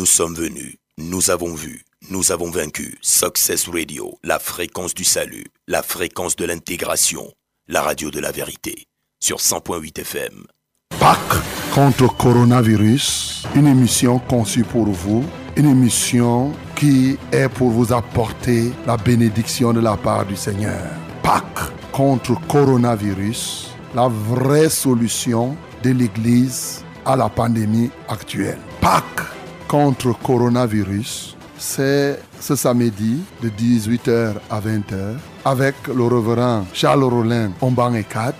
Nous sommes venus, nous avons vu, nous avons vaincu. Success Radio, la fréquence du salut, la fréquence de l'intégration, la radio de la vérité, sur 100.8 FM. Pâques contre coronavirus, une émission conçue pour vous, une émission qui est pour vous apporter la bénédiction de la part du Seigneur. Pâques contre coronavirus, la vraie solution de l'Église à la pandémie actuelle. Pâques contre coronavirus, c'est ce samedi de 18h à 20h avec le reverend Charles Rollin Omban et 4.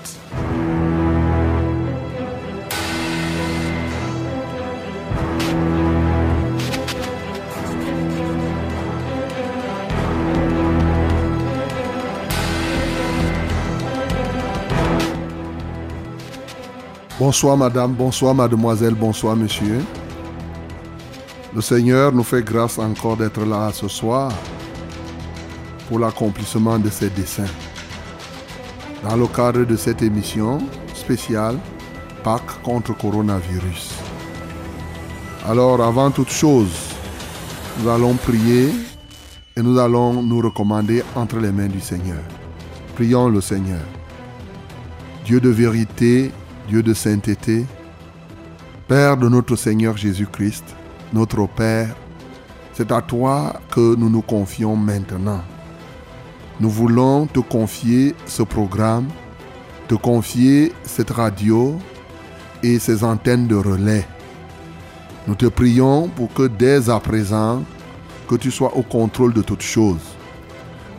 Bonsoir madame, bonsoir mademoiselle, bonsoir monsieur. Le Seigneur nous fait grâce encore d'être là ce soir pour l'accomplissement de ses desseins. Dans le cadre de cette émission spéciale, Pâques contre coronavirus. Alors avant toute chose, nous allons prier et nous allons nous recommander entre les mains du Seigneur. Prions le Seigneur. Dieu de vérité, Dieu de sainteté, Père de notre Seigneur Jésus-Christ, notre Père, c'est à toi que nous nous confions maintenant. Nous voulons te confier ce programme, te confier cette radio et ces antennes de relais. Nous te prions pour que dès à présent, que tu sois au contrôle de toutes choses.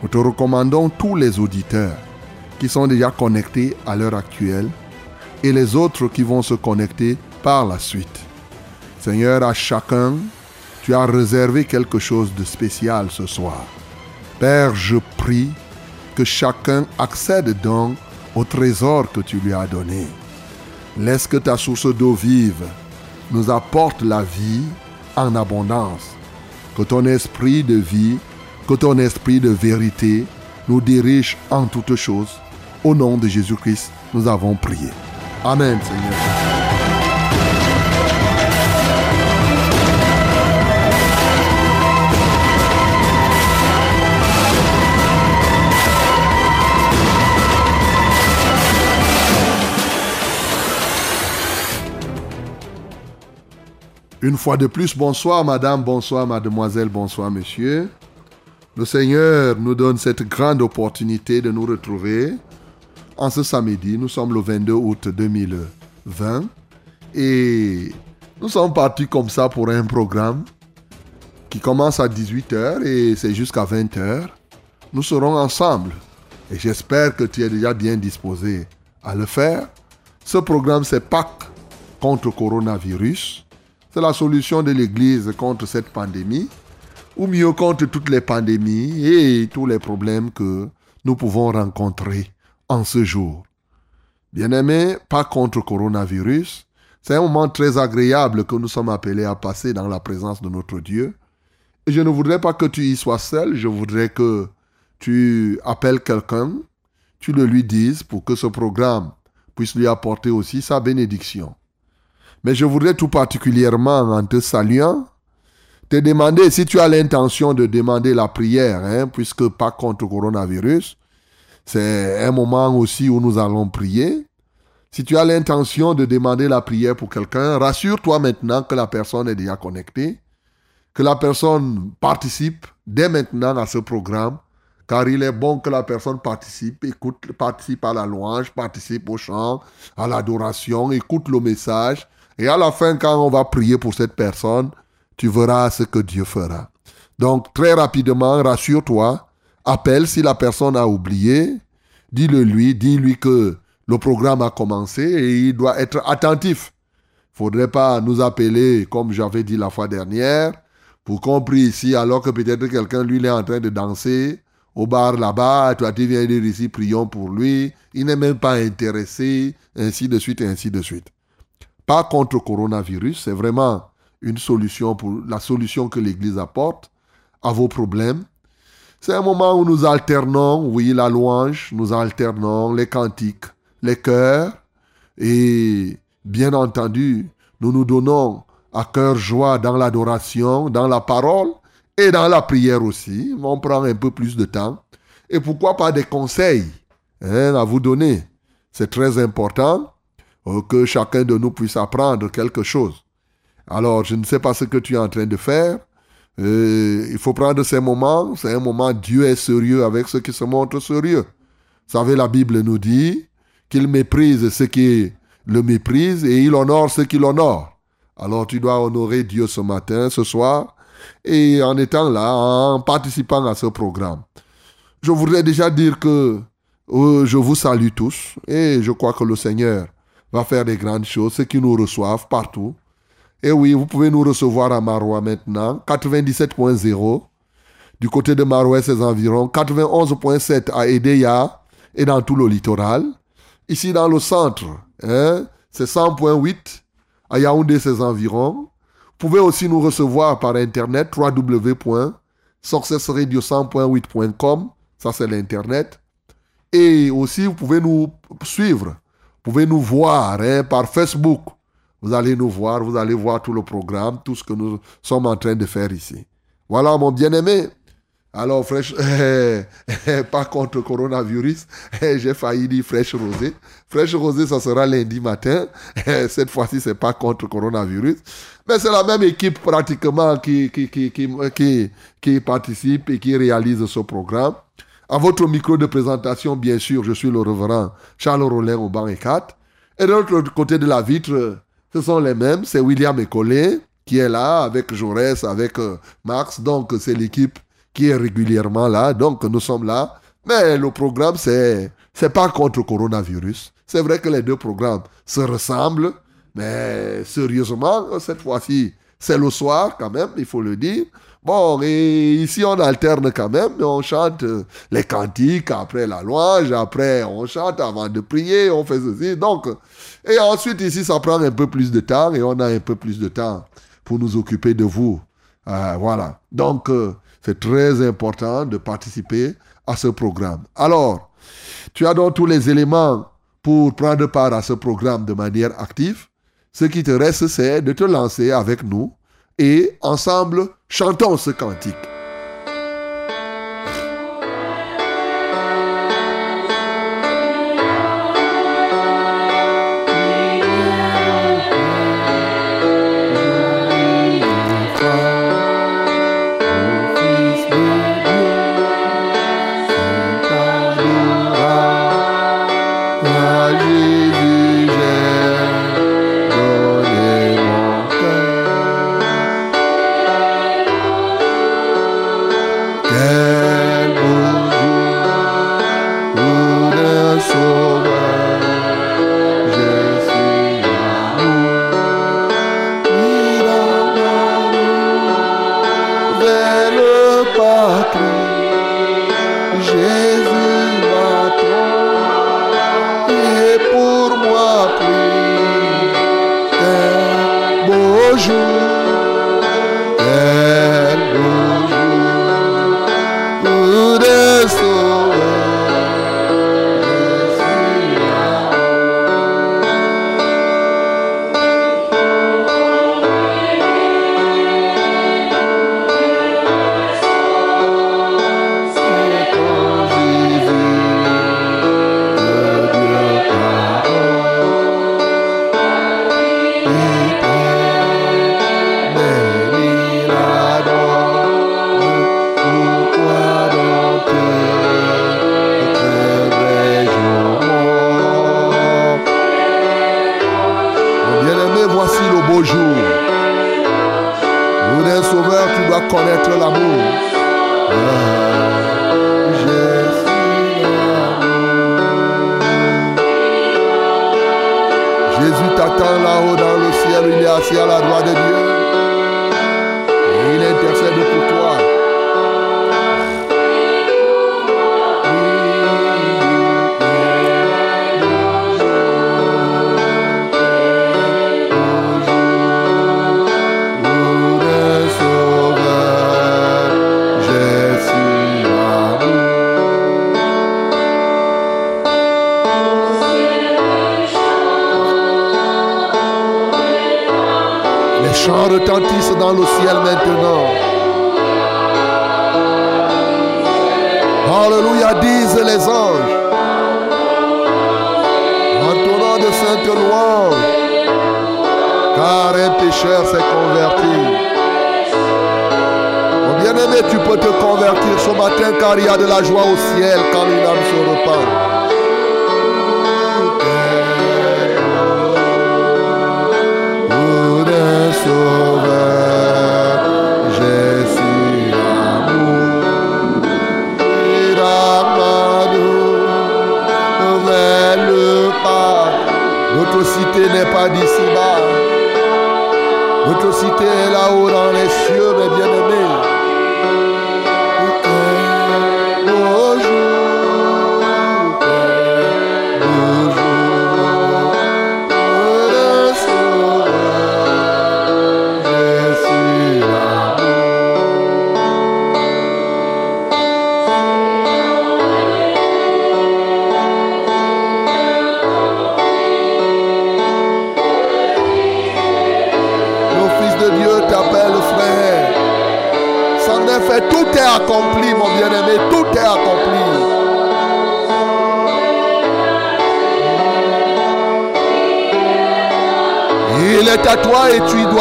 Nous te recommandons tous les auditeurs qui sont déjà connectés à l'heure actuelle et les autres qui vont se connecter par la suite. Seigneur, à chacun, tu as réservé quelque chose de spécial ce soir. Père, je prie que chacun accède donc au trésor que tu lui as donné. Laisse que ta source d'eau vive nous apporte la vie en abondance. Que ton esprit de vie, que ton esprit de vérité nous dirige en toutes choses. Au nom de Jésus-Christ, nous avons prié. Amen, Seigneur. Une fois de plus, bonsoir madame, bonsoir mademoiselle, bonsoir monsieur. Le Seigneur nous donne cette grande opportunité de nous retrouver en ce samedi. Nous sommes le 22 août 2020 et nous sommes partis comme ça pour un programme qui commence à 18h et c'est jusqu'à 20h. Nous serons ensemble et j'espère que tu es déjà bien disposé à le faire. Ce programme, c'est Pâques contre coronavirus. C'est la solution de l'Église contre cette pandémie, ou mieux contre toutes les pandémies et tous les problèmes que nous pouvons rencontrer en ce jour. Bien-aimés, pas contre coronavirus, c'est un moment très agréable que nous sommes appelés à passer dans la présence de notre Dieu. Et je ne voudrais pas que tu y sois seul, je voudrais que tu appelles quelqu'un, tu le lui dises pour que ce programme puisse lui apporter aussi sa bénédiction. Mais je voudrais tout particulièrement, en te saluant, te demander si tu as l'intention de demander la prière, hein, puisque pas contre coronavirus, c'est un moment aussi où nous allons prier. Si tu as l'intention de demander la prière pour quelqu'un, rassure-toi maintenant que la personne est déjà connectée, que la personne participe dès maintenant à ce programme, car il est bon que la personne participe, écoute, participe à la louange, participe au chant, à l'adoration, écoute le message, et à la fin, quand on va prier pour cette personne, tu verras ce que Dieu fera. Donc, très rapidement, rassure-toi, appelle si la personne a oublié, dis-le lui, dis-lui que le programme a commencé et il doit être attentif. Il faudrait pas nous appeler, comme j'avais dit la fois dernière, pour qu'on prie ici alors que peut-être quelqu'un, lui, il est en train de danser au bar là-bas, toi tu viens dire ici, prions pour lui, il n'est même pas intéressé, ainsi de suite, ainsi de suite pas contre coronavirus, c'est vraiment une solution pour la solution que l'Église apporte à vos problèmes. C'est un moment où nous alternons, oui, la louange, nous alternons les cantiques, les chœurs, et bien entendu, nous nous donnons à cœur joie dans l'adoration, dans la parole et dans la prière aussi. On prend un peu plus de temps. Et pourquoi pas des conseils hein, à vous donner. C'est très important que chacun de nous puisse apprendre quelque chose. Alors, je ne sais pas ce que tu es en train de faire. Euh, il faut prendre ces moments. C'est un moment, Dieu est sérieux avec ceux qui se montrent sérieux. Vous savez, la Bible nous dit qu'il méprise ceux qui le méprisent et il honore ceux qui l'honorent. Alors tu dois honorer Dieu ce matin, ce soir, et en étant là, en participant à ce programme. Je voudrais déjà dire que euh, je vous salue tous et je crois que le Seigneur va faire des grandes choses, ceux qui nous reçoivent partout. Et oui, vous pouvez nous recevoir à Marois maintenant, 97.0. Du côté de Marois, ses environs, 91.7 à Edeya et dans tout le littoral. Ici dans le centre, hein, c'est 100.8 à Yaoundé, ses environs. Vous pouvez aussi nous recevoir par Internet, www.successradio100.8.com. Ça, c'est l'Internet. Et aussi, vous pouvez nous suivre. Pouvez nous voir hein, par Facebook. Vous allez nous voir, vous allez voir tout le programme, tout ce que nous sommes en train de faire ici. Voilà, mon bien-aimé. Alors, fraîche, pas contre coronavirus, j'ai failli dire fraîche rosée. Fraîche rosée, ça sera lundi matin. Cette fois-ci, c'est pas contre coronavirus. Mais c'est la même équipe pratiquement qui, qui, qui, qui, qui participe et qui réalise ce programme. À votre micro de présentation, bien sûr, je suis le reverend Charles Rollin au banc et 4. Et de l'autre côté de la vitre, ce sont les mêmes. C'est William Ecolé qui est là avec Jaurès, avec euh, Max. Donc, c'est l'équipe qui est régulièrement là. Donc, nous sommes là. Mais le programme, c'est, c'est pas contre coronavirus. C'est vrai que les deux programmes se ressemblent. Mais sérieusement, cette fois-ci, c'est le soir quand même, il faut le dire. Bon, et ici on alterne quand même, on chante les cantiques après la louange, après on chante avant de prier, on fait ceci. Donc, et ensuite ici ça prend un peu plus de temps et on a un peu plus de temps pour nous occuper de vous. Euh, voilà. Donc, euh, c'est très important de participer à ce programme. Alors, tu as donc tous les éléments pour prendre part à ce programme de manière active. Ce qui te reste, c'est de te lancer avec nous et ensemble, chantons ce cantique.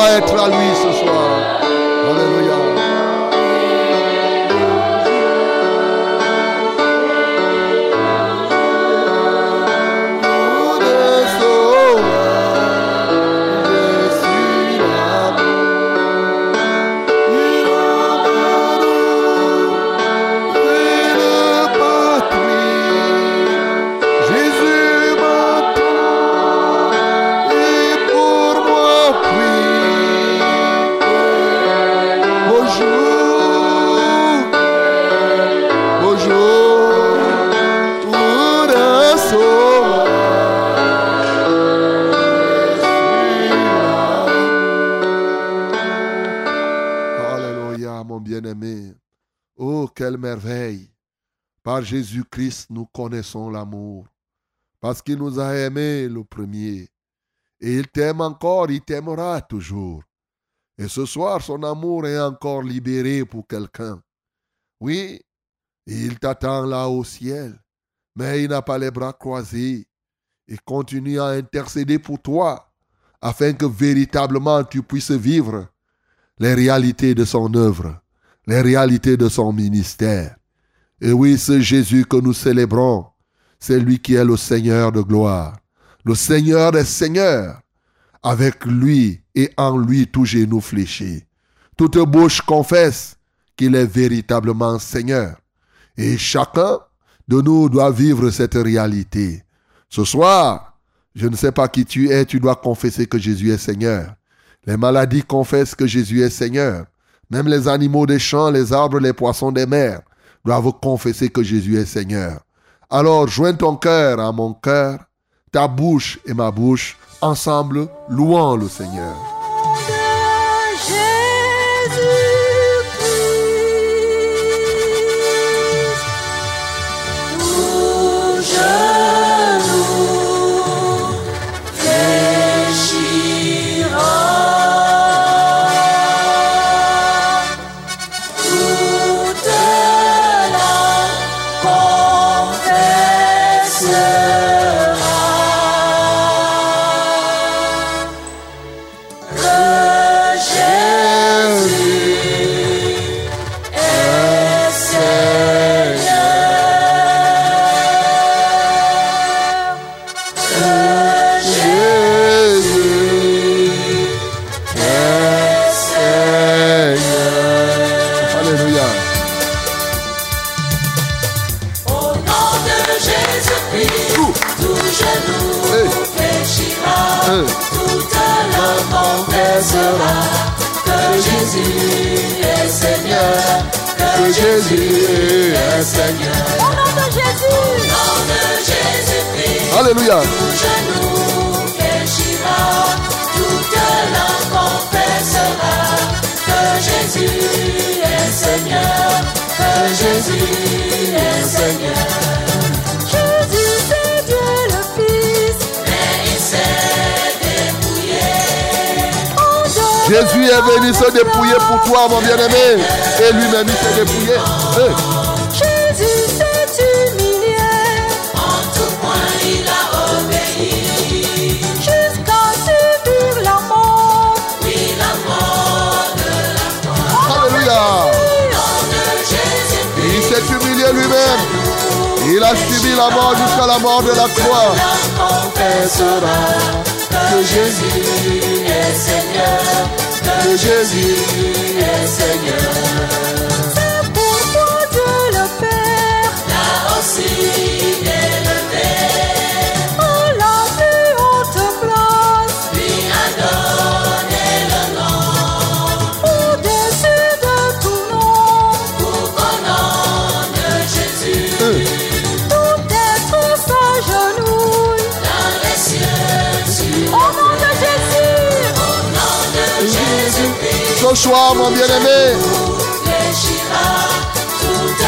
Et tu Jésus-Christ, nous connaissons l'amour. Parce qu'il nous a aimés le premier. Et il t'aime encore, il t'aimera toujours. Et ce soir, son amour est encore libéré pour quelqu'un. Oui, il t'attend là au ciel, mais il n'a pas les bras croisés. Il continue à intercéder pour toi, afin que véritablement tu puisses vivre les réalités de son œuvre, les réalités de son ministère. Et oui, c'est Jésus que nous célébrons. C'est lui qui est le Seigneur de gloire. Le Seigneur des Seigneurs. Avec lui et en lui tout genou fléchi. Toute bouche confesse qu'il est véritablement Seigneur. Et chacun de nous doit vivre cette réalité. Ce soir, je ne sais pas qui tu es, tu dois confesser que Jésus est Seigneur. Les maladies confessent que Jésus est Seigneur. Même les animaux des champs, les arbres, les poissons des mers doivent confesser que Jésus est Seigneur. Alors joins ton cœur à mon cœur, ta bouche et ma bouche, ensemble, louons le Seigneur. Seigneur, que Jésus est Seigneur. Jésus est venu se dépouiller pour toi, mon bien-aimé. Et lui-même, il s'est dépouillé. Hey. Il a subi la mort jusqu'à la mort de la croix. confessera que Jésus est Seigneur. Que Jésus est Seigneur. Soir, mon bien-aimé,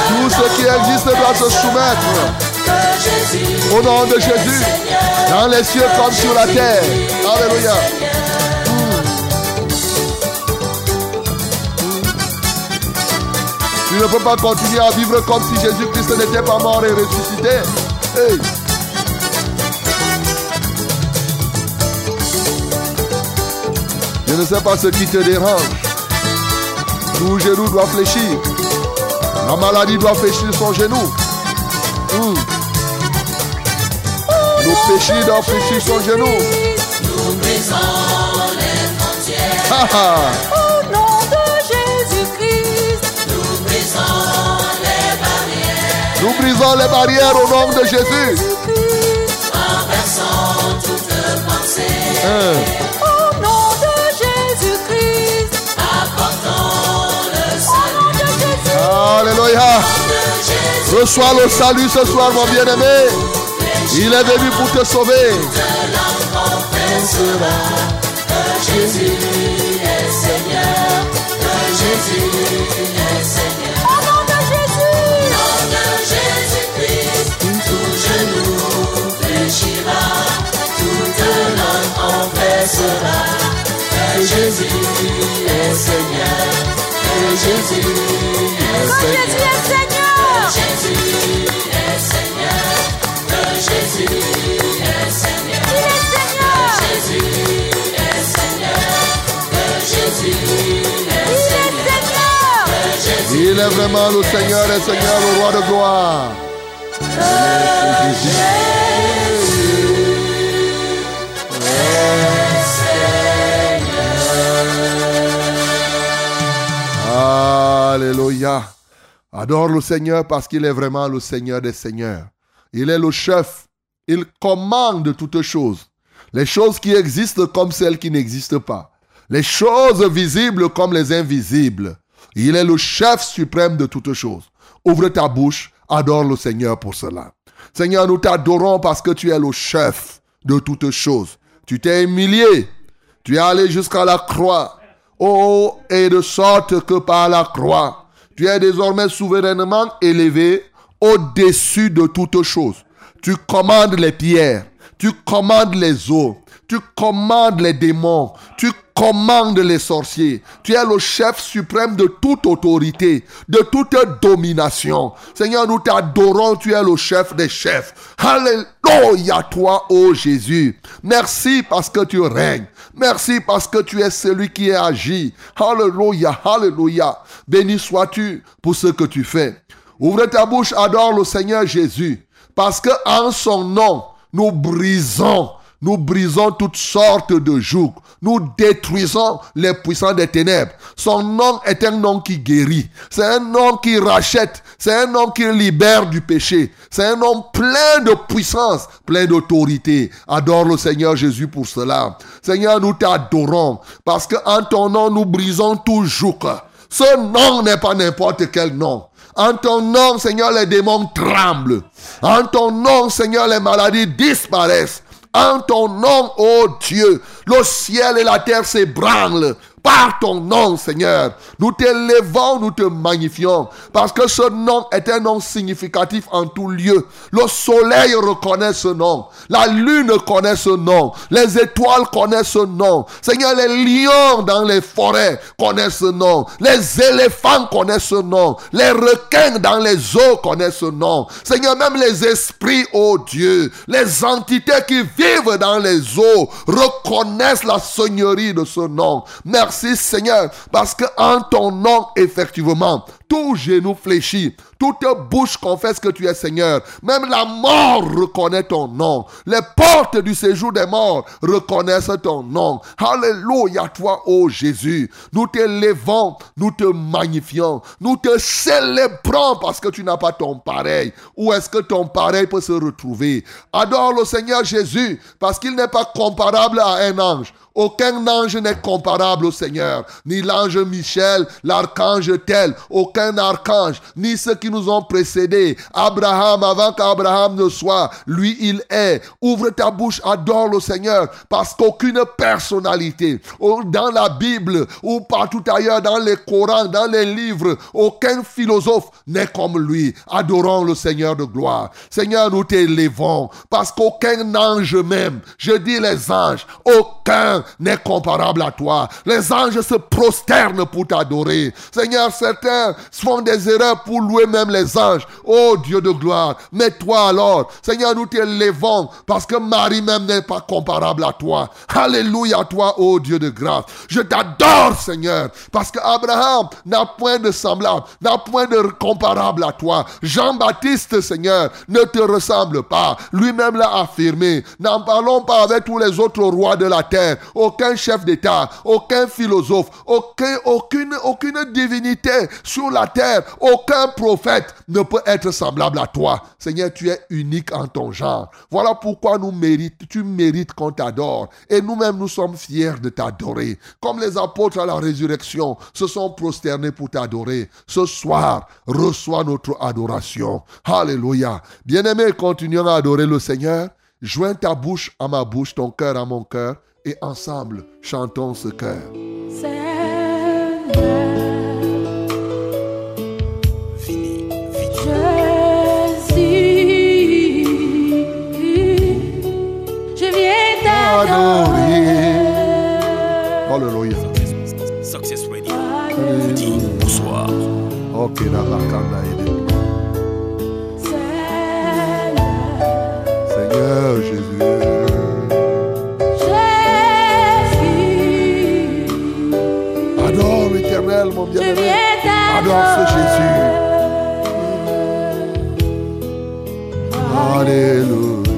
tout ce qui existe doit se soumettre au nom de Jésus, dans les cieux comme sur la terre. Alléluia. Tu ne peux pas continuer à vivre comme si Jésus-Christ n'était pas mort et ressuscité. Je ne sais pas ce qui te dérange. Tout genou doit fléchir. La maladie doit fléchir son genou. Hmm. Nos péchés doivent fléchir son genou. Nous brisons les frontières Ha, ha. Au nom de Jésus-Christ Nous brisons les barrières Nous brisons les barrières au nom de Jésus. Toute pensée Hein. Alléluia. Reçois le salut ce soir, mon bien-aimé. Il est venu pour te sauver. Jésus est Seigneur, que Jésus est Seigneur. Au nom de Jésus, nom de Jésus-Christ, tout genou fléchira, toute langue confessera que Jésus est Seigneur, Jésus est Seigneur. Jésus est Seigneur, Jésus est Seigneur. Jésus est Seigneur, Jésus est Seigneur. Jésus Il est vraiment le Seigneur et Seigneur, le roi de gloire. Adore le Seigneur parce qu'il est vraiment le Seigneur des Seigneurs. Il est le chef. Il commande toutes choses. Les choses qui existent comme celles qui n'existent pas. Les choses visibles comme les invisibles. Il est le chef suprême de toutes choses. Ouvre ta bouche, adore le Seigneur pour cela. Seigneur, nous t'adorons parce que tu es le chef de toutes choses. Tu t'es humilié. Tu es allé jusqu'à la croix. Oh, et de sorte que par la croix, tu es désormais souverainement élevé au-dessus de toutes choses. Tu commandes les pierres, tu commandes les eaux, tu commandes les démons, commandes les sorciers. Tu es le chef suprême de toute autorité, de toute domination. Seigneur, nous t'adorons, tu es le chef des chefs. Alléluia toi, ô Jésus. Merci parce que tu règnes. Merci parce que tu es celui qui est agi. Alléluia, alléluia. Béni sois-tu pour ce que tu fais. Ouvre ta bouche, adore le Seigneur Jésus. Parce que en son nom, nous brisons, nous brisons toutes sortes de jougs. Nous détruisons les puissants des ténèbres. Son nom est un nom qui guérit. C'est un nom qui rachète. C'est un nom qui libère du péché. C'est un nom plein de puissance, plein d'autorité. Adore le Seigneur Jésus pour cela. Seigneur, nous t'adorons parce que en ton nom, nous brisons tout joug. Ce nom n'est pas n'importe quel nom. En ton nom, Seigneur, les démons tremblent. En ton nom, Seigneur, les maladies disparaissent. En ton nom, ô Dieu, le ciel et la terre s'ébranlent par ton nom, Seigneur. Nous t'élevons, nous te magnifions, parce que ce nom est un nom significatif en tout lieu. Le soleil reconnaît ce nom, la lune connaît ce nom, les étoiles connaissent ce nom. Seigneur, les lions dans les forêts connaissent ce nom, les éléphants connaissent ce nom, les requins dans les eaux connaissent ce nom. Seigneur, même les esprits, oh Dieu, les entités qui vivent dans les eaux reconnaissent la seigneurie de ce nom. Seigneur, parce que en ton nom, effectivement, tout genou fléchit, toute bouche confesse que tu es Seigneur. Même la mort reconnaît ton nom. Les portes du séjour des morts reconnaissent ton nom. Alléluia toi, ô Jésus. Nous t'élevons, nous te magnifions, nous te célébrons parce que tu n'as pas ton pareil. Où est-ce que ton pareil peut se retrouver? Adore le Seigneur Jésus parce qu'il n'est pas comparable à un ange. Aucun ange n'est comparable au Seigneur. Ni l'ange Michel, l'archange tel, aucun archange, ni ceux qui nous ont précédés. Abraham, avant qu'Abraham ne soit, lui il est. Ouvre ta bouche, adore le Seigneur, parce qu'aucune personnalité, dans la Bible ou partout ailleurs, dans les Corans, dans les livres, aucun philosophe n'est comme lui. Adorons le Seigneur de gloire. Seigneur, nous t'élevons, parce qu'aucun ange même, je dis les anges, aucun n'est comparable à toi. Les anges se prosternent pour t'adorer. Seigneur, certains font des erreurs pour louer même les anges. Oh Dieu de gloire. Mais toi alors, Seigneur, nous t'élevons parce que Marie même n'est pas comparable à toi. Alléluia à toi, oh Dieu de grâce. Je t'adore, Seigneur, parce que Abraham n'a point de semblable, n'a point de comparable à toi. Jean-Baptiste, Seigneur, ne te ressemble pas. Lui-même l'a affirmé. N'en parlons pas avec tous les autres rois de la terre aucun chef d'État, aucun philosophe, aucun, aucune, divinité sur la terre, aucun prophète ne peut être semblable à toi. Seigneur, tu es unique en ton genre. Voilà pourquoi nous mérites, tu mérites qu'on t'adore. Et nous-mêmes, nous sommes fiers de t'adorer. Comme les apôtres à la résurrection se sont prosternés pour t'adorer. Ce soir, reçois notre adoration. Alléluia. Bien-aimé, continuons à adorer le Seigneur. Joins ta bouche à ma bouche, ton cœur à mon cœur et ensemble chantons ce cœur. Alléluia. Success Radio dit bonsoir. Ok, la bakanda ede. Seigneur. Jésus, mon je viens Adore ce Jésus. Alléluia.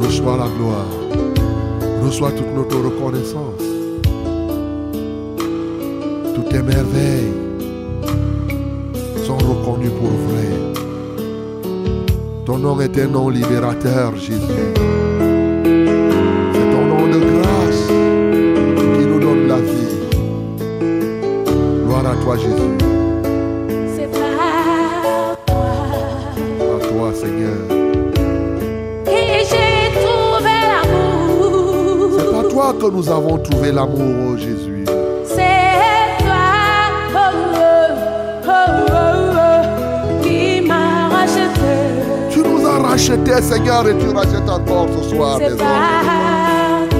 Reçois la gloire. Reçois toute notre reconnaissance. Toutes tes merveilles sont reconnues pour vrai. Ton nom est un nom libérateur, Jésus. C'est ton nom de grâce À toi, Jésus. C'est par toi À toi, Seigneur. que j'ai trouvé l'amour. C'est par toi que nous avons trouvé l'amour, oh Jésus. C'est toi oh, oh, oh, oh, qui m'as racheté. Tu nous as rachetés, Seigneur, et tu rachètes encore ce soir, C'est par toi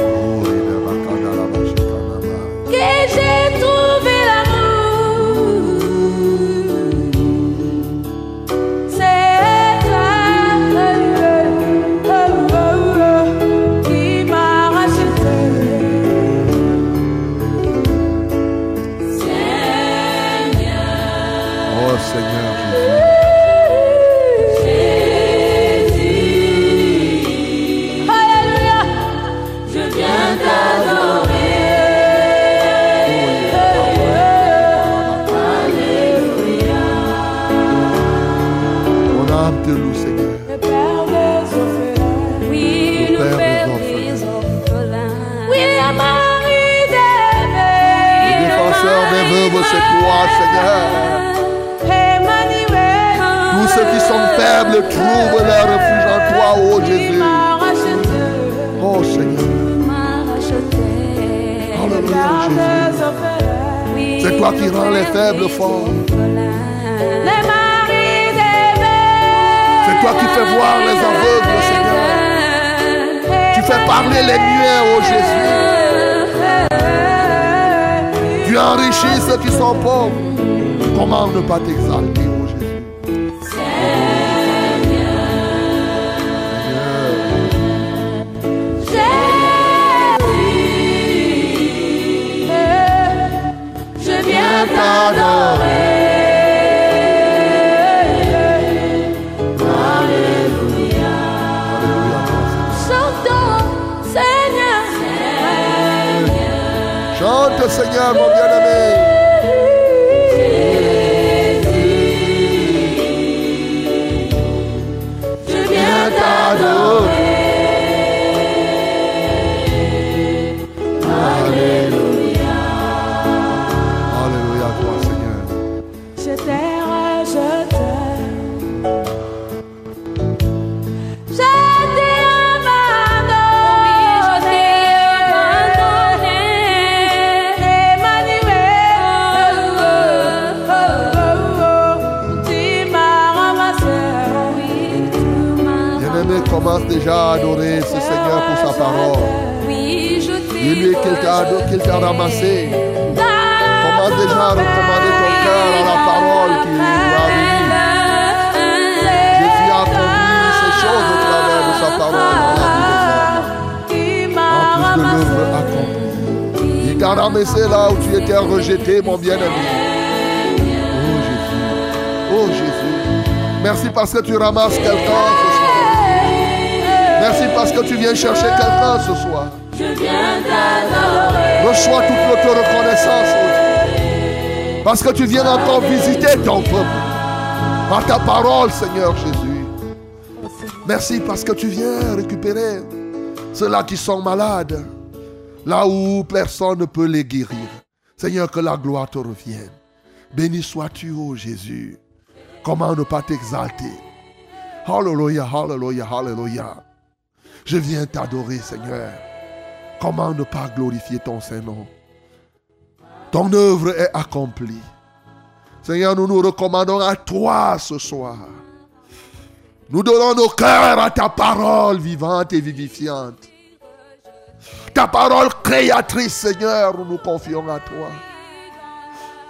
Oh, que j'ai trouvé Seigneur. Emmanuel. Tous ceux qui sont faibles trouvent leur refuge en toi, oh Il Jésus. Oh Seigneur. Alléluia. Jésus. C'est toi qui rends les faibles forts. C'est toi qui fais voir les aveugles, Seigneur. Tu fais parler les muets, oh Jésus. Tu enrichis ceux qui sont pauvres. Comment ne pas t'exalter, oh Jésus? Je viens t'adorer. Alléluia, Chantons, Seigneur. Chante, Seigneur, mon bien-aimé. Déjà à adorer ce Seigneur pour sa parole. Oui, je t'ai Dis-lui qu'il t'a ramassé. Commence déjà à recommander ton cœur à la parole qui va venir. Jésus a accompli ces choses au travers de sa parole dans la vie des hommes. En plus de. Il t'a ramassé là où tu étais rejeté, mon bien-aimé. Oh Jésus. Oh Jésus. Merci parce que tu ramasses quelqu'un. Merci parce que tu viens chercher quelqu'un ce soir. Je viens t'adorer. Reçois toute notre reconnaissance, oh Dieu. Parce que tu viens encore visiter ton peuple. Par ta parole, Seigneur Jésus. Merci parce que tu viens récupérer ceux-là qui sont malades. Là où personne ne peut les guérir. Seigneur, que la gloire te revienne. Béni sois-tu, ô Jésus. Comment ne pas t'exalter? Hallelujah, hallelujah, hallelujah. Je viens t'adorer, Seigneur. Comment ne pas glorifier ton Saint-Nom? Ton œuvre est accomplie. Seigneur, nous nous recommandons à toi ce soir. Nous donnons nos cœurs à ta parole vivante et vivifiante. Ta parole créatrice, Seigneur, nous nous confions à toi.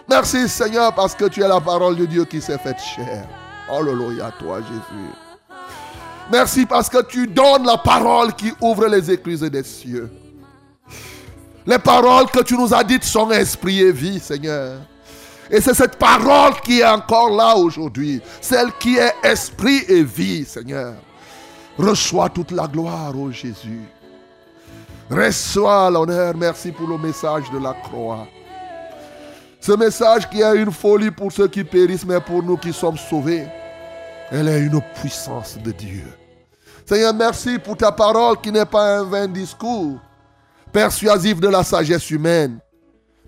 Merci, Seigneur, parce que tu es la parole de Dieu qui s'est faite chair. Alléluia, toi, Jésus. Merci parce que tu donnes la parole qui ouvre les écluses des cieux. Les paroles que tu nous as dites sont esprit et vie, Seigneur. Et c'est cette parole qui est encore là aujourd'hui. Celle qui est esprit et vie, Seigneur. Reçois toute la gloire, ô Jésus. Reçois l'honneur. Merci pour le message de la croix. Ce message qui est une folie pour ceux qui périssent, mais pour nous qui sommes sauvés, elle est une puissance de Dieu. Seigneur, merci pour ta parole qui n'est pas un vain discours persuasif de la sagesse humaine,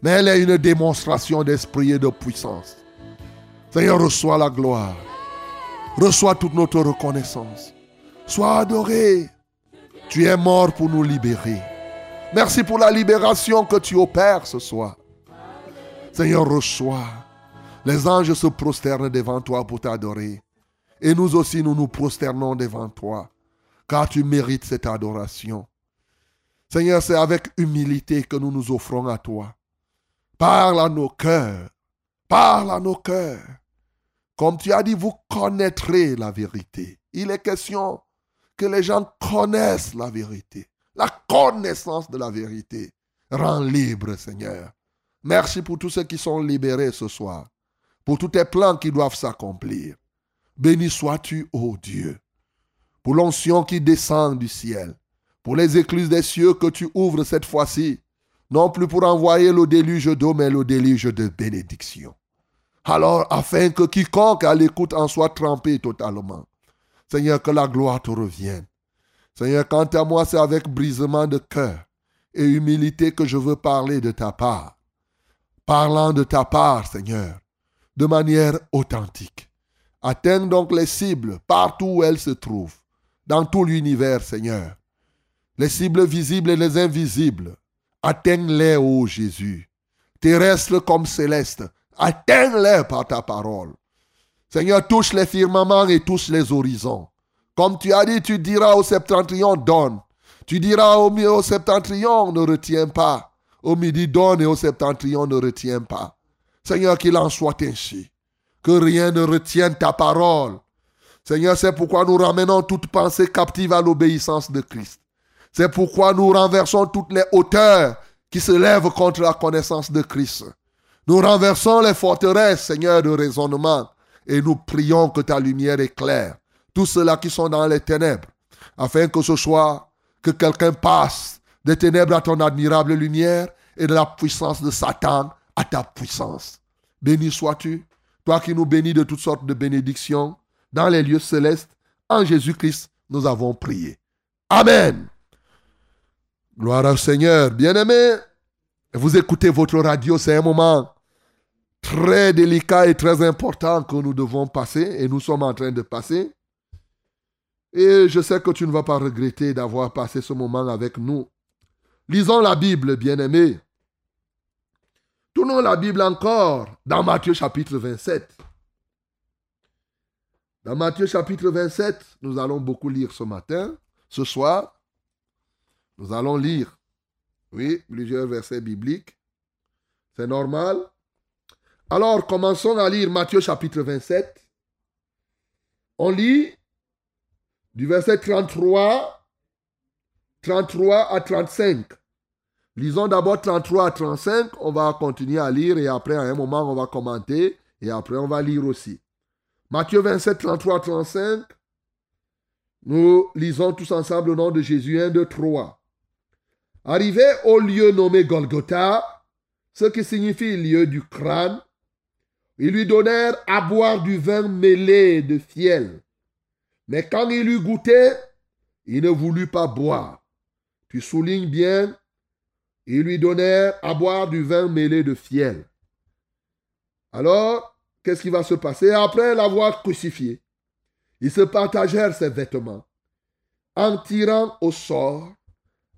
mais elle est une démonstration d'esprit et de puissance. Seigneur, reçois la gloire. Reçois toute notre reconnaissance. Sois adoré. Tu es mort pour nous libérer. Merci pour la libération que tu opères ce soir. Seigneur, reçois. Les anges se prosternent devant toi pour t'adorer. Et nous aussi, nous nous prosternons devant toi, car tu mérites cette adoration. Seigneur, c'est avec humilité que nous nous offrons à toi. Parle à nos cœurs. Parle à nos cœurs. Comme tu as dit, vous connaîtrez la vérité. Il est question que les gens connaissent la vérité. La connaissance de la vérité rend libre, Seigneur. Merci pour tous ceux qui sont libérés ce soir, pour tous tes plans qui doivent s'accomplir. Béni sois-tu, ô Dieu, pour l'onction qui descend du ciel, pour les écluses des cieux que tu ouvres cette fois-ci, non plus pour envoyer le déluge d'eau, mais le déluge de bénédiction. Alors, afin que quiconque à l'écoute en soit trempé totalement. Seigneur, que la gloire te revienne. Seigneur, quant à moi, c'est avec brisement de cœur et humilité que je veux parler de ta part. Parlant de ta part, Seigneur, de manière authentique. Atteins donc les cibles partout où elles se trouvent, dans tout l'univers, Seigneur. Les cibles visibles et les invisibles. Atteins-les, ô Jésus. Terrestres comme célestes, atteins-les par ta parole. Seigneur, touche les firmaments et touche les horizons. Comme tu as dit, tu diras au septentrion, donne. Tu diras au, au septentrion, ne retiens pas. Au midi, donne et au septentrion, ne retiens pas. Seigneur, qu'il en soit ainsi. Que rien ne retienne ta parole. Seigneur, c'est pourquoi nous ramenons toute pensée captive à l'obéissance de Christ. C'est pourquoi nous renversons toutes les hauteurs qui se lèvent contre la connaissance de Christ. Nous renversons les forteresses, Seigneur, de raisonnement, et nous prions que ta lumière éclaire tous ceux-là qui sont dans les ténèbres, afin que ce soit que quelqu'un passe des ténèbres à ton admirable lumière et de la puissance de Satan à ta puissance. Béni sois-tu, toi qui nous bénis de toutes sortes de bénédictions dans les lieux célestes. En Jésus-Christ, nous avons prié. Amen. Gloire au Seigneur. Bien-aimés, vous écoutez votre radio, c'est un moment très délicat et très important que nous devons passer et nous sommes en train de passer. Et je sais que tu ne vas pas regretter d'avoir passé ce moment avec nous. Lisons la Bible, bien-aimés. Tournons la Bible encore dans Matthieu chapitre 27. Dans Matthieu chapitre 27, nous allons beaucoup lire ce matin, ce soir. Nous allons lire, oui, plusieurs versets bibliques. C'est normal. Alors, commençons à lire Matthieu chapitre 27. On lit du verset 33, 33 à 35. Lisons d'abord 33 à 35, on va continuer à lire et après à un moment on va commenter et après on va lire aussi. Matthieu 27, 33 à 35, nous lisons tous ensemble le nom de Jésus 1, 2, 3. Arrivé au lieu nommé Golgotha, ce qui signifie lieu du crâne, ils lui donnèrent à boire du vin mêlé de fiel. Mais quand il eut goûté, il ne voulut pas boire. Tu soulignes bien, ils lui donnèrent à boire du vin mêlé de fiel. Alors, qu'est-ce qui va se passer? Après l'avoir crucifié, ils se partagèrent ses vêtements en tirant au sort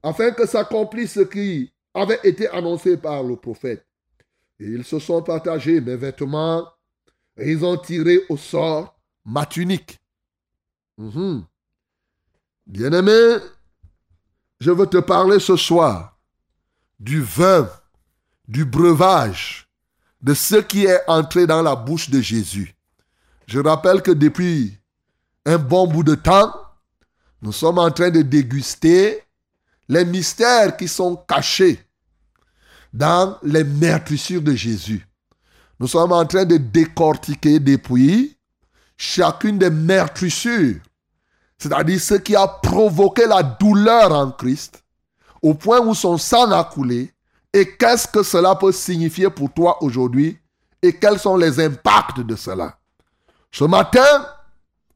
afin que s'accomplisse ce qui avait été annoncé par le prophète. Et ils se sont partagés mes vêtements et ils ont tiré au sort ma tunique. Mhm. Bien-aimé, je veux te parler ce soir du vin, du breuvage, de ce qui est entré dans la bouche de Jésus. Je rappelle que depuis un bon bout de temps, nous sommes en train de déguster les mystères qui sont cachés dans les meurtrissures de Jésus. Nous sommes en train de décortiquer depuis chacune des meurtrissures c'est-à-dire ce qui a provoqué la douleur en Christ, au point où son sang a coulé, et qu'est-ce que cela peut signifier pour toi aujourd'hui, et quels sont les impacts de cela? Ce matin,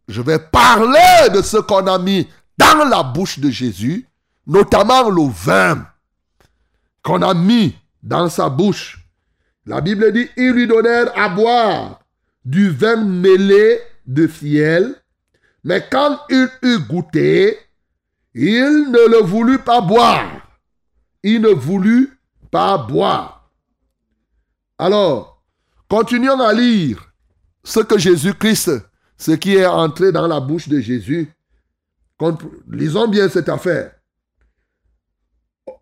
je vais parler de ce qu'on a mis dans la bouche de Jésus, notamment le vin qu'on a mis dans sa bouche. La Bible dit, ils lui donnèrent à boire du vin mêlé de fiel mais quand il eut goûté, il ne le voulut pas boire. Il ne voulut pas boire. Alors, continuons à lire ce que Jésus-Christ, ce qui est entré dans la bouche de Jésus. Lisons bien cette affaire.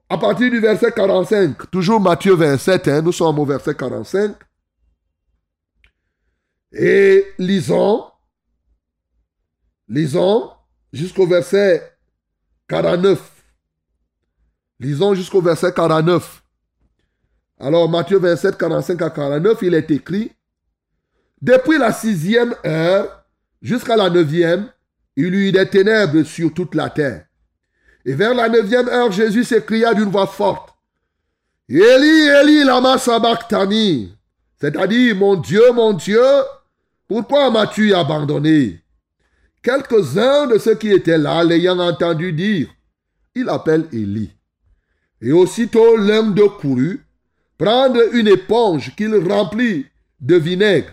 À partir du verset 45, toujours Matthieu 27, hein, nous sommes au verset 45. Et lisons Lisons jusqu'au verset 49. Lisons jusqu'au verset 49. Alors Matthieu 27, 45 à 49, il est écrit, Depuis la sixième heure jusqu'à la neuvième, il y eut des ténèbres sur toute la terre. Et vers la neuvième heure, Jésus s'écria d'une voix forte, Eli, Eli, lama sabachthani, c'est-à-dire, mon Dieu, mon Dieu, pourquoi m'as-tu abandonné? Quelques-uns de ceux qui étaient là, l'ayant entendu dire, il appelle Élie. Et aussitôt l'homme de courut, prendre une éponge qu'il remplit de vinaigre,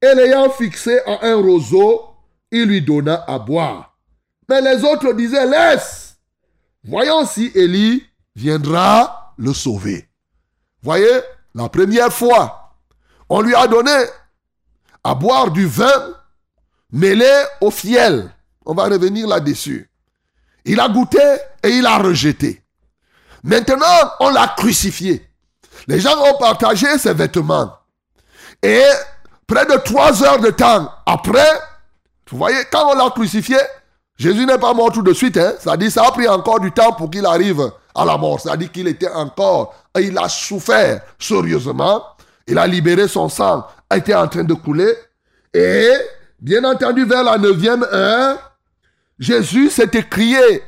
et l'ayant fixé à un roseau, il lui donna à boire. Mais les autres disaient, laisse, voyons si Élie viendra le sauver. Voyez, la première fois, on lui a donné à boire du vin mêlé au fiel. On va revenir là-dessus. Il a goûté et il a rejeté. Maintenant, on l'a crucifié. Les gens ont partagé ses vêtements. Et près de trois heures de temps après, vous voyez, quand on l'a crucifié, Jésus n'est pas mort tout de suite. Hein? Ça dit, ça a pris encore du temps pour qu'il arrive à la mort. Ça dit qu'il était encore, il a souffert sérieusement. Il a libéré son sang, a été en train de couler. Et, bien entendu, vers la neuvième heure, Jésus s'est écrié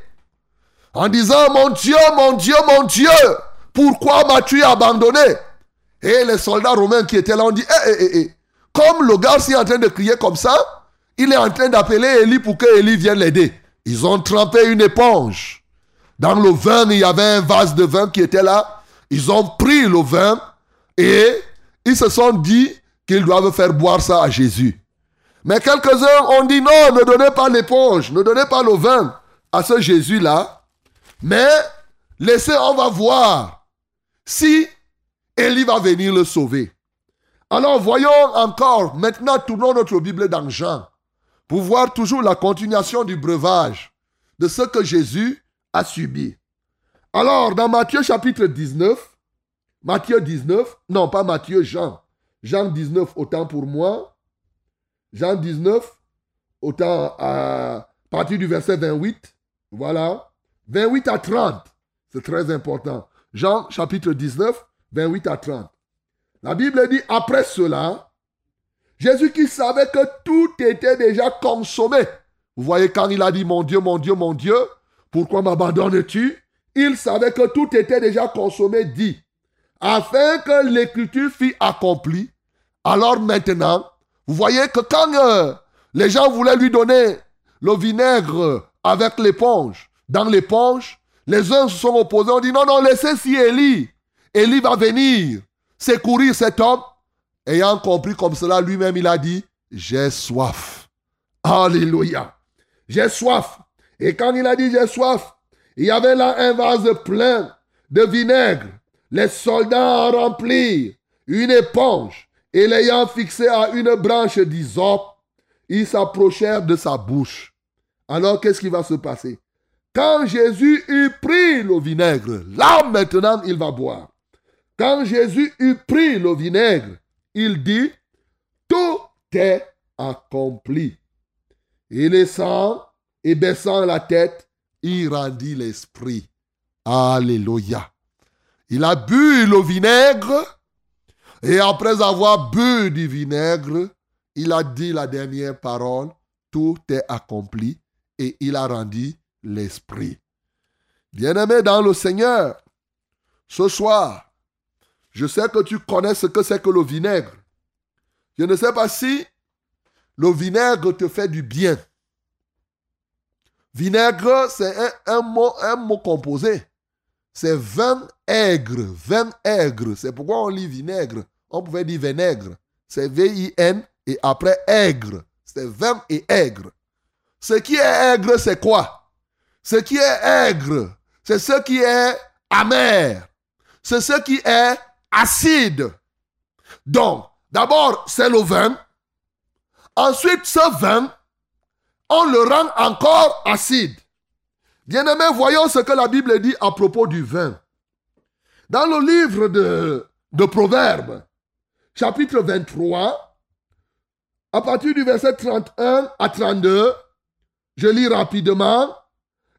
en disant, mon Dieu, mon Dieu, mon Dieu, pourquoi m'as-tu abandonné? Et les soldats romains qui étaient là ont dit, eh, eh, eh, eh. comme le gars est en train de crier comme ça, il est en train d'appeler Élie pour que Élie vienne l'aider. Ils ont trempé une éponge. Dans le vin, il y avait un vase de vin qui était là. Ils ont pris le vin et ils se sont dit qu'ils doivent faire boire ça à Jésus. Mais quelques-uns ont dit non, ne donnez pas l'éponge, ne donnez pas le vin à ce Jésus-là. Mais laissez, on va voir si Élie va venir le sauver. Alors voyons encore, maintenant tournons notre Bible dans Jean pour voir toujours la continuation du breuvage de ce que Jésus a subi. Alors, dans Matthieu chapitre 19, Matthieu 19, non pas Matthieu, Jean, Jean 19, autant pour moi, Jean 19, autant à partir du verset 28, voilà, 28 à 30, c'est très important. Jean chapitre 19, 28 à 30. La Bible dit, après cela, Jésus qui savait que tout était déjà consommé. Vous voyez quand il a dit, mon Dieu, mon Dieu, mon Dieu, pourquoi m'abandonnes-tu? Il savait que tout était déjà consommé, dit, afin que l'écriture fût accomplie. Alors maintenant, vous voyez que quand euh, les gens voulaient lui donner le vinaigre avec l'éponge, dans l'éponge, les uns se sont opposés, ont dit non, non, laissez si Élie. Élie va venir secourir cet homme. Ayant compris comme cela, lui-même, il a dit, j'ai soif. Alléluia. J'ai soif. Et quand il a dit j'ai soif, il y avait là un vase plein de vinaigre. Les soldats en remplirent une éponge et l'ayant fixé à une branche d'hysope, ils s'approchèrent de sa bouche. Alors qu'est-ce qui va se passer? Quand Jésus eut pris le vinaigre, là maintenant il va boire. Quand Jésus eut pris le vinaigre, il dit, tout est accompli. Et laissant et baissant la tête, il rendit l'esprit. Alléluia. Il a bu le vinaigre et après avoir bu du vinaigre, il a dit la dernière parole, tout est accompli et il a rendu l'esprit. Bien-aimé dans le Seigneur, ce soir, je sais que tu connais ce que c'est que le vinaigre. Je ne sais pas si le vinaigre te fait du bien. Vinaigre, c'est un, mot, un mot composé. C'est vin aigre, vin aigre. C'est pourquoi on lit vinaigre. On pouvait dire vinaigre. C'est V-I-N et après aigre. C'est vin et aigre. Ce qui est aigre, c'est quoi? Ce qui est aigre, c'est ce qui est amer. C'est ce qui est acide. Donc, d'abord, c'est le vin. Ensuite, ce vin, on le rend encore acide. Bien-aimés, voyons ce que la Bible dit à propos du vin. Dans le livre de, de Proverbes, chapitre 23, à partir du verset 31 à 32, je lis rapidement.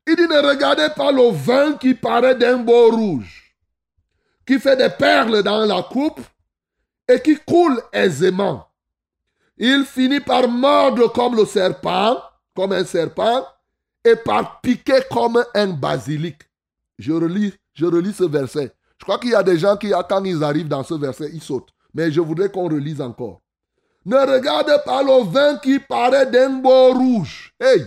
Il dit, ne regardez pas le vin qui paraît d'un beau rouge, qui fait des perles dans la coupe et qui coule aisément. Il finit par mordre comme le serpent comme un serpent et par piquer comme un basilic. Je relis, je relis ce verset. Je crois qu'il y a des gens qui, quand ils arrivent dans ce verset, ils sautent. Mais je voudrais qu'on relise encore. Ne regarde pas le vin qui paraît d'un beau rouge. Hey,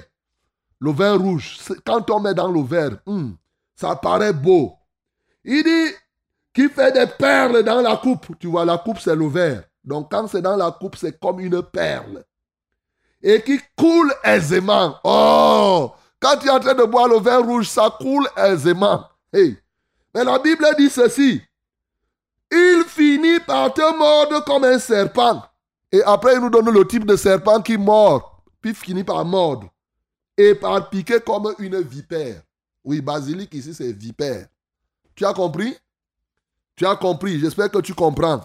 le vin rouge, quand on met dans le verre, hmm, ça paraît beau. Il dit, qui fait des perles dans la coupe. Tu vois, la coupe, c'est le verre. Donc quand c'est dans la coupe, c'est comme une perle et qui coule aisément. Oh, quand tu es en train de boire le vin rouge, ça coule aisément. Hey. Mais la Bible dit ceci. Il finit par te mordre comme un serpent. Et après, il nous donne le type de serpent qui mord, puis finit par mordre. Et par piquer comme une vipère. Oui, basilic ici, c'est vipère. Tu as compris? Tu as compris. J'espère que tu comprends.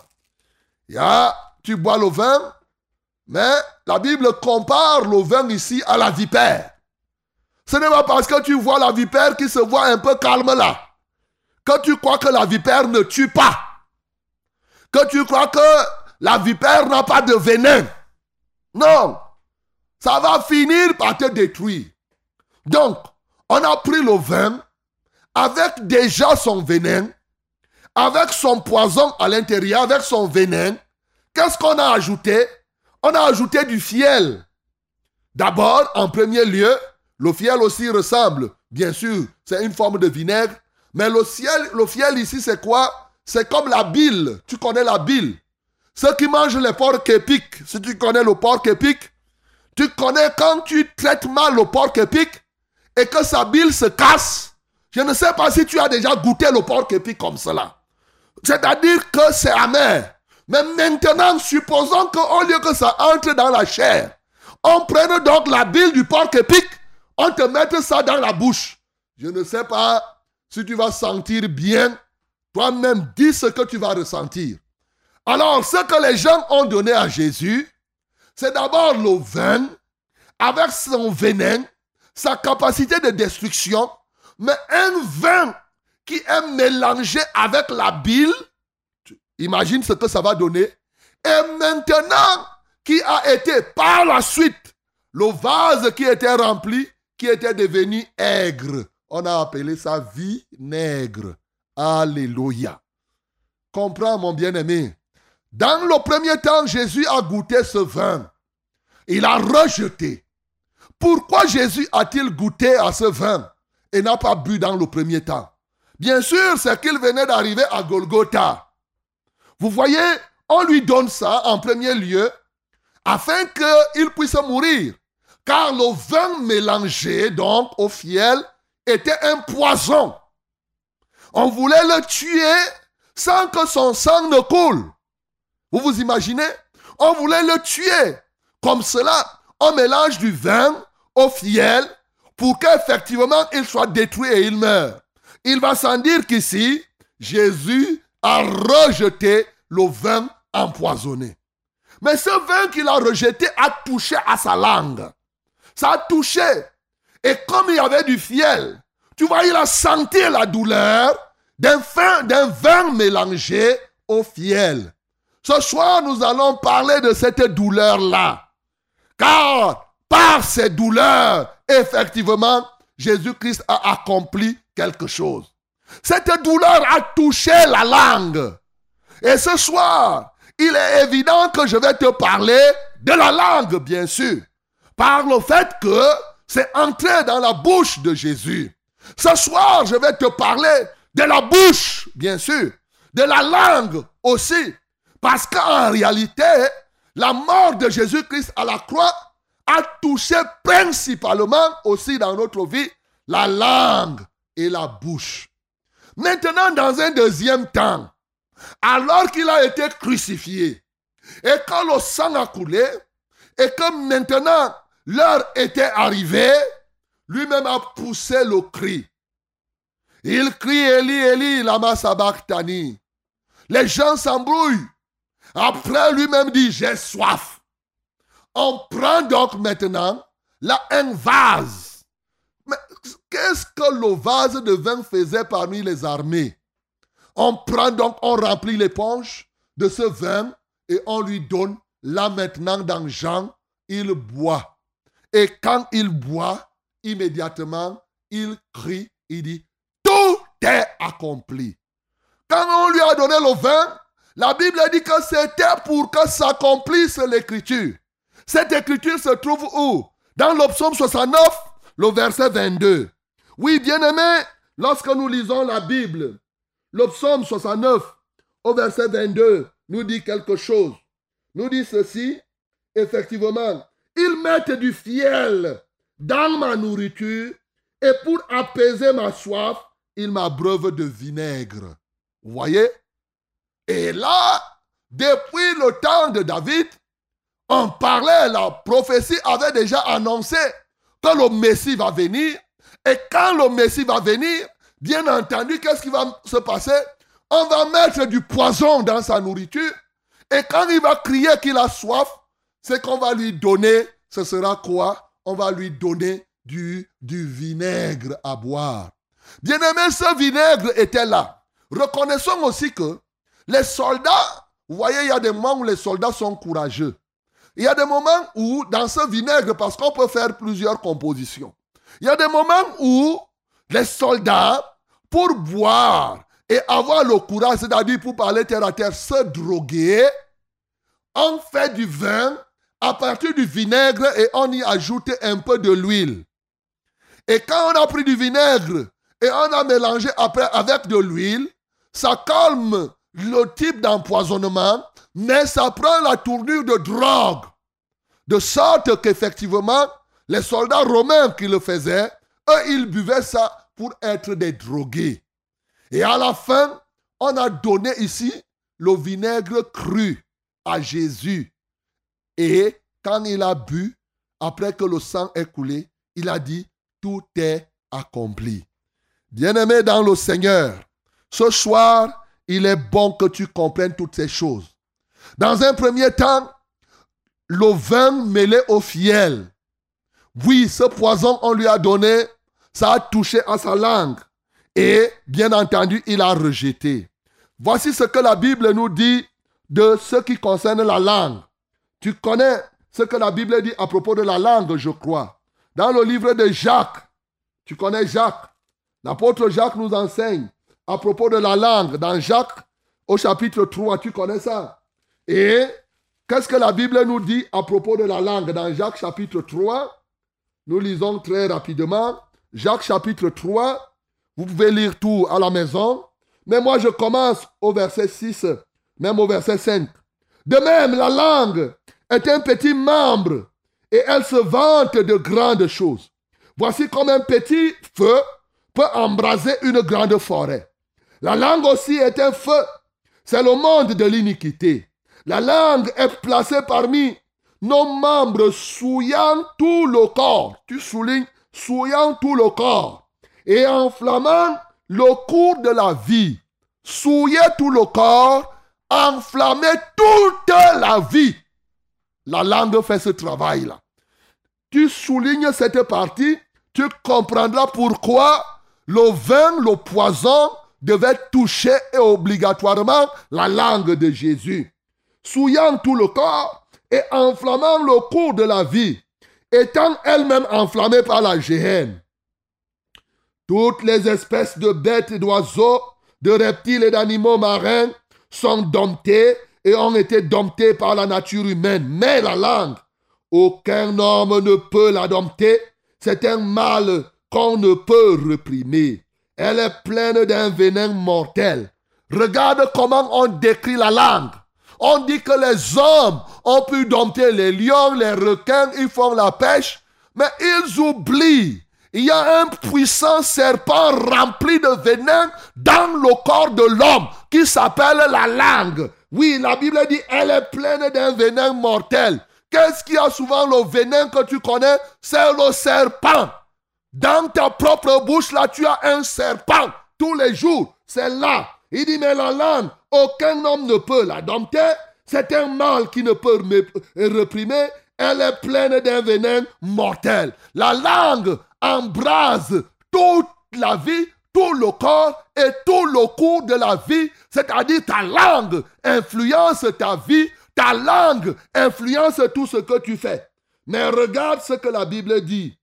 Tu bois le vin, mais la Bible compare le vin ici à la vipère. Ce n'est pas parce que tu vois la vipère qui se voit un peu calme là, que tu crois que la vipère ne tue pas, que tu crois que la vipère n'a pas de venin. Non, ça va finir par te détruire. Donc, on a pris le vin avec déjà son venin, avec son poison à l'intérieur, avec son venin. Qu'est-ce qu'on a ajouté? On a ajouté du fiel. D'abord, en premier lieu, le fiel aussi ressemble, bien sûr, c'est une forme de vinaigre, mais le, le fiel ici, c'est quoi? C'est comme la bile. Tu connais la bile. Ceux qui mangent les porcs épiques, si tu connais le porc épique, tu connais quand tu traites mal le porc épique et que sa bile se casse. Je ne sais pas si tu as déjà goûté le porc épique comme cela. C'est-à-dire que c'est amer. Mais maintenant, supposons qu'au lieu que ça entre dans la chair, on prenne donc la bile du porc épique on te met ça dans la bouche. Je ne sais pas si tu vas sentir bien. Toi-même, dis ce que tu vas ressentir. Alors, ce que les gens ont donné à Jésus, c'est d'abord le vin, avec son venin, sa capacité de destruction, mais un vin qui est mélangé avec la bile. Imagine ce que ça va donner. Et maintenant, qui a été par la suite le vase qui était rempli qui était devenu aigre. On a appelé ça vinaigre. Alléluia. Comprends, mon bien-aimé. Dans le premier temps, Jésus a goûté ce vin. Il a rejeté. Pourquoi Jésus a-t-il goûté à ce vin et n'a pas bu dans le premier temps? Bien sûr, c'est qu'il venait d'arriver à Golgotha. Vous voyez, on lui donne ça en premier lieu afin qu'il puisse mourir. Car le vin mélangé, donc, au fiel, était un poison. On voulait le tuer sans que son sang ne coule. Vous vous imaginez? On voulait le tuer. Comme cela, on mélange du vin au fiel pour qu'effectivement il soit détruit et il meure. Il va sans dire qu'ici, Jésus a rejeté le vin empoisonné. Mais ce vin qu'il a rejeté a touché à sa langue. Ça a touché. Et comme il y avait du fiel, tu vois, il a senti la douleur d'un vin mélangé au fiel. Ce soir, nous allons parler de cette douleur-là. Car par cette douleur, effectivement, Jésus-Christ a accompli quelque chose. Cette douleur a touché la langue. Et ce soir, il est évident que je vais te parler de la langue, bien sûr par le fait que c'est entré dans la bouche de Jésus. Ce soir, je vais te parler de la bouche, bien sûr, de la langue aussi, parce qu'en réalité, la mort de Jésus-Christ à la croix a touché principalement aussi dans notre vie la langue et la bouche. Maintenant, dans un deuxième temps, alors qu'il a été crucifié et quand le sang a coulé et que maintenant L'heure était arrivée, lui-même a poussé le cri. Il crie Eli, Eli, lama sabachthani. Les gens s'embrouillent. Après, lui-même dit, j'ai soif. On prend donc maintenant là un vase. Mais qu'est-ce que le vase de vin faisait parmi les armées? On prend donc, on remplit l'éponge de ce vin et on lui donne là maintenant dans Jean, il boit. Et quand il boit, immédiatement, il crie, il dit, tout est accompli. Quand on lui a donné le vin, la Bible dit que c'était pour que s'accomplisse l'écriture. Cette écriture se trouve où? Dans le psaume 69, le verset 22. Oui, bien-aimé, lorsque nous lisons la Bible, le psaume 69, au verset 22, nous dit quelque chose. Nous dit ceci, effectivement, ils mettent du fiel dans ma nourriture et pour apaiser ma soif, il m'abreuve de vinaigre. Vous voyez? Et là, depuis le temps de David, on parlait, la prophétie avait déjà annoncé que le Messie va venir. Et quand le Messie va venir, bien entendu, qu'est-ce qui va se passer? On va mettre du poison dans sa nourriture. Et quand il va crier qu'il a soif, c'est qu'on va lui donner, ce sera quoi? On va lui donner du, vinaigre à boire. Bien-aimé, ce vinaigre était là. Reconnaissons aussi que les soldats, vous voyez, il y a des moments où les soldats sont courageux. Il y a des moments où, dans ce vinaigre, parce qu'on peut faire plusieurs compositions, il y a des moments où les soldats, pour boire et avoir le courage, c'est-à-dire pour parler terre à terre, se droguer, on fait du vin à partir du vinaigre et on y ajoute un peu de l'huile. Et quand on a pris du vinaigre et on a mélangé après avec de l'huile, ça calme le type d'empoisonnement, mais ça prend la tournure de drogue. De sorte qu'effectivement, les soldats romains qui le faisaient, eux, ils buvaient ça pour être des drogués. Et à la fin, on a donné ici le vinaigre cru à Jésus. Et quand il a bu, après que le sang est coulé, il a dit, tout est accompli. Bien-aimé dans le Seigneur, ce soir, il est bon que tu comprennes toutes ces choses. Dans un premier temps, le vin mêlé au fiel. Oui, ce poison, on lui a donné, ça a touché à sa langue. Et bien entendu, il a rejeté. Voici ce que la Bible nous dit de ce qui concerne la langue. Tu connais ce que la Bible dit à propos de la langue, je crois. Dans le livre de Jacques, tu connais Jacques? L'apôtre Jacques nous enseigne à propos de la langue. Dans Jacques, au chapitre 3, tu connais ça? Et qu'est-ce que la Bible nous dit à propos de la langue? Dans Jacques chapitre 3, nous lisons très rapidement. Jacques chapitre 3, vous pouvez lire tout à la maison. Mais moi, je commence au verset 6, même au verset 5. De même, la langue est un petit membre et elle se vante de grandes choses. Voici comme un petit feu peut embraser une grande forêt. La langue aussi est un feu. C'est le monde de l'iniquité. La langue est placée parmi nos membres souillant tout le corps. Tu soulignes, souillant tout le corps. Et enflammant le cours de la vie. Souiller tout le corps, enflammer toute la vie. La langue fait ce travail-là. Tu soulignes cette partie, tu comprendras pourquoi le vin, le poison devait toucher obligatoirement la langue de Jésus. Souillant tout le corps et enflammant le cours de la vie, étant elle-même enflammée par la géhenne. Toutes les espèces de bêtes et d'oiseaux, de reptiles et d'animaux marins sont domptées et ont été domptés par la nature humaine. Mais la langue, aucun homme ne peut la dompter. C'est un mal qu'on ne peut réprimer. Elle est pleine d'un venin mortel. Regarde comment on décrit la langue. On dit que les hommes ont pu dompter les lions, les requins, ils font la pêche, mais ils oublient. Il y a un puissant serpent rempli de venin dans le corps de l'homme qui s'appelle la langue. Oui, la Bible dit, elle est pleine d'un venin mortel. Qu'est-ce qui a souvent le venin que tu connais? C'est le serpent. Dans ta propre bouche, là, tu as un serpent tous les jours. C'est là. Il dit, mais la langue, aucun homme ne peut la dompter. C'est un mal qui ne peut réprimer. Elle est pleine d'un venin mortel. La langue embrase toute la vie, tout le corps et tout le cours de la vie. C'est-à-dire ta langue influence ta vie. Ta langue influence tout ce que tu fais. Mais regarde ce que la Bible dit.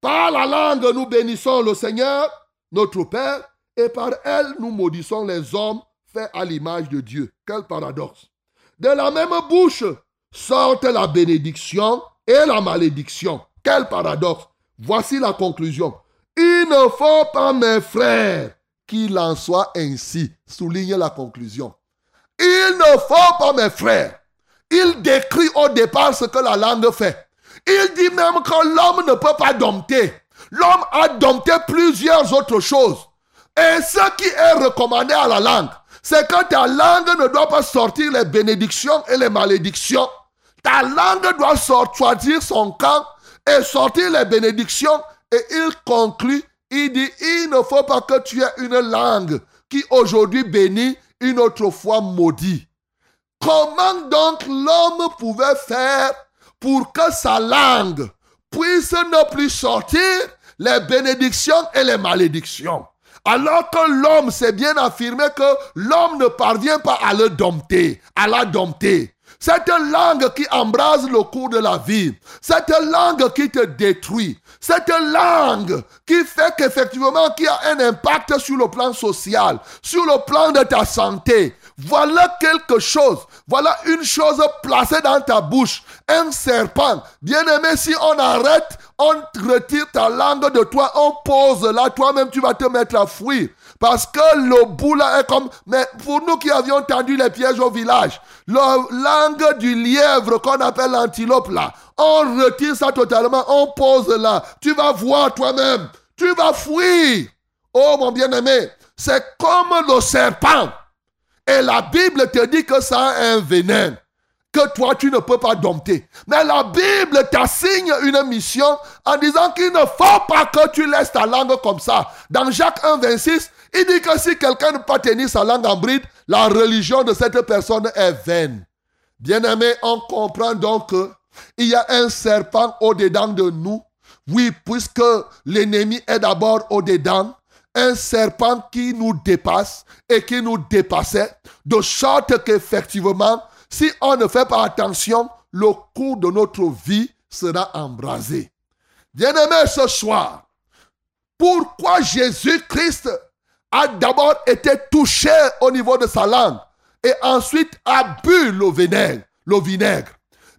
Par la langue, nous bénissons le Seigneur, notre Père, et par elle, nous maudissons les hommes faits à l'image de Dieu. Quel paradoxe. De la même bouche sortent la bénédiction et la malédiction. Quel paradoxe. Voici la conclusion. Il ne faut pas, mes frères, qu'il en soit ainsi. Souligne la conclusion. Il ne faut pas, mes frères. Il décrit au départ ce que la langue fait. Il dit même que l'homme ne peut pas dompter. L'homme a dompté plusieurs autres choses. Et ce qui est recommandé à la langue, c'est que ta langue ne doit pas sortir les bénédictions et les malédictions. Ta langue doit sortir son camp et sortir les bénédictions. Et il conclut, il dit, il ne faut pas que tu aies une langue qui aujourd'hui bénit, une autre fois maudit. Comment donc l'homme pouvait faire pour que sa langue puisse ne plus sortir les bénédictions et les malédictions? Alors que l'homme s'est bien affirmé que l'homme ne parvient pas à le dompter, à la dompter. Cette langue qui embrase le cours de la vie, cette langue qui te détruit, cette langue qui fait qu'effectivement, qui a un impact sur le plan social, sur le plan de ta santé, voilà quelque chose. Voilà une chose placée dans ta bouche. Un serpent. Bien-aimé, si on arrête, on retire ta langue de toi, on pose là, toi-même tu vas te mettre à fuir. Parce que le bout là est comme... Mais pour nous qui avions tendu les pièges au village, la langue du lièvre qu'on appelle l'antilope là, on retire ça totalement, on pose là. Tu vas voir toi-même. Tu vas fuir. Oh mon bien-aimé, c'est comme le serpent. Et la Bible te dit que ça a un venin que toi tu ne peux pas dompter. Mais la Bible t'assigne une mission en disant qu'il ne faut pas que tu laisses ta langue comme ça. Dans Jacques 1, 26, il dit que si quelqu'un ne peut pas tenir sa langue en bride, la religion de cette personne est vaine. Bien-aimé, on comprend donc qu'il y a un serpent au-dedans de nous. Oui, puisque l'ennemi est d'abord au-dedans, un serpent qui nous dépasse et qui nous dépassait, de sorte qu'effectivement, si on ne fait pas attention, le cours de notre vie sera embrasé. Bien-aimé ce soir, pourquoi Jésus-Christ a d'abord été touché au niveau de sa langue et ensuite a bu le vinaigre.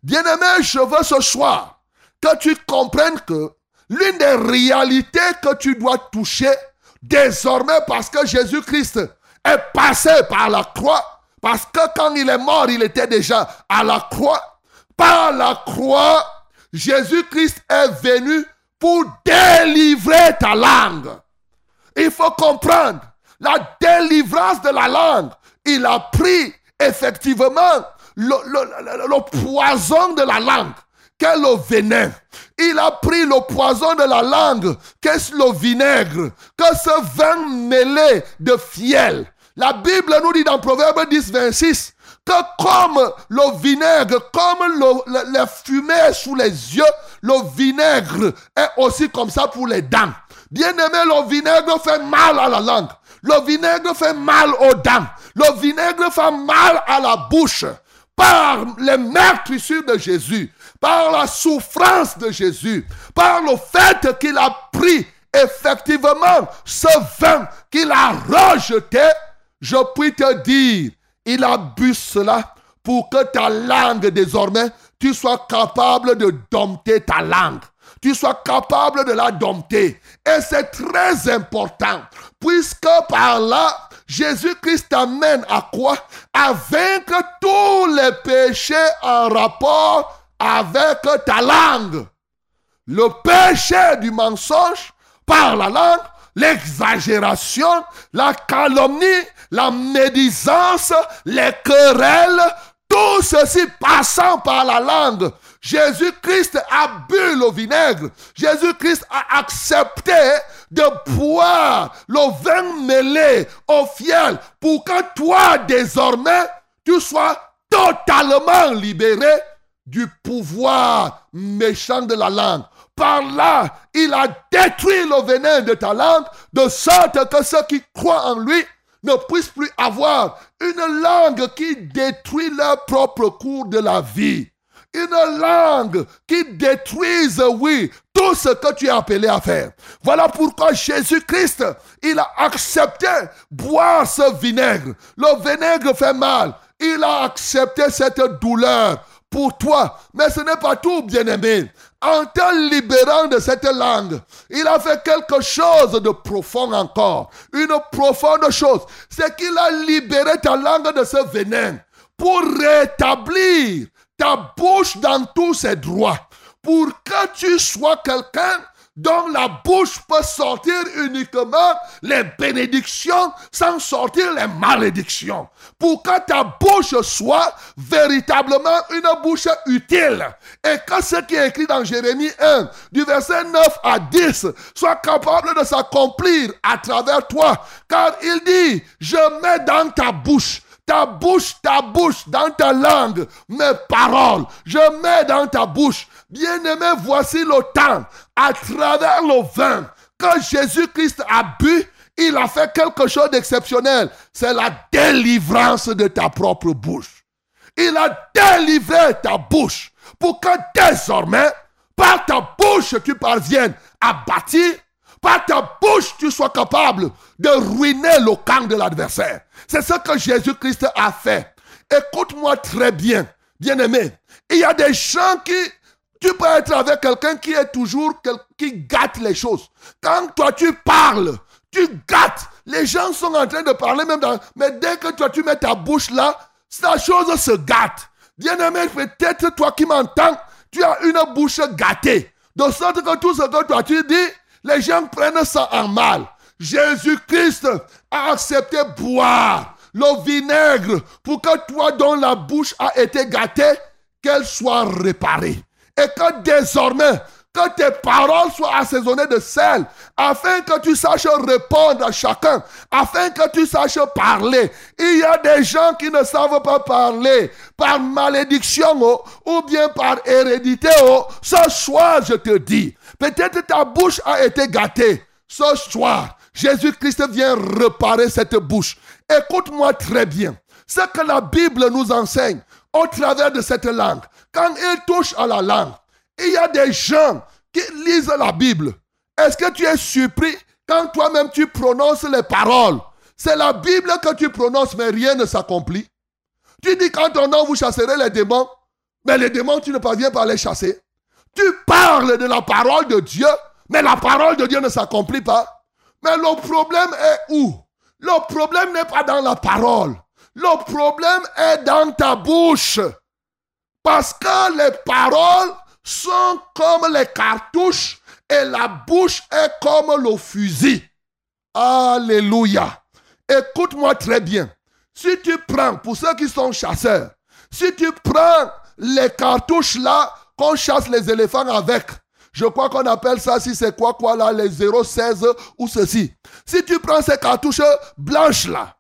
Bien-aimé, je veux ce soir que tu comprennes que l'une des réalités que tu dois toucher, Désormais, parce que Jésus-Christ est passé par la croix, parce que quand il est mort, il était déjà à la croix. Par la croix, Jésus-Christ est venu pour délivrer ta langue. Il faut comprendre la délivrance de la langue. Il a pris effectivement le, poison de la langue qu'est le venin. Il a pris le poison de la langue, qu'est-ce le vinaigre, que ce vin mêlé de fiel. La Bible nous dit dans Proverbe 10, 26, que comme le vinaigre, comme le, la fumée sous les yeux, le vinaigre est aussi comme ça pour les dents. Bien aimé, le vinaigre fait mal à la langue. Le vinaigre fait mal aux dents. Le vinaigre fait mal à la bouche. Par les meurtrissures de Jésus, par la souffrance de Jésus, par le fait qu'il a pris effectivement ce vin qu'il a rejeté, je puis te dire, il a bu cela pour que ta langue désormais, tu sois capable de dompter ta langue. Tu sois capable de la dompter. Et c'est très important, puisque par là, Jésus-Christ t'amène à quoi? À vaincre tous les péchés en rapport avec ta langue. Le péché du mensonge par la langue, l'exagération, la calomnie, la médisance, les querelles, tout ceci passant par la langue. Jésus-Christ a bu le vinaigre. Jésus-Christ a accepté de boire le vin mêlé au fiel pour que toi désormais tu sois totalement libéré du pouvoir méchant de la langue. Par là, il a détruit le venin de ta langue, de sorte que ceux qui croient en lui ne puissent plus avoir une langue qui détruit leur propre cours de la vie. Une langue qui détruise, oui, tout ce que tu es appelé à faire. Voilà pourquoi Jésus-Christ, il a accepté boire ce vinaigre. Le vinaigre fait mal. Il a accepté cette douleur pour toi. Mais ce n'est pas tout, bien-aimé. En te libérant de cette langue, il a fait quelque chose de profond encore. Une profonde chose. C'est qu'il a libéré ta langue de ce venin pour rétablir ta bouche dans tous ses droits. Pour que tu sois quelqu'un dont la bouche peut sortir uniquement les bénédictions sans sortir les malédictions. Pour que ta bouche soit véritablement une bouche utile. Et que ce qui est écrit dans Jérémie 1, du verset 9 à 10, soit capable de s'accomplir à travers toi. Car il dit, je mets dans ta bouche ta bouche, ta bouche, dans ta langue, mes paroles. Je mets dans ta bouche. Bien-aimé, voici le temps, à travers le vin, que Jésus-Christ a bu, il a fait quelque chose d'exceptionnel. C'est la délivrance de ta propre bouche. Il a délivré ta bouche pour que désormais, par ta bouche, tu parviennes à bâtir par ta bouche, tu sois capable de ruiner le camp de l'adversaire. C'est ce que Jésus-Christ a fait. Écoute-moi très bien, bien-aimé. Il y a des gens qui, tu peux être avec quelqu'un qui est toujours, qui gâte les choses. Quand toi tu parles, tu gâtes. Les gens sont en train de parler même dans, mais dès que toi tu mets ta bouche là, la chose se gâte. Bien-aimé, peut-être toi qui m'entends, tu as une bouche gâtée. De sorte que tout ce que toi tu dis, les gens prennent ça en mal. Jésus-Christ a accepté boire le vinaigre pour que toi dont la bouche a été gâtée, qu'elle soit réparée. Et que désormais, que tes paroles soient assaisonnées de sel, afin que tu saches répondre à chacun, afin que tu saches parler. Il y a des gens qui ne savent pas parler par malédiction oh, ou bien par hérédité. Oh. Ce soir, je te dis, peut-être ta bouche a été gâtée. Ce soir, Jésus-Christ vient réparer cette bouche. Écoute-moi très bien. Ce que la Bible nous enseigne au travers de cette langue, quand il touche à la langue, il y a des gens qui lisent la Bible. Est-ce que tu es surpris quand toi-même tu prononces les paroles? C'est la Bible que tu prononces, mais rien ne s'accomplit. Tu dis quand ton nom vous chasserez les démons, mais les démons, tu ne parviens pas à les chasser. Tu parles de la parole de Dieu, mais la parole de Dieu ne s'accomplit pas. Mais le problème est où? Le problème n'est pas dans la parole. Le problème est dans ta bouche. Parce que les paroles sont comme les cartouches et la bouche est comme le fusil. Alléluia. Écoute-moi très bien. Si tu prends, pour ceux qui sont chasseurs, si tu prends les cartouches là qu'on chasse les éléphants avec, je crois qu'on appelle ça, si c'est quoi, quoi là, les 016 ou ceci. Si tu prends ces cartouches blanches là,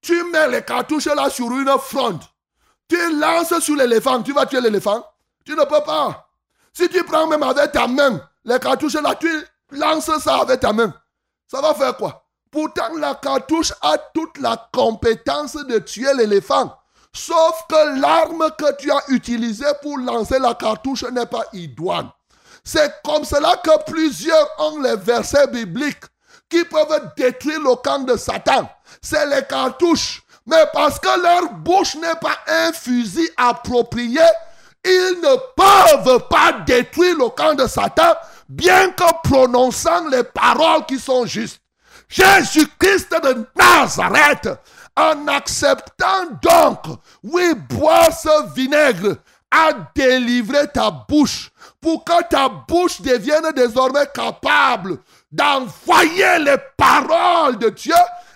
tu mets les cartouches là sur une fronde, tu lances sur l'éléphant, tu vas tuer l'éléphant. Tu ne peux pas. Si tu prends même avec ta main, les cartouches là, tu lances ça avec ta main. Ça va faire quoi? Pourtant, la cartouche a toute la compétence de tuer l'éléphant. Sauf que l'arme que tu as utilisée pour lancer la cartouche n'est pas idoine. C'est comme cela que plusieurs ont les versets bibliques qui peuvent détruire le camp de Satan. C'est les cartouches. Mais parce que leur bouche n'est pas un fusil approprié, ils ne peuvent pas détruire le camp de Satan, bien que prononçant les paroles qui sont justes. Jésus-Christ de Nazareth, en acceptant donc, oui, boire ce vinaigre, a délivré ta bouche pour que ta bouche devienne désormais capable d'envoyer les paroles de Dieu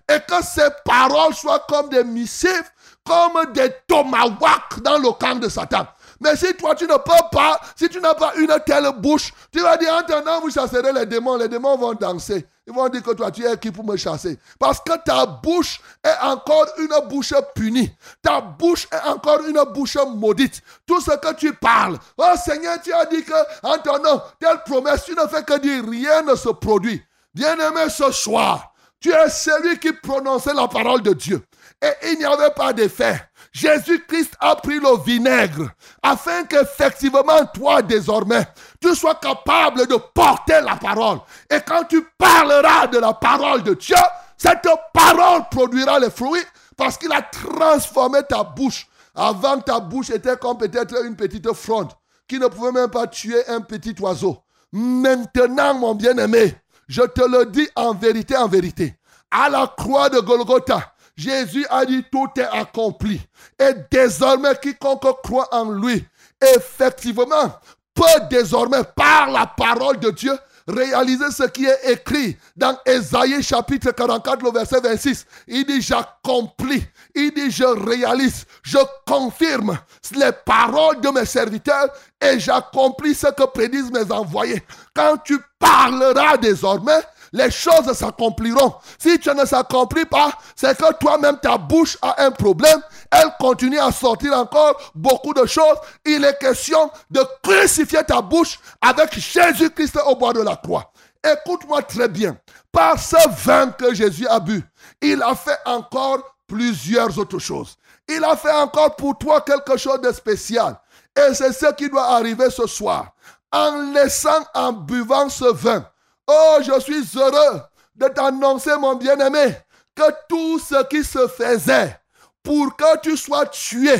et que ces paroles soient comme des missives, comme des tomahawks dans le camp de Satan. Mais si toi, tu ne peux pas, si tu n'as pas une telle bouche, tu vas dire, en vous chasserez les démons. Les démons vont danser. Ils vont dire que toi, tu es qui pour me chasser. Parce que ta bouche est encore une bouche punie. Ta bouche est encore une bouche maudite. Tout ce que tu parles. Oh Seigneur, tu as dit que en ton nom, telle promesse, tu ne fais que dire, rien ne se produit. Bien-aimé, ce soir, tu es celui qui prononçait la parole de Dieu. Et il n'y avait pas d'effet. Jésus-Christ a pris le vinaigre afin qu'effectivement toi désormais, tu sois capable de porter la parole. Et quand tu parleras de la parole de Dieu, cette parole produira les fruits parce qu'il a transformé ta bouche. Avant, ta bouche était comme peut-être une petite fronde qui ne pouvait même pas tuer un petit oiseau. Maintenant, mon bien-aimé, je te le dis en vérité, en vérité, à la croix de Golgotha, Jésus a dit tout est accompli. Et désormais, quiconque croit en lui, effectivement, peut désormais, par la parole de Dieu, réaliser ce qui est écrit dans Ésaïe chapitre 44, le verset 26. Il dit, j'accomplis. Il dit, je réalise, je confirme les paroles de mes serviteurs et j'accomplis ce que prédisent mes envoyés. Quand tu parleras désormais, les choses s'accompliront. Si tu ne s'accomplis pas, c'est que toi-même, ta bouche a un problème. Elle continue à sortir encore beaucoup de choses. Il est question de crucifier ta bouche avec Jésus-Christ au bois de la croix. Écoute-moi très bien. Par ce vin que Jésus a bu, il a fait encore plusieurs autres choses. Il a fait encore pour toi quelque chose de spécial. Et c'est ce qui doit arriver ce soir. En laissant, en buvant ce vin, Oh, je suis heureux de t'annoncer, mon bien-aimé, que tout ce qui se faisait pour que tu sois tué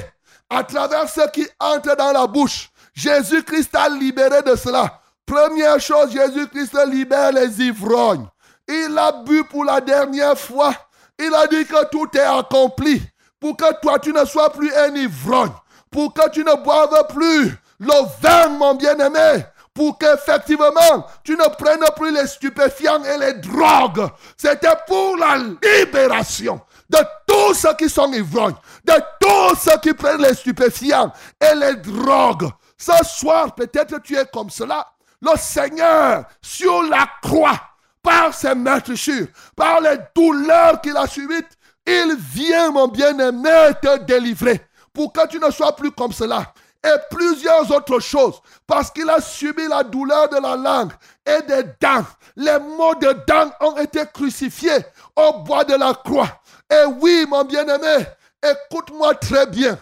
à travers ce qui entre dans la bouche, Jésus-Christ a libéré de cela. Première chose, Jésus-Christ libère les ivrognes. Il a bu pour la dernière fois. Il a dit que tout est accompli. Pour que toi, tu ne sois plus un ivrogne. Pour que tu ne boives plus le vin, mon bien-aimé pour qu'effectivement tu ne prennes plus les stupéfiants et les drogues. C'était pour la libération de tous ceux qui sont ivrognes, de tous ceux qui prennent les stupéfiants et les drogues. Ce soir, peut-être tu es comme cela. Le Seigneur, sur la croix, par ses meurtrissures, par les douleurs qu'il a subies, il vient, mon bien-aimé, te délivrer pour que tu ne sois plus comme cela et plusieurs autres choses, parce qu'il a subi la douleur de la langue et des dents. Les mots de dents ont été crucifiés au bois de la croix. Et oui, mon bien-aimé, écoute-moi très bien.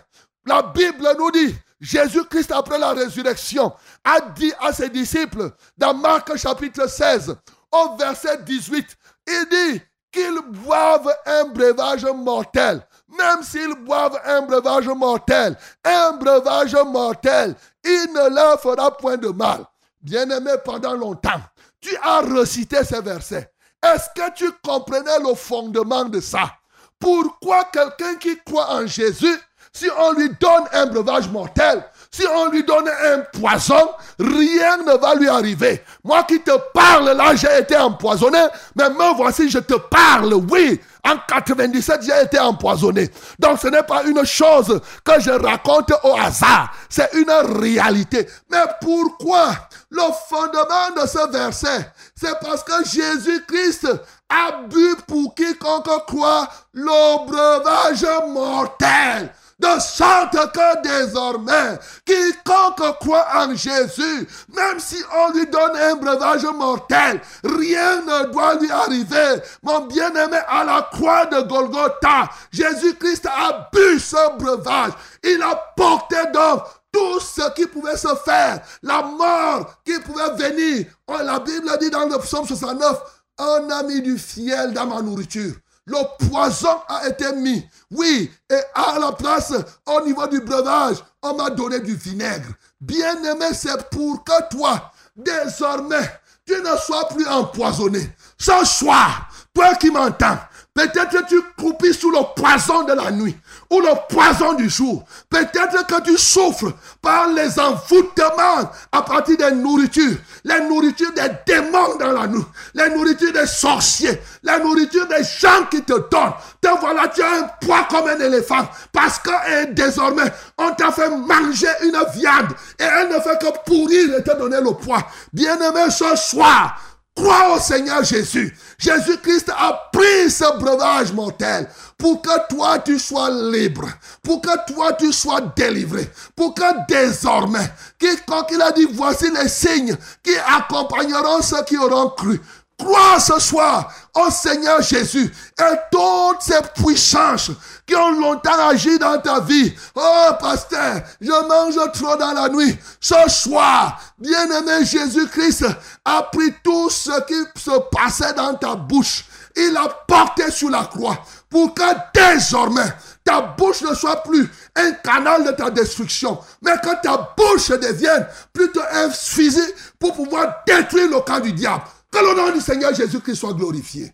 La Bible nous dit, Jésus-Christ, après la résurrection, a dit à ses disciples, dans Marc chapitre 16, au verset 18, il dit qu'ils boivent un breuvage mortel même s'ils boivent un breuvage mortel, un breuvage mortel, il ne leur fera point de mal. Bien-aimé, pendant longtemps, tu as recité ces versets. Est-ce que tu comprenais le fondement de ça? Pourquoi quelqu'un qui croit en Jésus, si on lui donne un breuvage mortel, si on lui donne un poison, rien ne va lui arriver. Moi qui te parle là, j'ai été empoisonné, mais me voici, je te parle, oui. En 97, j'ai été empoisonné. Donc ce n'est pas une chose que je raconte au hasard, c'est une réalité. Mais pourquoi le fondement de ce verset C'est parce que Jésus-Christ a bu pour quiconque croit le breuvage mortel. De sorte que désormais, quiconque croit en Jésus, même si on lui donne un breuvage mortel, rien ne doit lui arriver. Mon bien-aimé, à la croix de Golgotha, Jésus-Christ a bu ce breuvage. Il a porté donc tout ce qui pouvait se faire, la mort qui pouvait venir. Oh, la Bible dit dans le psaume 69, un ami du ciel dans ma nourriture. Le poison a été mis. Oui, et à la place, au niveau du breuvage, on m'a donné du vinaigre. Bien-aimé, c'est pour que toi, désormais, tu ne sois plus empoisonné. Ce soir, toi qui m'entends, peut-être tu croupis sous le poison de la nuit ou le poison du jour. Peut-être que tu souffres par les envoûtements à partir des nourritures, les nourritures des démons dans la nuit, les nourritures des sorciers, les nourritures des gens qui te donnent. Te voilà, tu as un poids comme un éléphant parce que désormais, on t'a fait manger une viande et elle ne fait que pourrir et te donner le poids. Bien-aimé, ce soir, crois au Seigneur Jésus. Jésus-Christ a pris ce breuvage mortel pour que toi tu sois libre, pour que toi tu sois délivré, pour que désormais, quiconque il a dit, voici les signes qui accompagneront ceux qui auront cru. Crois ce soir au Seigneur Jésus et toutes ces puissances qui ont longtemps agi dans ta vie. Oh, pasteur, je mange trop dans la nuit. Ce soir, bien-aimé Jésus-Christ a pris tout ce qui se passait dans ta bouche. Il a porté sur la croix pour que désormais ta bouche ne soit plus un canal de ta destruction, mais que ta bouche devienne plutôt un fusil pour pouvoir détruire le camp du diable. Que le nom du Seigneur Jésus-Christ soit glorifié.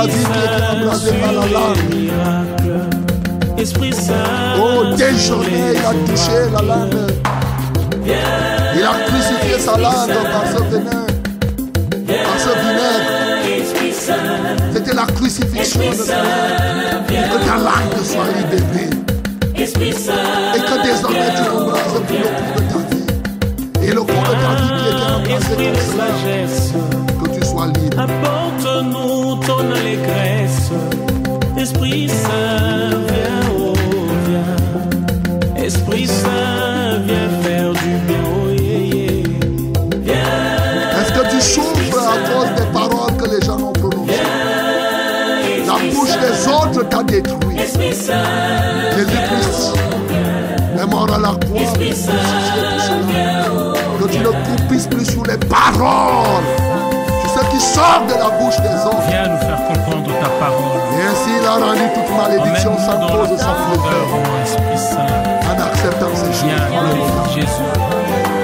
la Esprit Saint. Oh, déjeuner, il a touché la langue. Il a crucifié sa langue par ce venin. Par ce vinaigre. C'était la crucifixion de sa langue. Que ta langue soit libérée. Esprit Saint, Et que désormais tu embrasses tout le cours de ta vie. Et le cours de ta vie qui était embrassé comme cela. Apporte-nous ton allégresse, Esprit Saint, viens, oh viens. Esprit Saint, viens faire du bien, oh, Est-ce que tu souffres à cause des paroles que les gens ont prononcées? La bouche des autres t'a détruit. Esprit Saint, Jésus-Christ oh, est mort à la croix. Oh, que tu ne coupisses plus sur les paroles qui sort de la bouche des hommes. Viens nous faire comprendre ta parole. Et ainsi il a toute malédiction sans cause et sans. En acceptant ces choses. Jésus.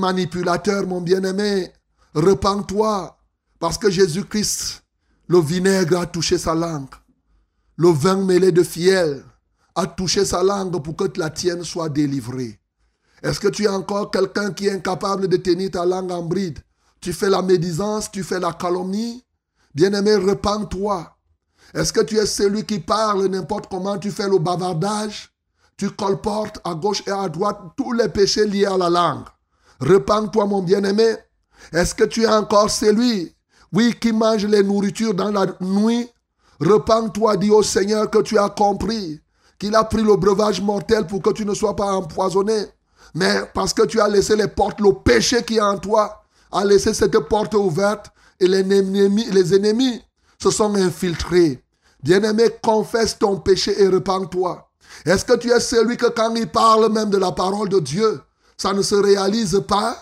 Manipulateur, mon bien-aimé Repends-toi. Parce que Jésus-Christ, le vinaigre a touché sa langue. Le vin mêlé de fiel a touché sa langue pour que la tienne soit délivrée. Est-ce que tu es encore quelqu'un qui est incapable de tenir ta langue en bride? Tu fais la médisance, tu fais la calomnie? Bien-aimé, repends-toi. Est-ce que tu es celui qui parle n'importe comment, tu fais le bavardage? Tu colportes à gauche et à droite tous les péchés liés à la langue. Repends-toi, mon bien-aimé. Est-ce que tu es encore celui, oui, qui mange les nourritures dans la nuit Repends-toi, dis au Seigneur que tu as compris qu'il a pris le breuvage mortel pour que tu ne sois pas empoisonné. Mais parce que tu as laissé les portes, le péché qui est en toi a laissé cette porte ouverte et les ennemis, les ennemis se sont infiltrés. Bien-aimé, confesse ton péché et repens-toi. Est-ce que tu es celui que quand il parle même de la parole de Dieu, ça ne se réalise pas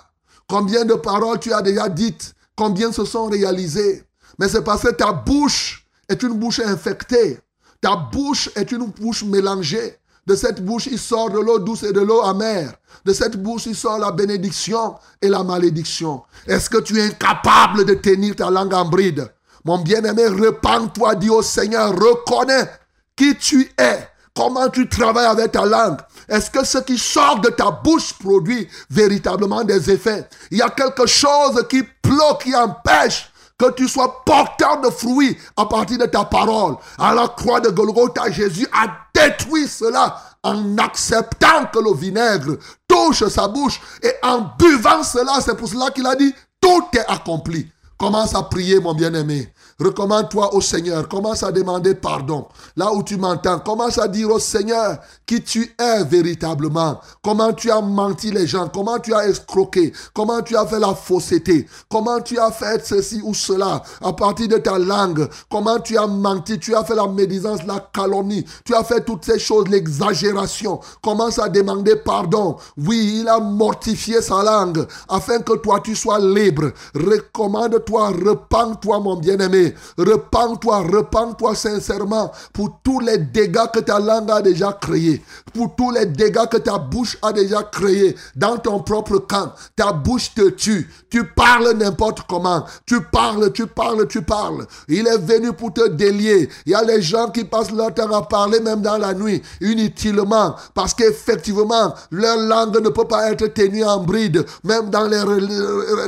Combien de paroles tu as déjà dites Combien se sont réalisées Mais c'est parce que ta bouche est une bouche infectée. Ta bouche est une bouche mélangée. De cette bouche, il sort de l'eau douce et de l'eau amère. De cette bouche, il sort la bénédiction et la malédiction. Est-ce que tu es incapable de tenir ta langue en bride? Mon bien-aimé, repends-toi, dis au Seigneur, reconnais qui tu es, comment tu travailles avec ta langue? Est-ce que ce qui sort de ta bouche produit véritablement des effets? Il y a quelque chose qui bloque, qui empêche que tu sois porteur de fruits à partir de ta parole. À la croix de Golgotha, Jésus a détruit cela en acceptant que le vinaigre touche sa bouche et en buvant cela. C'est pour cela qu'il a dit, tout est accompli. Commence à prier, mon bien-aimé. Recommande-toi au Seigneur. Commence à demander pardon. Là où tu m'entends, commence à dire au Seigneur qui tu es véritablement. Comment tu as menti les gens. Comment tu as escroqué. Comment tu as fait la fausseté. Comment tu as fait ceci ou cela à partir de ta langue. Comment tu as menti. Tu as fait la médisance, la calomnie. Tu as fait toutes ces choses, l'exagération. Commence à demander pardon. Oui, il a mortifié sa langue afin que toi tu sois libre. Recommande-toi, repends-toi mon bien-aimé. Repends-toi, repends-toi sincèrement pour tous les dégâts que ta langue a déjà créés, pour tous les dégâts que ta bouche a déjà créés dans ton propre camp. Ta bouche te tue. Tu parles n'importe comment. Tu parles, tu parles, tu parles. Il est venu pour te délier. Il y a les gens qui passent leur temps à parler même dans la nuit, inutilement, parce qu'effectivement, leur langue ne peut pas être tenue en bride, même dans, les,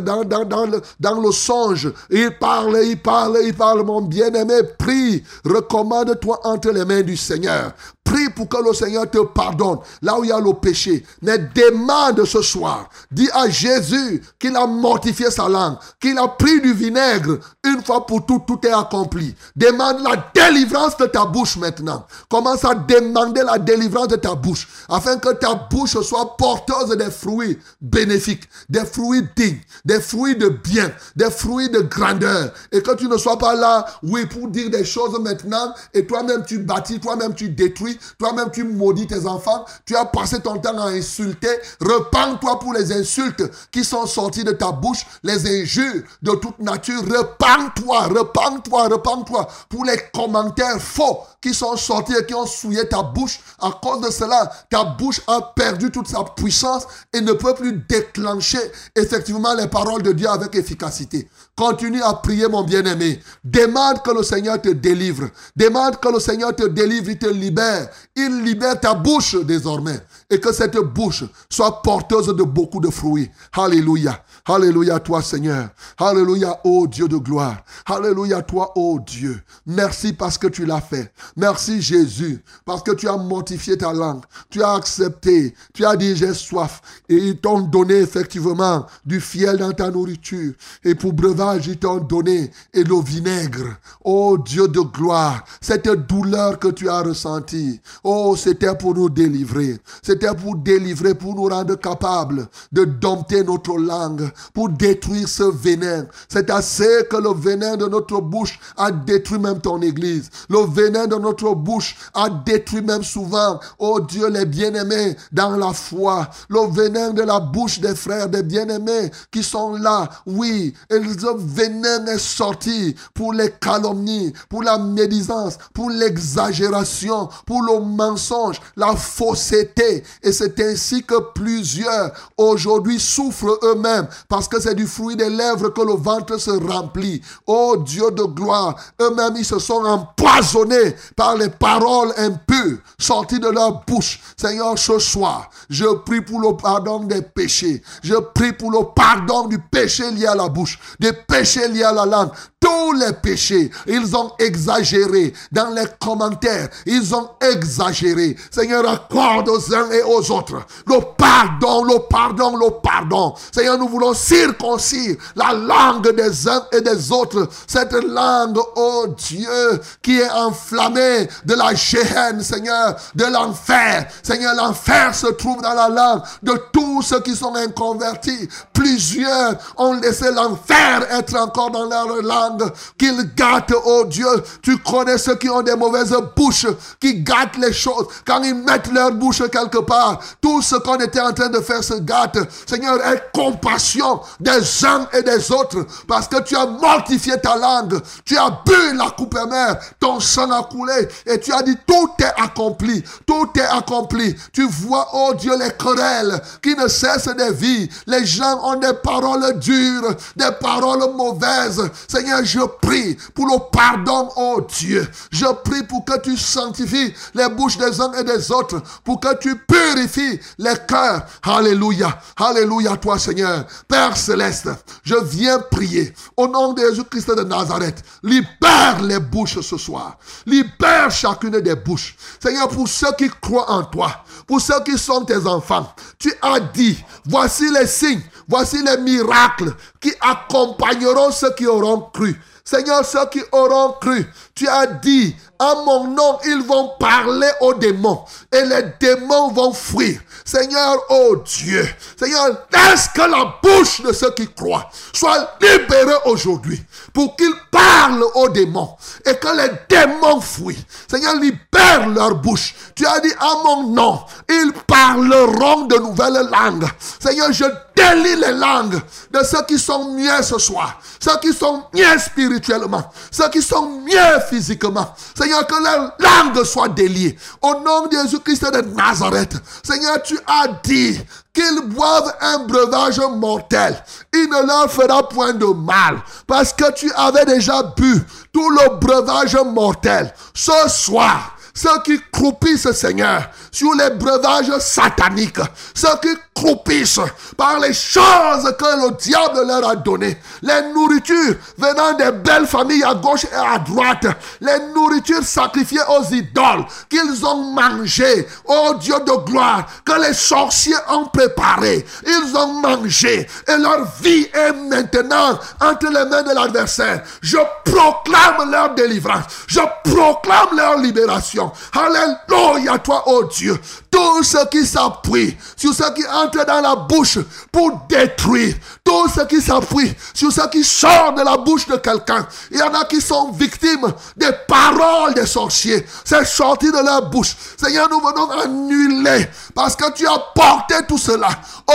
dans, le, dans le songe. Il parle, il parle, il parle, mon bien-aimé. Prie, recommande-toi entre les mains du Seigneur. Prie pour que le Seigneur te pardonne là où il y a le péché. Mais demande ce soir. Dis à Jésus qu'il a mortifié sa langue, qu'il a pris du vinaigre. Une fois pour toutes, tout est accompli. Demande la délivrance de ta bouche maintenant. Commence à demander la délivrance de ta bouche afin que ta bouche soit porteuse des fruits bénéfiques, des fruits dignes, des fruits de bien, des fruits de grandeur. Et que tu ne sois pas là, oui, pour dire des choses maintenant et toi-même tu bâtis, toi-même tu détruis, toi-même tu maudis tes enfants, tu as passé ton temps à insulter. Repends-toi pour les insultes qui sont sorties de ta bouche, les injures de toute nature. Repends-toi, repends-toi, repends-toi pour les commentaires faux qui sont sortis et qui ont souillé ta bouche. À cause de cela, ta bouche a perdu toute sa puissance et ne peut plus déclencher effectivement les paroles de Dieu avec efficacité. Continue à prier, mon bien-aimé. Demande que le Seigneur te délivre. Demande que le Seigneur te délivre, il te libère. Il libère ta bouche désormais. Et que cette bouche soit porteuse de beaucoup de fruits. Alléluia. Alléluia toi Seigneur. Alléluia, ô Dieu de gloire. Alléluia toi, ô Dieu. Merci parce que tu l'as fait. Merci Jésus, parce que tu as mortifié ta langue. Tu as accepté. Tu as dit j'ai soif. Et ils t'ont donné effectivement du fiel dans ta nourriture. Et pour breuvage, ils t'ont donné et le vinaigre. Ô Dieu de gloire, cette douleur que tu as ressentie. Oh, c'était pour nous délivrer. C'était pour délivrer, pour nous rendre capables de dompter notre langue pour détruire ce venin. C'est assez que le venin de notre bouche a détruit même ton église. Le venin de notre bouche a détruit même souvent, oh Dieu, les bien-aimés dans la foi. Le venin de la bouche des frères, des bien-aimés qui sont là. Oui, et le venin est sorti pour les calomnies, pour la médisance, pour l'exagération, pour le mensonge, la fausseté. Et c'est ainsi que plusieurs aujourd'hui souffrent eux-mêmes parce que c'est du fruit des lèvres que le ventre se remplit. Oh Dieu de gloire, eux-mêmes ils se sont empoisonnés par les paroles impures sorties de leur bouche. Seigneur, ce soir, je prie pour le pardon des péchés. Je prie pour le pardon du péché lié à la bouche, des péchés liés à la langue, tous les péchés. Ils ont exagéré dans les commentaires. Ils ont exagéré. Seigneur, accorde aux uns et aux autres le pardon, le pardon, le pardon. Seigneur, nous voulons circoncire la langue des uns et des autres. Cette langue, oh Dieu, qui est enflammée de la géhenne, Seigneur, de l'enfer. Seigneur, l'enfer se trouve dans la langue de tous ceux qui sont inconvertis. Plusieurs ont laissé l'enfer être encore dans leur langue, qu'ils gâtent, oh Dieu. Tu connais ceux qui ont des mauvaises bouches, qui gâtent les choses. Quand ils mettent leur bouche quelque part, tout ce qu'on était en train de faire se gâte. Seigneur, aie compassion des uns et des autres, parce que tu as mortifié ta langue. Tu as bu la coupe amère, ton sang a coulé, et tu as dit tout est accompli, tout est accompli. Tu vois, oh Dieu, les querelles qui ne cessent de vie. Les gens ont des paroles dures, des paroles mauvaises. Seigneur, je prie pour le pardon, oh Dieu. Je prie pour que tu sanctifies les bouches des uns et des autres, pour que tu purifies les cœurs. Alléluia. Alléluia, toi, Seigneur. Père céleste, je viens prier au nom de Jésus-Christ de Nazareth. Libère les bouches ce soir. Libère chacune des bouches. Seigneur, pour ceux qui croient en toi, pour ceux qui sont tes enfants, tu as dit, voici les signes, voici les miracles qui accompagneront ceux qui auront cru. Seigneur, ceux qui auront cru, tu as dit, à mon nom, ils vont parler aux démons et les démons vont fuir. Seigneur, oh Dieu, Seigneur, laisse que la bouche de ceux qui croient soit libérée aujourd'hui pour qu'ils parlent aux démons et que les démons fuient. Seigneur, libère leur bouche. Tu as dit à mon nom, ils parleront de nouvelles langues. Seigneur, je délie les langues de ceux qui sont mieux ce soir, ceux qui sont mieux spirituellement, ceux qui sont mieux physiquement. Seigneur, que leur langue soit déliée. Au nom de Jésus-Christ de Nazareth, Seigneur, tu as dit qu'ils boivent un breuvage mortel. Il ne leur fera point de mal parce que tu avais déjà bu tout le breuvage mortel. Ce soir, ceux qui croupissent, Seigneur, sur les breuvages sataniques, ceux qui croupissent par les choses que le diable leur a données, les nourritures venant des belles familles à gauche et à droite, les nourritures sacrifiées aux idoles qu'ils ont mangées, oh Dieu de gloire, que les sorciers ont préparé, ils ont mangé et leur vie est maintenant entre les mains de l'adversaire. Je proclame leur délivrance, je proclame leur libération. Alléluia, toi, oh Dieu. Tout ce qui s'appuie sur ce qui entre dans la bouche pour détruire, tout ce qui s'appuie sur ce qui sort de la bouche de quelqu'un. Il y en a qui sont victimes des paroles des sorciers. C'est sorti de leur bouche. Seigneur, nous venons annuler parce que tu as porté tout cela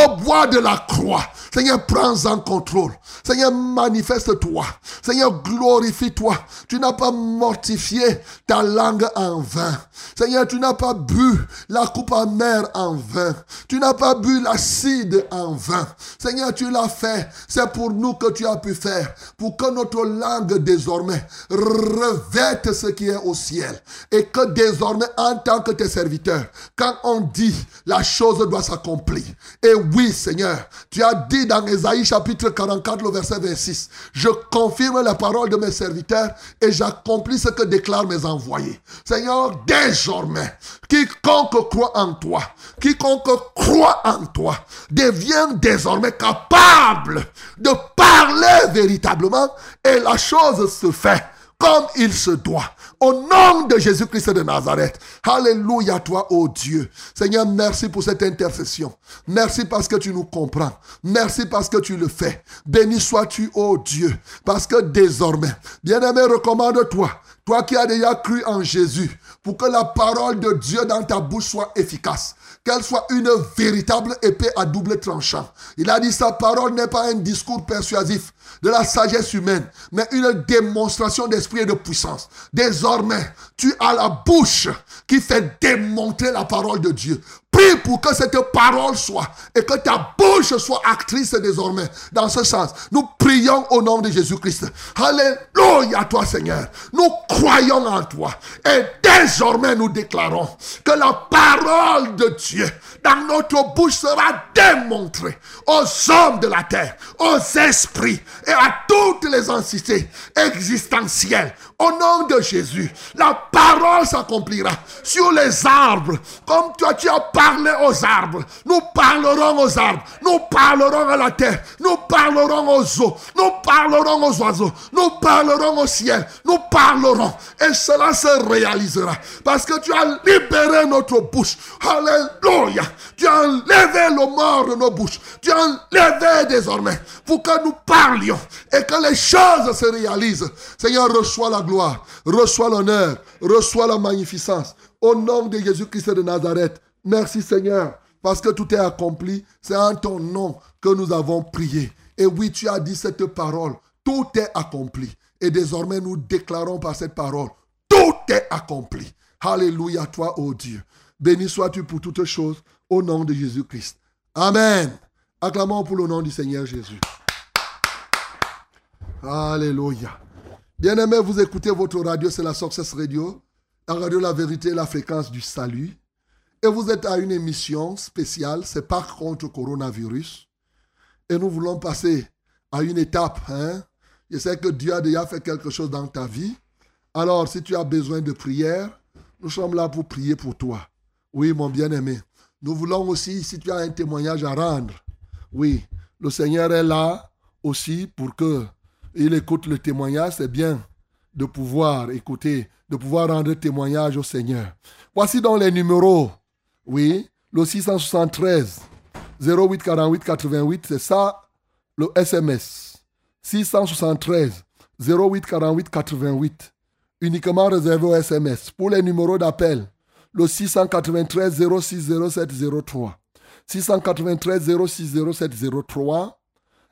au bois de la croix. Seigneur, prends en contrôle. Seigneur, manifeste-toi. Seigneur, glorifie-toi. Tu n'as pas mortifié ta langue en vain. Seigneur, tu n'as pas bu la coupe amère en vain. Tu n'as pas bu l'acide en vain. Seigneur, tu l'as fait. C'est pour nous que tu as pu faire. Pour que notre langue désormais revête ce qui est au ciel. Et que désormais, en tant que tes serviteurs, quand on dit, la chose doit s'accomplir. Et oui, Seigneur, tu as dit dans Ésaïe chapitre 44, le verset 26, je confirme la parole de mes serviteurs et j'accomplis ce que déclarent mes envoyés. Seigneur, désormais, quiconque croit en toi, quiconque croit en toi, devient désormais capable de parler véritablement et la chose se fait comme il se doit. Au nom de Jésus-Christ de Nazareth. Alléluia toi, ô Dieu. Seigneur, merci pour cette intercession. Merci parce que tu nous comprends. Merci parce que tu le fais. Béni sois-tu, ô Dieu. Parce que désormais, bien-aimé, recommande-toi. Toi qui as déjà cru en Jésus, pour que la parole de Dieu dans ta bouche soit efficace, qu'elle soit une véritable épée à double tranchant. Il a dit sa parole n'est pas un discours persuasif de la sagesse humaine, mais une démonstration d'esprit et de puissance. Désormais, tu as la bouche qui fait démontrer la parole de Dieu. Prie pour que cette parole soit et que ta bouche soit actrice désormais. Dans ce sens, nous prions au nom de Jésus-Christ. Alléluia toi Seigneur. Nous croyons en toi. Et désormais nous déclarons que la parole de Dieu dans notre bouche sera démontrée aux hommes de la terre, aux esprits et à toutes les entités existentielles. Au nom de Jésus, la parole s'accomplira sur les arbres. Comme toi, tu as parlé aux arbres. Nous parlerons aux arbres. Nous parlerons à la terre. Nous parlerons aux eaux. Nous parlerons aux oiseaux. Nous parlerons au ciel. Nous parlerons. Et cela se réalisera. Parce que tu as libéré notre bouche. Alléluia. Tu as enlevé le mort de nos bouches. Tu as enlevé désormais pour que nous parlions et que les choses se réalisent. Seigneur, reçois la gloire, reçois l'honneur, reçois la magnificence. Au nom de Jésus-Christ de Nazareth, merci Seigneur, parce que tout est accompli. C'est en ton nom que nous avons prié. Et oui, tu as dit cette parole. Tout est accompli. Et désormais, nous déclarons par cette parole, tout est accompli. Alléluia, toi, ô Dieu. Béni sois-tu pour toutes choses, au nom de Jésus-Christ. Amen. Acclamons pour le nom du Seigneur Jésus. Alléluia. Bien-aimés, vous écoutez votre radio, c'est la Success Radio, la radio La Vérité, la fréquence du salut. Et vous êtes à une émission spéciale, c'est par contre coronavirus. Et nous voulons passer à une étape. Hein? Je sais que Dieu a déjà fait quelque chose dans ta vie. Alors, si tu as besoin de prière, nous sommes là pour prier pour toi. Oui, mon bien-aimé. Nous voulons aussi, si tu as un témoignage à rendre, oui, le Seigneur est là aussi pour que il écoute le témoignage. C'est bien de pouvoir écouter, de pouvoir rendre témoignage au Seigneur. Voici donc les numéros. Oui, le 673 08 48 88, c'est ça le SMS. 673 08 48 88, uniquement réservé au SMS. Pour les numéros d'appel, le 693 06 07 03. 693 06 07 03.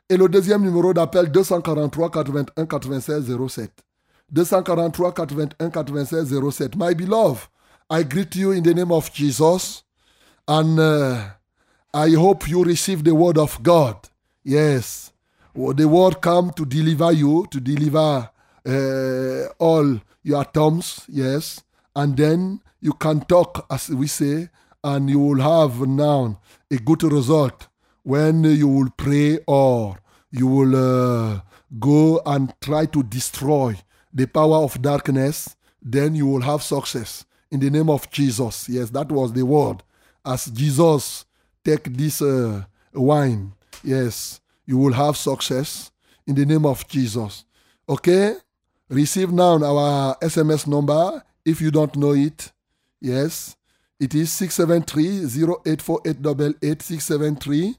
Et le deuxième numéro d'appel 243 81 96 07. 243 81 96 07. My beloved, I greet you in the name of Jesus and uh, I hope you receive the word of God. Yes. The word come to deliver you, to deliver uh, all your atoms, yes. And then you can talk, as we say, and you will have now a good result when you will pray or you will uh, go and try to destroy the power of darkness, then you will have success in the name of Jesus. Yes, that was the word. As Jesus take this uh, wine, yes, you will have success in the name of Jesus. Okay? Receive now our SMS number if you don't know it. Yes, it is 673 084888 673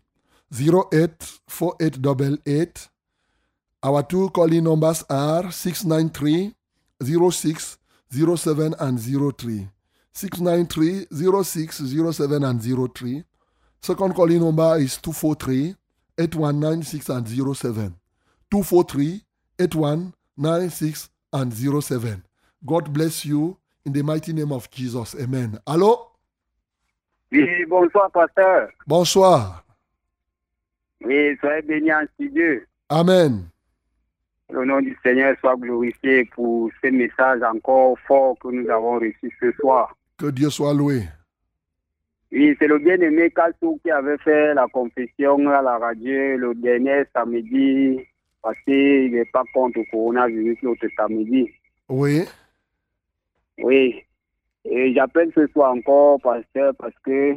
084888. Our two calling numbers are 693 06 07 and 03. 693 06 07 and 03. Second calling number is 243 8196 and 07. 243 8196 and 07. God bless you in the mighty name of Jesus. Amen. Allô? Oui, bonsoir, pasteur. Bonsoir. Oui, soyez bénis en Dieu. Amen. Le nom du Seigneur soit glorifié pour ce message encore fort que nous avons reçu ce soir. Que Dieu soit loué. Oui, c'est le bien-aimé Kassou qui avait fait la confession à la radio le dernier samedi parce qu'il n'est pas contre le coronavirus l'autre samedi. Oui. Oui. Et j'appelle ce soir encore, pasteur, parce que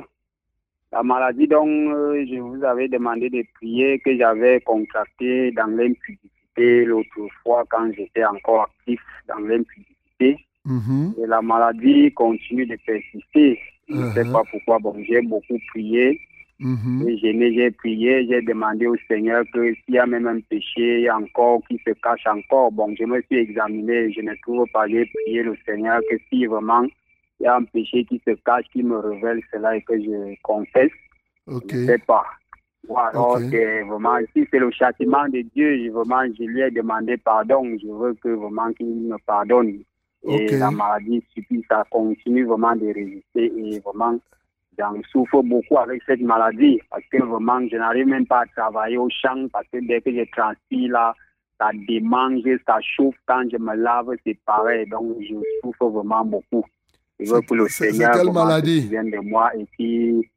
la maladie dont euh, je vous avais demandé de prier, que j'avais contracté dans l'impudicité, l'autre fois quand j'étais encore actif dans l'impudicité. Mhm. Et la maladie continue de persister. Je ne sais Mhm. pas pourquoi. Bon, j'ai beaucoup prié. J'ai j'ai prié, j'ai demandé au Seigneur que s'il y a même un péché encore qui se cache encore, bon, je me suis examiné, je ne trouve pas, j'ai prié le Seigneur que si vraiment il y a un péché qui se cache, qui me révèle cela et que je confesse, je ne sais pas. Ou alors vraiment, si c'est le châtiment de Dieu, je, vraiment, je lui ai demandé pardon, je veux que vraiment qu'il me pardonne. Et la maladie suffit, ça continue vraiment de résister et vraiment, j'en souffre beaucoup avec cette maladie parce que vraiment, je n'arrive même pas à travailler au champ parce que dès que je transpire là, ça démange, ça chauffe. Quand je me lave, c'est pareil. Donc, je souffre vraiment beaucoup. Je veux que le c'est- c'est Seigneur quelle maladie de moi et puis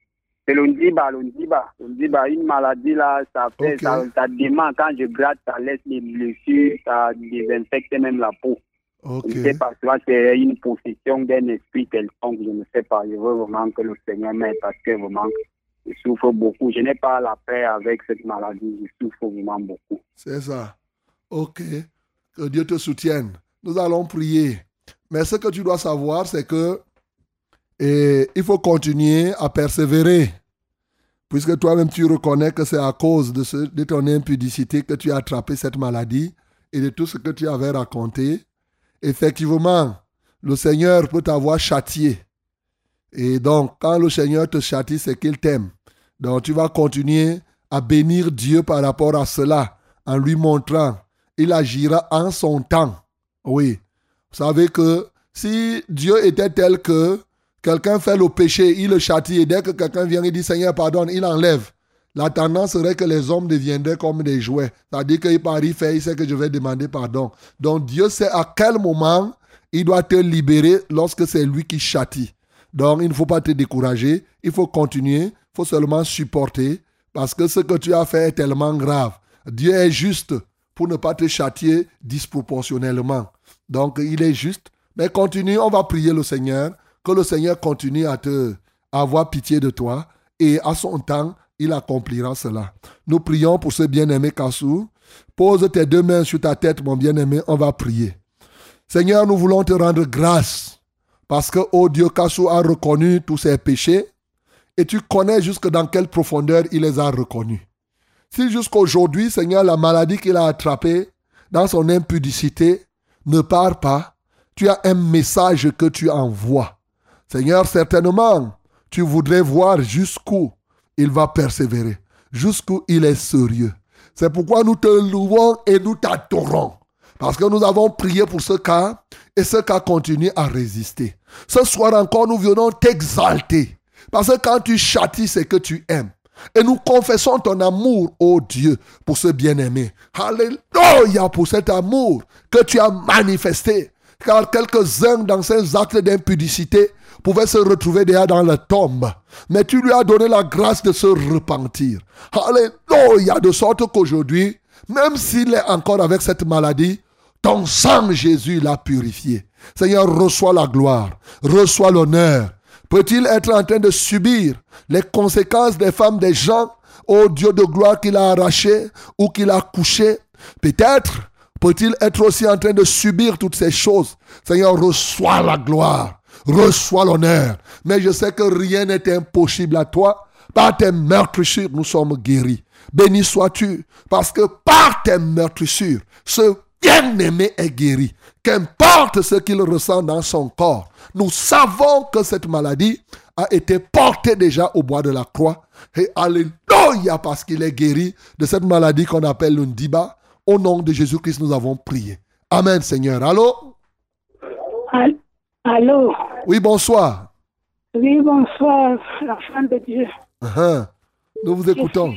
c'est le Ndiba, le Ndiba. Le Ndiba, une maladie là, ça fait, Ok. ça, ça démange. Quand je gratte, ça laisse les blessures, ça désinfecte même la peau. Ok. Je ne sais pas, soit c'est une possession d'un esprit quelconque, je ne sais pas. Je veux vraiment que le Seigneur m'aide parce que vraiment, je souffre beaucoup. Je n'ai pas la paix avec cette maladie, je souffre vraiment beaucoup. C'est ça. Ok. Que Dieu te soutienne. Nous allons prier. Mais ce que tu dois savoir, c'est que il faut continuer à persévérer. Puisque toi-même, tu reconnais que c'est à cause de, de ton impudicité que tu as attrapé cette maladie et de tout ce que tu avais raconté. Effectivement, le Seigneur peut t'avoir châtié. Et donc, quand le Seigneur te châtie, c'est qu'il t'aime. Donc, tu vas continuer à bénir Dieu par rapport à cela, en lui montrant, il agira en son temps. Oui. Vous savez que si Dieu était tel que quelqu'un fait le péché, il le châtie, et dès que quelqu'un vient et dit Seigneur, pardonne, il enlève. La tendance serait que les hommes deviendraient comme des jouets. C'est-à-dire qu'il parie faire, il sait que je vais demander pardon. Donc Dieu sait à quel moment il doit te libérer lorsque c'est lui qui châtie. Donc il ne faut pas te décourager, il faut continuer, il faut seulement supporter, parce que ce que tu as fait est tellement grave. Dieu est juste pour ne pas te châtier disproportionnellement. Donc il est juste. Mais continue, on va prier le Seigneur, que le Seigneur continue à te avoir pitié de toi et à son temps, il accomplira cela. Nous prions pour ce bien-aimé Kassou. Pose tes deux mains sur ta tête, mon bien-aimé, on va prier. Seigneur, nous voulons te rendre grâce parce que, oh Dieu, Kassou a reconnu tous ses péchés et tu connais jusque dans quelle profondeur il les a reconnus. Si jusqu'aujourd'hui, Seigneur, la maladie qu'il a attrapée dans son impudicité ne part pas, tu as un message que tu envoies. Seigneur, certainement, tu voudrais voir jusqu'où il va persévérer, jusqu'où il est sérieux. C'est pourquoi nous te louons et nous t'adorons. Parce que nous avons prié pour ce cas et ce cas continue à résister. Ce soir encore, nous venons t'exalter. Parce que quand tu châties, c'est que tu aimes. Et nous confessons ton amour, ô Dieu, pour ce bien-aimé. Alléluia pour cet amour que tu as manifesté. Car quelques-uns dans ces actes d'impudicité pouvaient se retrouver déjà dans la tombe. Mais tu lui as donné la grâce de se repentir. Alléluia, de sorte qu'aujourd'hui, même s'il est encore avec cette maladie, ton sang, Jésus, l'a purifié. Seigneur, reçois la gloire, reçois l'honneur. Peut-il être en train de subir les conséquences des femmes des gens, ô Dieu de gloire qu'il a arraché ou qu'il a couché Peut-être peut-il être aussi en train de subir toutes ces choses. Seigneur, reçois la gloire, reçois l'honneur. Mais je sais que rien n'est impossible à toi. Par tes meurtrissures, nous sommes guéris. Béni sois-tu, parce que par tes meurtrissures, ce bien-aimé est guéri. Qu'importe ce qu'il ressent dans son corps, nous savons que cette maladie a été portée déjà au bois de la croix. Et alléluia, parce qu'il est guéri de cette maladie qu'on appelle le Ndiba. Au nom de Jésus-Christ, nous avons prié. Amen, Seigneur. Allô? Al- Allô? Oui, bonsoir. Oui, bonsoir, l'enfant de Dieu. Uh-huh. Nous vous écoutons.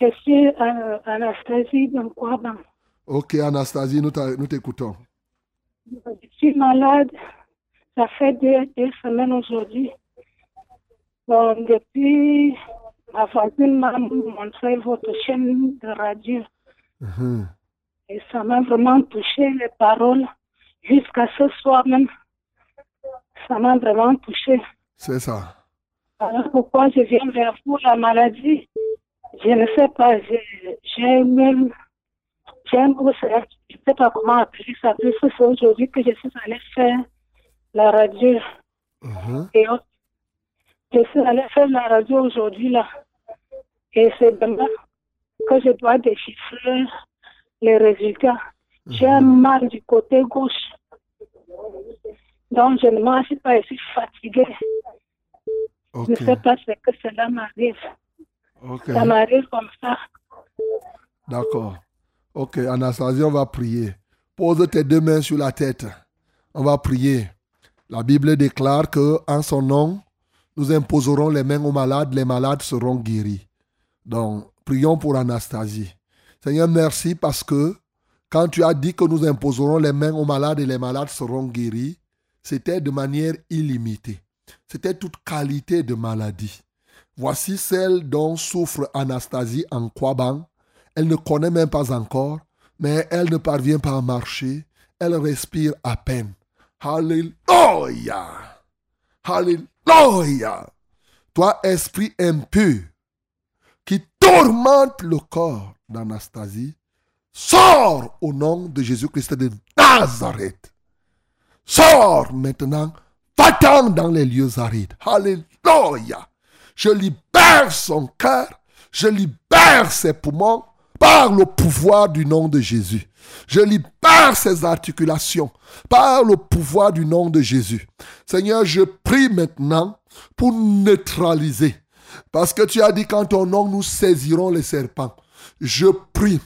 Je suis, je suis Bankwaban. Ok, Anastasie, nous t'écoutons. Je suis malade. Ça fait deux, deux semaines aujourd'hui. Bon, depuis, ma voisine m'a montré votre chaîne de radio. Mhm. Et ça m'a vraiment touché les paroles. Jusqu'à ce soir même, ça m'a vraiment touché. C'est ça. Alors pourquoi je viens vers vous, la maladie? Je ne sais pas, j'ai même, J'ai un gros salaire. Je ne sais pas comment appuyer ça. Puis c'est aujourd'hui que je suis allée faire la radio. Mhm. Et autres. je suis allée faire la radio aujourd'hui là. Et c'est demain que je dois déchiffrer les résultats. J'ai un mal du côté gauche. Donc je ne suis pas, je suis fatiguée. Je ne sais pas ce que cela m'arrive. Ça m'arrive comme ça. D'accord. Ok, Anastasie, on va prier. Pose tes deux mains sur la tête. On va prier. La Bible déclare que en son nom, nous imposerons les mains aux malades, les malades seront guéris. Donc, prions pour Anastasie. Seigneur, merci parce que quand tu as dit que nous imposerons les mains aux malades et les malades seront guéris, c'était de manière illimitée. C'était toute qualité de maladie. Voici celle dont souffre Anastasie en Kwabang. Elle ne connaît même pas encore, mais elle ne parvient pas à marcher. Elle respire à peine. Alléluia. Alléluia. Toi, esprit impur, qui tourmente le corps d'Anastasie, sors au nom de Jésus-Christ de Nazareth. Sors maintenant, va-t'en dans les lieux arides. Alléluia. Je libère son cœur, je libère ses poumons par le pouvoir du nom de Jésus. Je libère ses articulations par le pouvoir du nom de Jésus. Seigneur, je prie maintenant pour neutraliser. Parce que tu as dit qu'en ton nom, nous saisirons les serpents. Je prie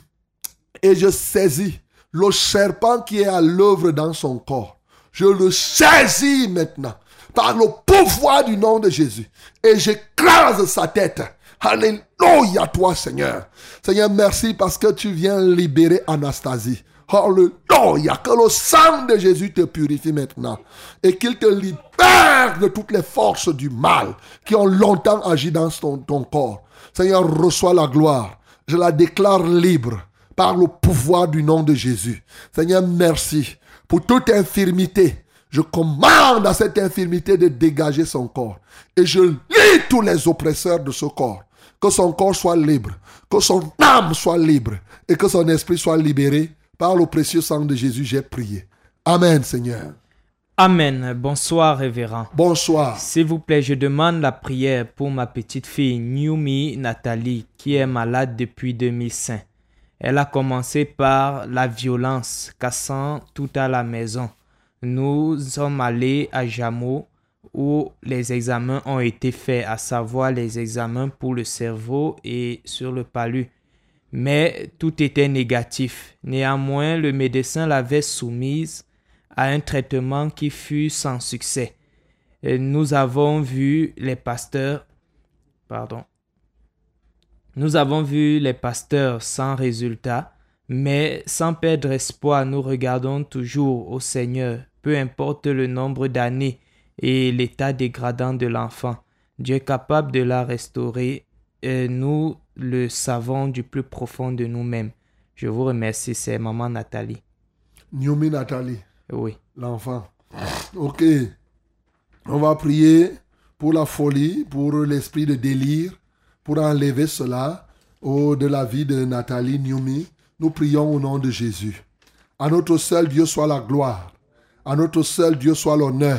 et je saisis le serpent qui est à l'œuvre dans son corps. Je le saisis maintenant par le pouvoir du nom de Jésus et j'écrase sa tête. Alléluia toi Seigneur. Seigneur, merci parce que tu viens libérer Anastasie. Alléluia. Que le sang de Jésus te purifie maintenant et qu'il te libère de toutes les forces du mal qui ont longtemps agi dans ton, ton corps. Seigneur, reçois la gloire. Je la déclare libre par le pouvoir du nom de Jésus. Seigneur, merci pour toute infirmité. Je commande à cette infirmité de dégager son corps. Et je lis tous les oppresseurs de ce corps. Que son corps soit libre. Que son âme soit libre. Et que son esprit soit libéré. Par le précieux sang de Jésus, j'ai prié. Amen, Seigneur. Amen. Bonsoir, révérend. Bonsoir. S'il vous plaît, je demande la prière pour ma petite fille Newmi Nathalie, qui est malade depuis 2005. Elle a commencé par la violence, cassant tout à la maison. Nous sommes allés à Jameau où les examens ont été faits, à savoir les examens pour le cerveau et sur le palu. Mais tout était négatif. Néanmoins, le médecin l'avait soumise à un traitement qui fut sans succès. Nous avons vu les pasteurs, pardon, nous avons vu les pasteurs sans résultat, mais sans perdre espoir, nous regardons toujours au Seigneur, peu importe le nombre d'années et l'état dégradant de l'enfant. Dieu est capable de la restaurer et nous le savons du plus profond de nous-mêmes. Je vous remercie, c'est maman Nathalie. Nyomi Nathalie, Oui. l'enfant. Ok. On va prier pour la folie, pour l'esprit de délire, pour enlever cela au de la vie de Nathalie Nyomi. Nous prions au nom de Jésus. À notre seul Dieu soit la gloire. À notre seul Dieu soit l'honneur.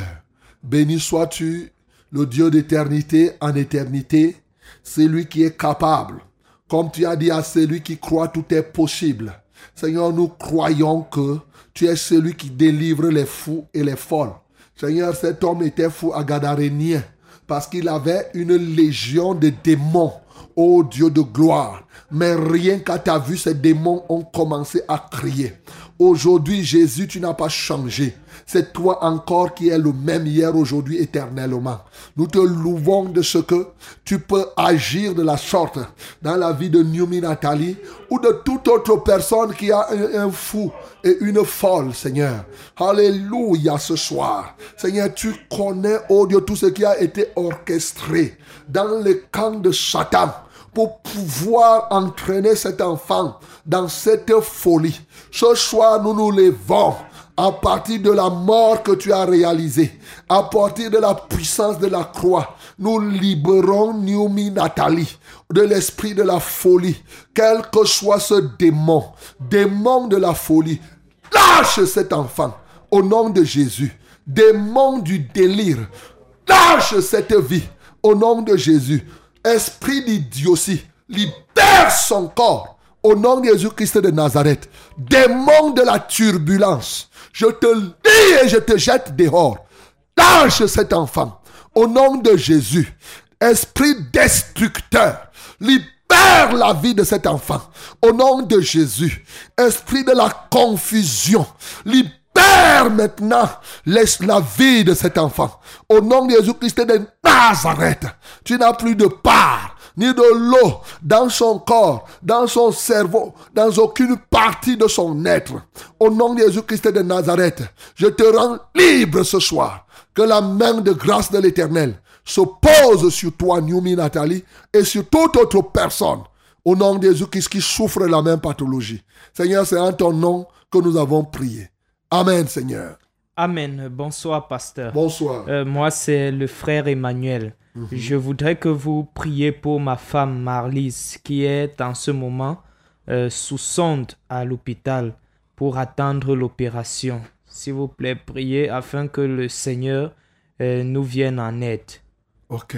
Béni sois-tu, le Dieu d'éternité en éternité. C'est lui qui est capable. Comme tu as dit à celui qui croit, tout est possible. Seigneur, nous croyons que tu es celui qui délivre les fous et les folles. Seigneur, cet homme était fou à Gadarénien parce qu'il avait une légion de démons. Ô Dieu de gloire. Mais rien qu'à ta vue, ces démons ont commencé à crier. Aujourd'hui, Jésus, tu n'as pas changé. C'est toi encore qui es le même hier, aujourd'hui, éternellement. Nous te louons de ce que tu peux agir de la sorte dans la vie de Numi Nathalie ou de toute autre personne qui a un, fou et une folle, Seigneur. Alléluia ce soir. Seigneur, tu connais, oh Dieu, tout ce qui a été orchestré dans le camp de Satan pour pouvoir entraîner cet enfant dans cette folie. Ce soir, nous nous levons à partir de la mort que tu as réalisée, à partir de la puissance de la croix, nous libérons Naomi Nathalie de l'esprit de la folie, quel que soit ce démon, démon de la folie. Lâche cet enfant au nom de Jésus. Démon du délire, lâche cette vie au nom de Jésus. Esprit d'idiotie, libère son corps au nom de Jésus-Christ de Nazareth. Démon de la turbulence, je te dis et je te jette dehors. Lâche cet enfant au nom de Jésus. Esprit destructeur, libère la vie de cet enfant au nom de Jésus. Esprit de la confusion, libère maintenant la vie de cet enfant. Au nom de Jésus-Christ de Nazareth, tu n'as plus de part ni de l'eau dans son corps, dans son cerveau, dans aucune partie de son être. Au nom de Jésus-Christ de Nazareth, je te rends libre ce soir. Que la main de grâce de l'Éternel se pose sur toi, Numi Nathalie, et sur toute autre personne. Au nom de Jésus-Christ qui souffre la même pathologie. Seigneur, c'est en ton nom que nous avons prié. Amen, Seigneur. Amen. Bonsoir, pasteur. Bonsoir. Euh, moi, c'est le frère Emmanuel. Je voudrais que vous priez pour ma femme Marlise qui est en ce moment euh, sous sonde à l'hôpital pour attendre l'opération. S'il vous plaît, priez afin que le Seigneur euh, nous vienne en aide. Ok.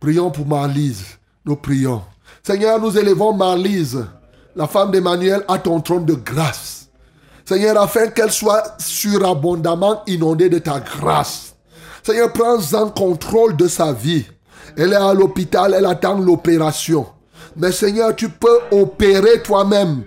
Prions pour Marlise. Nous prions. Seigneur, nous élevons Marlise, la femme d'Emmanuel, à ton trône de grâce. Seigneur, afin qu'elle soit surabondamment inondée de ta grâce. Seigneur, prends en contrôle de sa vie. Elle est à l'hôpital, elle attend l'opération. Mais Seigneur, tu peux opérer toi-même,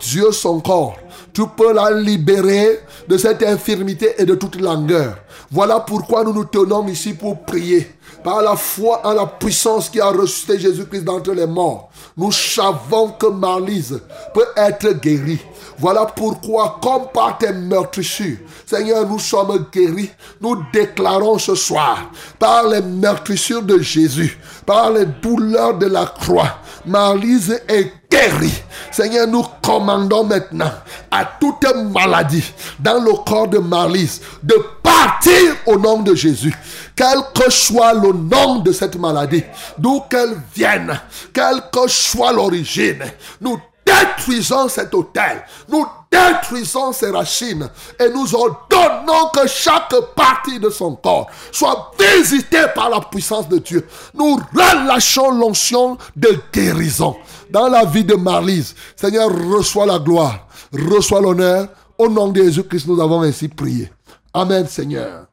Dieu, son corps. Tu peux la libérer de cette infirmité et de toute langueur. Voilà pourquoi nous nous tenons ici pour prier. Par la foi en la puissance qui a ressuscité Jésus-Christ d'entre les morts, nous savons que Marlise peut être guérie. Voilà pourquoi, comme par tes meurtrissures, Seigneur, nous sommes guéris. Nous déclarons ce soir, par les meurtrissures de Jésus, par les douleurs de la croix, Marlise est guérie. Seigneur, nous commandons maintenant à toute maladie dans le corps de Marlise de partir au nom de Jésus. Quel que soit le nom de cette maladie, d'où qu'elle vienne, quelle que soit l'origine, nous détruisons cet hôtel, nous détruisons ses racines et nous ordonnons que chaque partie de son corps soit visitée par la puissance de Dieu. Nous relâchons l'onction de guérison dans la vie de Marlise. Seigneur, reçois la gloire, reçois l'honneur. Au nom de Jésus-Christ, nous avons ainsi prié. Amen, Seigneur.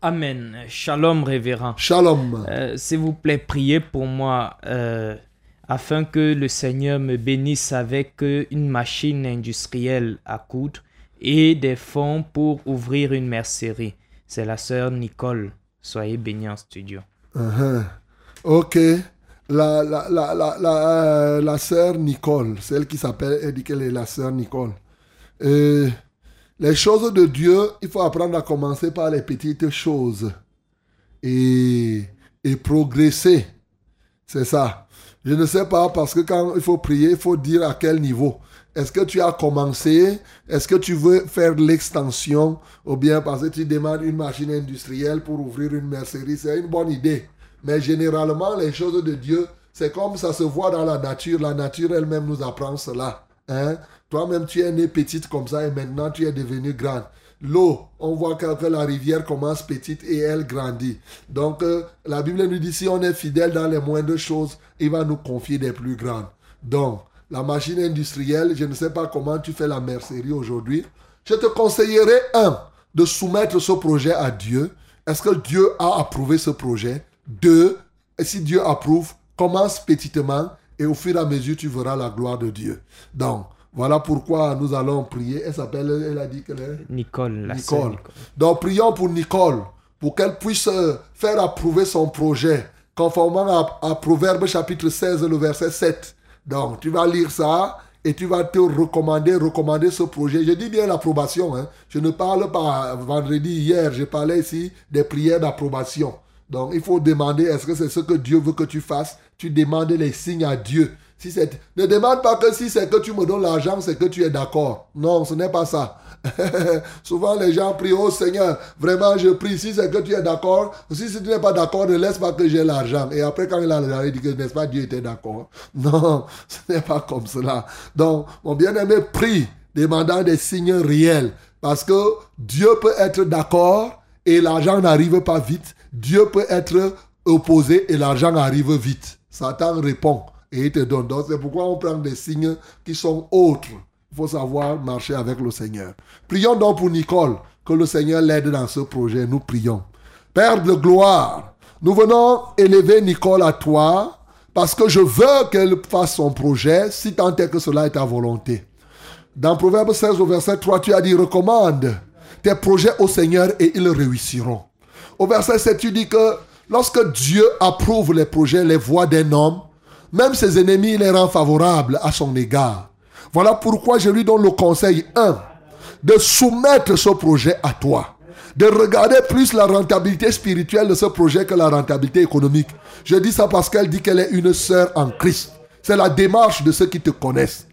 Amen. Shalom, révérend. Shalom. Euh, S'il vous plaît, priez pour moi euh, afin que le Seigneur me bénisse avec euh, une machine industrielle à coudre et des fonds pour ouvrir une mercerie. C'est la sœur Nicole. Soyez bénis en studio. Uh-huh. Ok. La, la, la, la, la, euh, sœur Nicole, celle qui s'appelle, elle dit qu'elle est la sœur Nicole. Euh, les choses de Dieu, il faut apprendre à commencer par les petites choses et, et progresser. C'est ça. Je ne sais pas parce que quand il faut prier, il faut dire à quel niveau. Est-ce que tu as commencé? Est-ce que tu veux faire l'extension? Ou bien parce que tu demandes une machine industrielle pour ouvrir une mercerie C'est une bonne idée. Mais généralement, les choses de Dieu, c'est comme ça se voit dans la nature. La nature elle-même nous apprend cela. Hein? Toi-même, tu es né petite comme ça et maintenant tu es devenu grande. L'eau, on voit que, que la rivière commence petite et elle grandit. Donc, euh, la Bible nous dit si on est fidèle dans les moindres choses, il va nous confier des plus grandes. Donc, la machine industrielle, je ne sais pas comment tu fais la mercerie aujourd'hui. Je te conseillerais, un, de soumettre ce projet à Dieu. Est-ce que Dieu a approuvé ce projet? Deux, et si Dieu approuve, commence petitement et au fur et à mesure, tu verras la gloire de Dieu. Donc, voilà pourquoi nous allons prier. Elle s'appelle, elle a dit qu'elle est Nicole, la sœur Nicole. Nicole. Donc prions pour Nicole, pour qu'elle puisse euh, faire approuver son projet, conformément à, à Proverbe chapitre 16, le verset 7. Donc tu vas lire ça et tu vas te recommander, recommander ce projet. Je dis bien l'approbation. Hein. Je ne parle pas vendredi, hier, je parlais ici des prières d'approbation. Donc il faut demander, est-ce que c'est ce que Dieu veut que tu fasses? Tu demandes les signes à Dieu. Si ne demande pas que si c'est que tu me donnes l'argent, c'est que tu es d'accord. Non, ce n'est pas ça. Souvent, les gens prient, oh Seigneur, vraiment, je prie. Si c'est que tu es d'accord, si, si tu n'es pas d'accord, ne laisse pas que j'ai l'argent. Et après, quand il a l'argent, il dit que, n'est-ce pas, Dieu était d'accord. Non, ce n'est pas comme cela. Donc, mon bien-aimé prie, demandant des signes réels. Parce que Dieu peut être d'accord et l'argent n'arrive pas vite. Dieu peut être opposé et l'argent arrive vite. Satan répond et il te donne. Donc c'est pourquoi on prend des signes qui sont autres. Il faut savoir marcher avec le Seigneur. Prions donc pour Nicole, que le Seigneur l'aide dans ce projet. Nous prions. Père de gloire, nous venons élever Nicole à toi parce que je veux qu'elle fasse son projet si tant est que cela est ta volonté. Dans Proverbe 16 au verset 3, tu as dit recommande tes projets au Seigneur et ils réussiront. Au verset 7, tu dis que lorsque Dieu approuve les projets, les voies d'un homme, même ses ennemis les rend favorables à son égard. Voilà pourquoi je lui donne le conseil 1 de soumettre ce projet à toi. De regarder plus la rentabilité spirituelle de ce projet que la rentabilité économique. Je dis ça parce qu'elle dit qu'elle est une sœur en Christ. C'est la démarche de ceux qui te connaissent.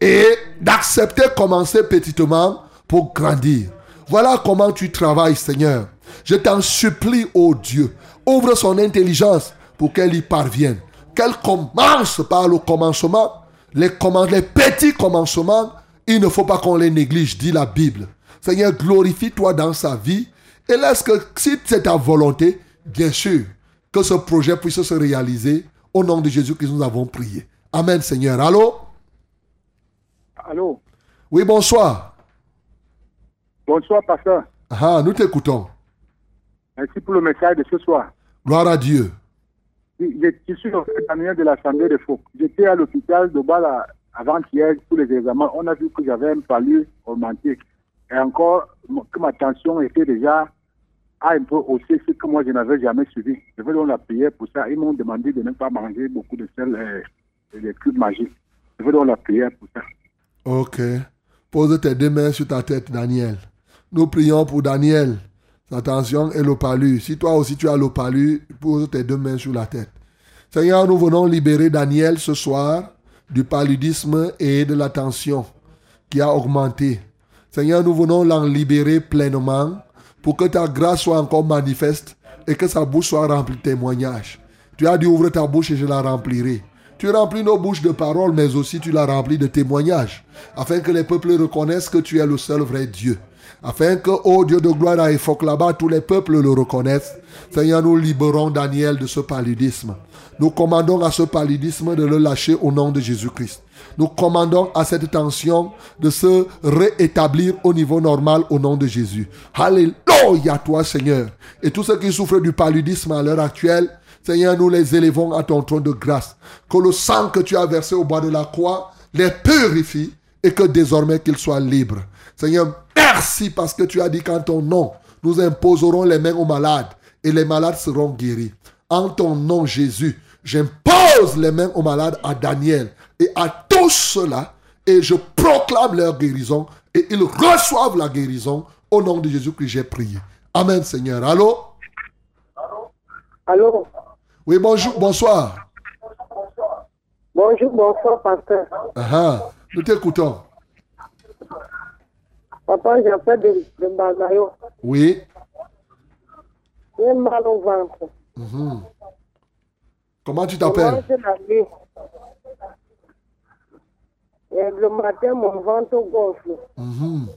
Et d'accepter commencer petitement pour grandir. Voilà comment tu travailles, Seigneur. Je t'en supplie, ô Dieu, ouvre son intelligence pour qu'elle y parvienne. Qu'elle commence par le commencement. Les, les petits commencements, il ne faut pas qu'on les néglige, dit la Bible. Seigneur, glorifie-toi dans sa vie et laisse que, si c'est ta volonté, bien sûr, que ce projet puisse se réaliser. Au nom de Jésus que nous avons prié. Amen, Seigneur. Allô? Allô? Oui, bonsoir. Bonsoir, pasteur. Ah, nous t'écoutons. Merci pour le message de ce soir. Gloire à Dieu. Je, je suis le Damien de l'Assemblée de Faux. J'étais à l'hôpital de Bala avant-hier pour les examens. On a vu que j'avais un palu augmenté. Et encore, que ma tension était déjà à un peu haussée, ce que moi je n'avais jamais suivi. Je vais donc la prière pour ça. Ils m'ont demandé de ne pas manger beaucoup de sel et, des cubes magiques. Je vais donc la prière pour ça. Ok. Pose tes deux mains sur ta tête, Daniel. Nous prions pour Daniel. Sa tension et le palu. Si toi aussi tu as le palu, pose tes deux mains sur la tête. Seigneur, nous venons libérer Daniel ce soir du paludisme et de la tension qui a augmenté. Seigneur, nous venons l'en libérer pleinement pour que ta grâce soit encore manifeste et que sa bouche soit remplie de témoignages. Tu as dit ouvre ta bouche et je la remplirai. Tu remplis nos bouches de paroles, mais aussi tu la remplis de témoignages, afin que les peuples reconnaissent que tu es le seul vrai Dieu. Afin que, ô Dieu de gloire à Ephoc là-bas, tous les peuples le reconnaissent. Seigneur, nous libérons Daniel de ce paludisme. Nous commandons à ce paludisme de le lâcher au nom de Jésus-Christ. Nous commandons à cette tension de se réétablir au niveau normal au nom de Jésus. Alléluia toi Seigneur. Et tous ceux qui souffrent du paludisme à l'heure actuelle, Seigneur, nous les élevons à ton trône de grâce. Que le sang que tu as versé au bas de la croix les purifie et que désormais qu'ils soient libres. Seigneur, merci parce que tu as dit qu'en ton nom, nous imposerons les mains aux malades et les malades seront guéris. En ton nom, Jésus, j'impose les mains aux malades à Daniel et à tous ceux-là et je proclame leur guérison et ils reçoivent la guérison au nom de Jésus que j'ai prié. Amen, Seigneur. Allô? Allô? Oui, bonjour, bonsoir. Bonjour, bonsoir, pasteur. Ah, ah, nous t'écoutons. Papa, j'appelle de, de Bagayo. Oui. J'ai mal au ventre. Mhm. Comment tu t'appelles? Et le matin, mon ventre gonfle. Mhm.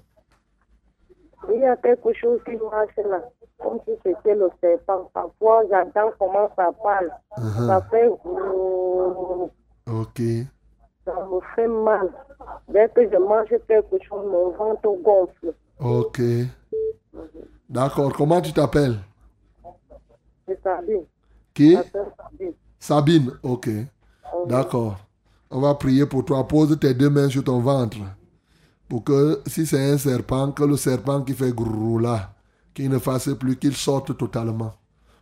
Il y a quelque chose qui marche là, comme si c'était le serpent. Parfois, j'entends comment ça parle. Mhm. Ça fait... Ok. Ça me fait mal. Dès que je mange quelque chose, mon ventre gonfle. Ok. D'accord. Comment tu t'appelles? C'est dit. Qui? Sabine. Sabine. Ok. D'accord. On va prier pour toi. Pose tes deux mains sur ton ventre. Pour que si c'est un serpent, que le serpent qui fait grrrou là, qu'il ne fasse plus, qu'il sorte totalement.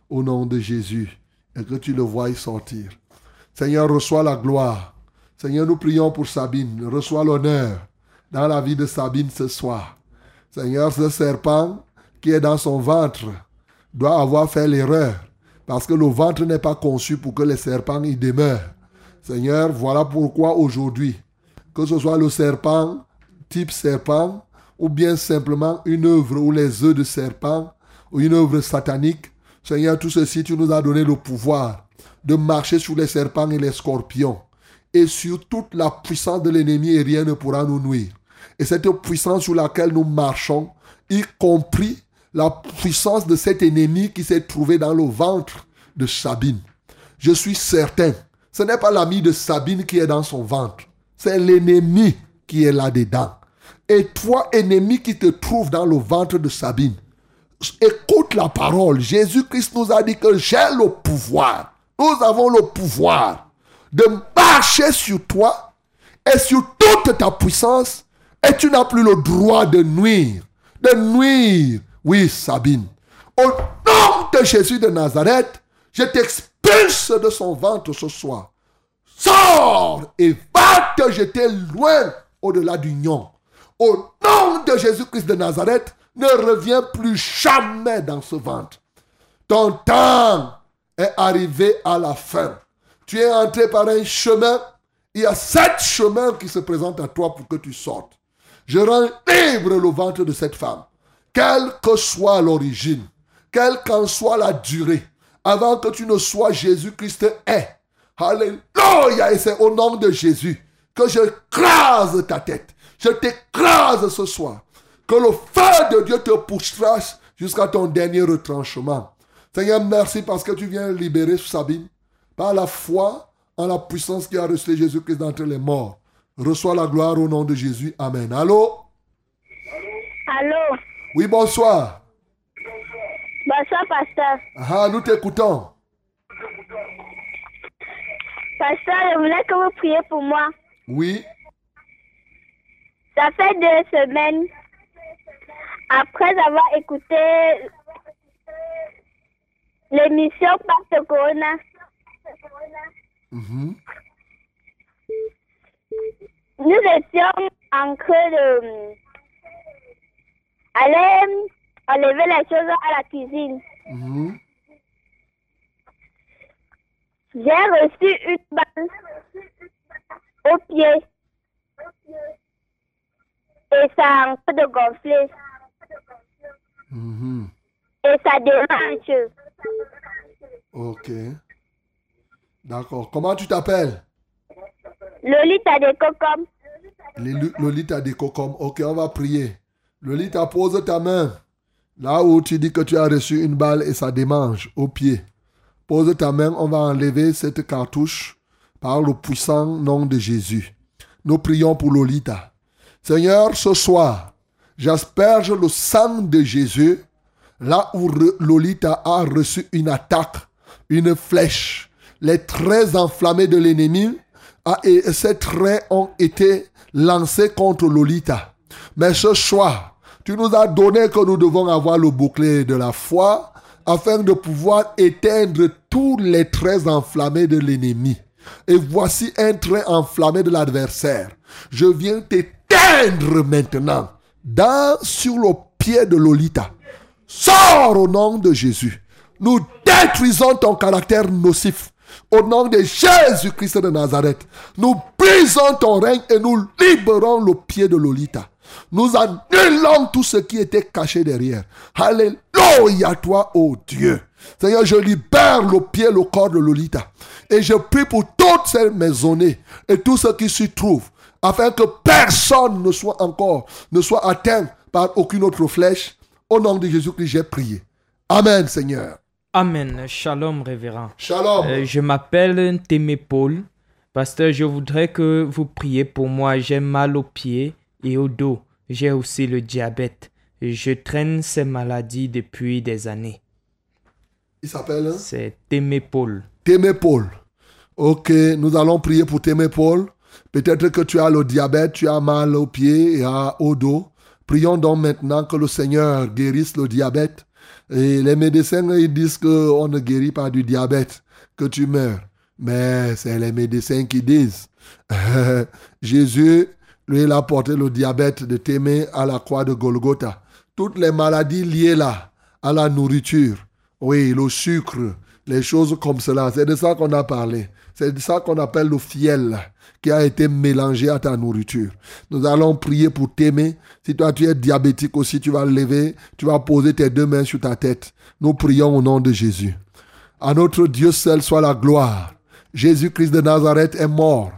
Au nom de Jésus. Et que tu le voies sortir. Seigneur, reçois la gloire. Seigneur, nous prions pour Sabine. Reçois l'honneur dans la vie de Sabine ce soir. Seigneur, ce serpent qui est dans son ventre doit avoir fait l'erreur. Parce que le ventre n'est pas conçu pour que les serpents y demeurent. Seigneur, voilà pourquoi aujourd'hui, que ce soit le serpent, type serpent, ou bien simplement une œuvre ou les œufs de serpent, ou une œuvre satanique, Seigneur, tout ceci, tu nous as donné le pouvoir de marcher sur les serpents et les scorpions et sur toute la puissance de l'ennemi et rien ne pourra nous nuire. Et cette puissance sur laquelle nous marchons, y compris la puissance de cet ennemi qui s'est trouvé dans le ventre de Sabine. Je suis certain, ce n'est pas l'ami de Sabine qui est dans son ventre, c'est l'ennemi qui est là-dedans. Et toi, ennemi qui te trouve dans le ventre de Sabine, écoute la parole. Jésus-Christ nous a dit que j'ai le pouvoir. Nous avons le pouvoir de marcher sur toi et sur toute ta puissance et tu n'as plus le droit de nuire. De nuire. Oui, Sabine. Au nom de Jésus de Nazareth, je t'expulse de son ventre ce soir. Sors et va te jeter loin au-delà du lion. Au nom de Jésus-Christ de Nazareth, ne reviens plus jamais dans ce ventre. Ton temps est arrivé à la fin. Tu es entré par un chemin. Il y a sept chemins qui se présentent à toi pour que tu sortes. Je rends libre le ventre de cette femme. Quelle que soit l'origine, quelle qu'en soit la durée, avant que tu ne sois Jésus-Christ est. Alléluia. Et c'est au nom de Jésus que je crase ta tête. Je t'écrase ce soir. Que le feu de Dieu te poussera jusqu'à ton dernier retranchement. Seigneur, merci parce que tu viens libérer Sabine par la foi en la puissance qui a reçu Jésus-Christ d'entre les morts. Reçois la gloire au nom de Jésus. Amen. Allô? Allô? Oui, bonsoir. Bonsoir, pasteur. Ah, nous t'écoutons. Pasteur, je voulais que vous priez pour moi. Oui. Ça fait deux semaines, après avoir écouté l'émission Pacte Corona, Mhm. nous étions en train de aller enlever les choses à la cuisine. Mhm. J'ai reçu une balle au pied. Et ça a en train de gonfler. Mhm. Et ça dérange. Ok. D'accord. Comment tu t'appelles? Lolita de Cocom. Lolita de Cocom. Ok, on va prier. Lolita, pose ta main. Là où tu dis que tu as reçu une balle et ça démange au pied. Pose ta main, on va enlever cette cartouche par le puissant nom de Jésus. Nous prions pour Lolita. Seigneur, ce soir, j'asperge le sang de Jésus là où Lolita a reçu une attaque, une flèche. Les traits enflammés de l'ennemi, ah, et ces traits ont été lancés contre Lolita. Mais ce soir, tu nous as donné que nous devons avoir le bouclier de la foi afin de pouvoir éteindre tous les traits enflammés de l'ennemi. Et voici un trait enflammé de l'adversaire. Je viens t'éteindre maintenant dans, sur le pied de Lolita. Sors au nom de Jésus. Nous détruisons ton caractère nocif. Au nom de Jésus-Christ de Nazareth, nous brisons ton règne et nous libérons le pied de Lolita. Nous annulons tout ce qui était caché derrière. Alléluia toi, ô Dieu. Seigneur, je libère le pied, le corps de Lolita. Et je prie pour toutes ces maisonnées et tous ceux qui s'y trouvent, afin que personne ne soit encore, ne soit atteint par aucune autre flèche. Au nom de Jésus-Christ, j'ai prié. Amen, Seigneur. Amen. Shalom, révérend. Shalom. Euh, je m'appelle Témé Paul. Pasteur, je voudrais que vous priez pour moi. J'ai mal aux pieds et au dos. J'ai aussi le diabète. Je traîne ces maladies depuis des années. Il s'appelle hein? C'est Témé Paul. Témé Paul. Ok, nous allons prier pour Témé Paul. Peut-être que tu as le diabète, tu as mal aux pieds et à- au dos. Prions donc maintenant que le Seigneur guérisse le diabète. Et les médecins, ils disent qu'on ne guérit pas du diabète, que tu meurs. Mais c'est les médecins qui disent. Jésus, lui, il a porté le diabète de Témé à la croix de Golgotha. Toutes les maladies liées là, à la nourriture, oui, le sucre, les choses comme cela. C'est de ça qu'on a parlé. C'est de ça qu'on appelle le fiel qui a été mélangé à ta nourriture. Nous allons prier pour t'aimer. Si toi tu es diabétique aussi, tu vas lever, tu vas poser tes deux mains sur ta tête. Nous prions au nom de Jésus. À notre Dieu seul soit la gloire. Jésus-Christ de Nazareth est mort.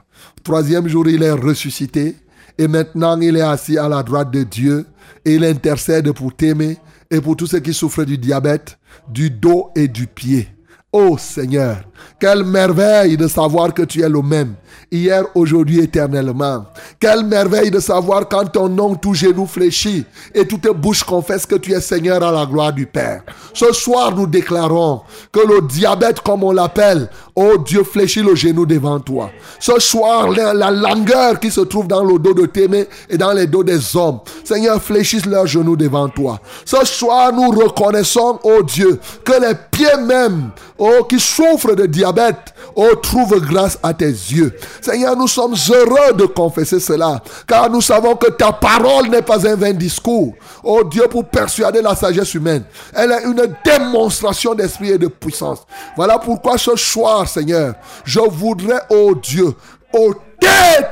Troisième jour, il est ressuscité. Et maintenant, il est assis à la droite de Dieu. Et il intercède pour t'aimer et pour tous ceux qui souffrent du diabète, du dos et du pied. Oh Seigneur, quelle merveille de savoir que tu es le même, hier, aujourd'hui, éternellement. Quelle merveille de savoir quand ton nom, tout genou fléchit et toute bouche confesse que tu es Seigneur à la gloire du Père. Ce soir, nous déclarons que le diabète, comme on l'appelle, oh Dieu, fléchit le genou devant toi. Ce soir, la, la langueur qui se trouve dans le dos de Témé et dans les dos des hommes, Seigneur, fléchisse leurs genoux devant toi. Ce soir, nous reconnaissons, oh Dieu, que les pieds même, oh, qui souffrent de diabète, oh, trouvent grâce à tes yeux. Seigneur, nous sommes heureux de confesser cela, car nous savons que ta parole n'est pas un vain discours. Oh Dieu, pour persuader la sagesse humaine, elle est une démonstration d'esprit et de puissance. Voilà pourquoi ce soir, Seigneur, je voudrais, oh Dieu, ôter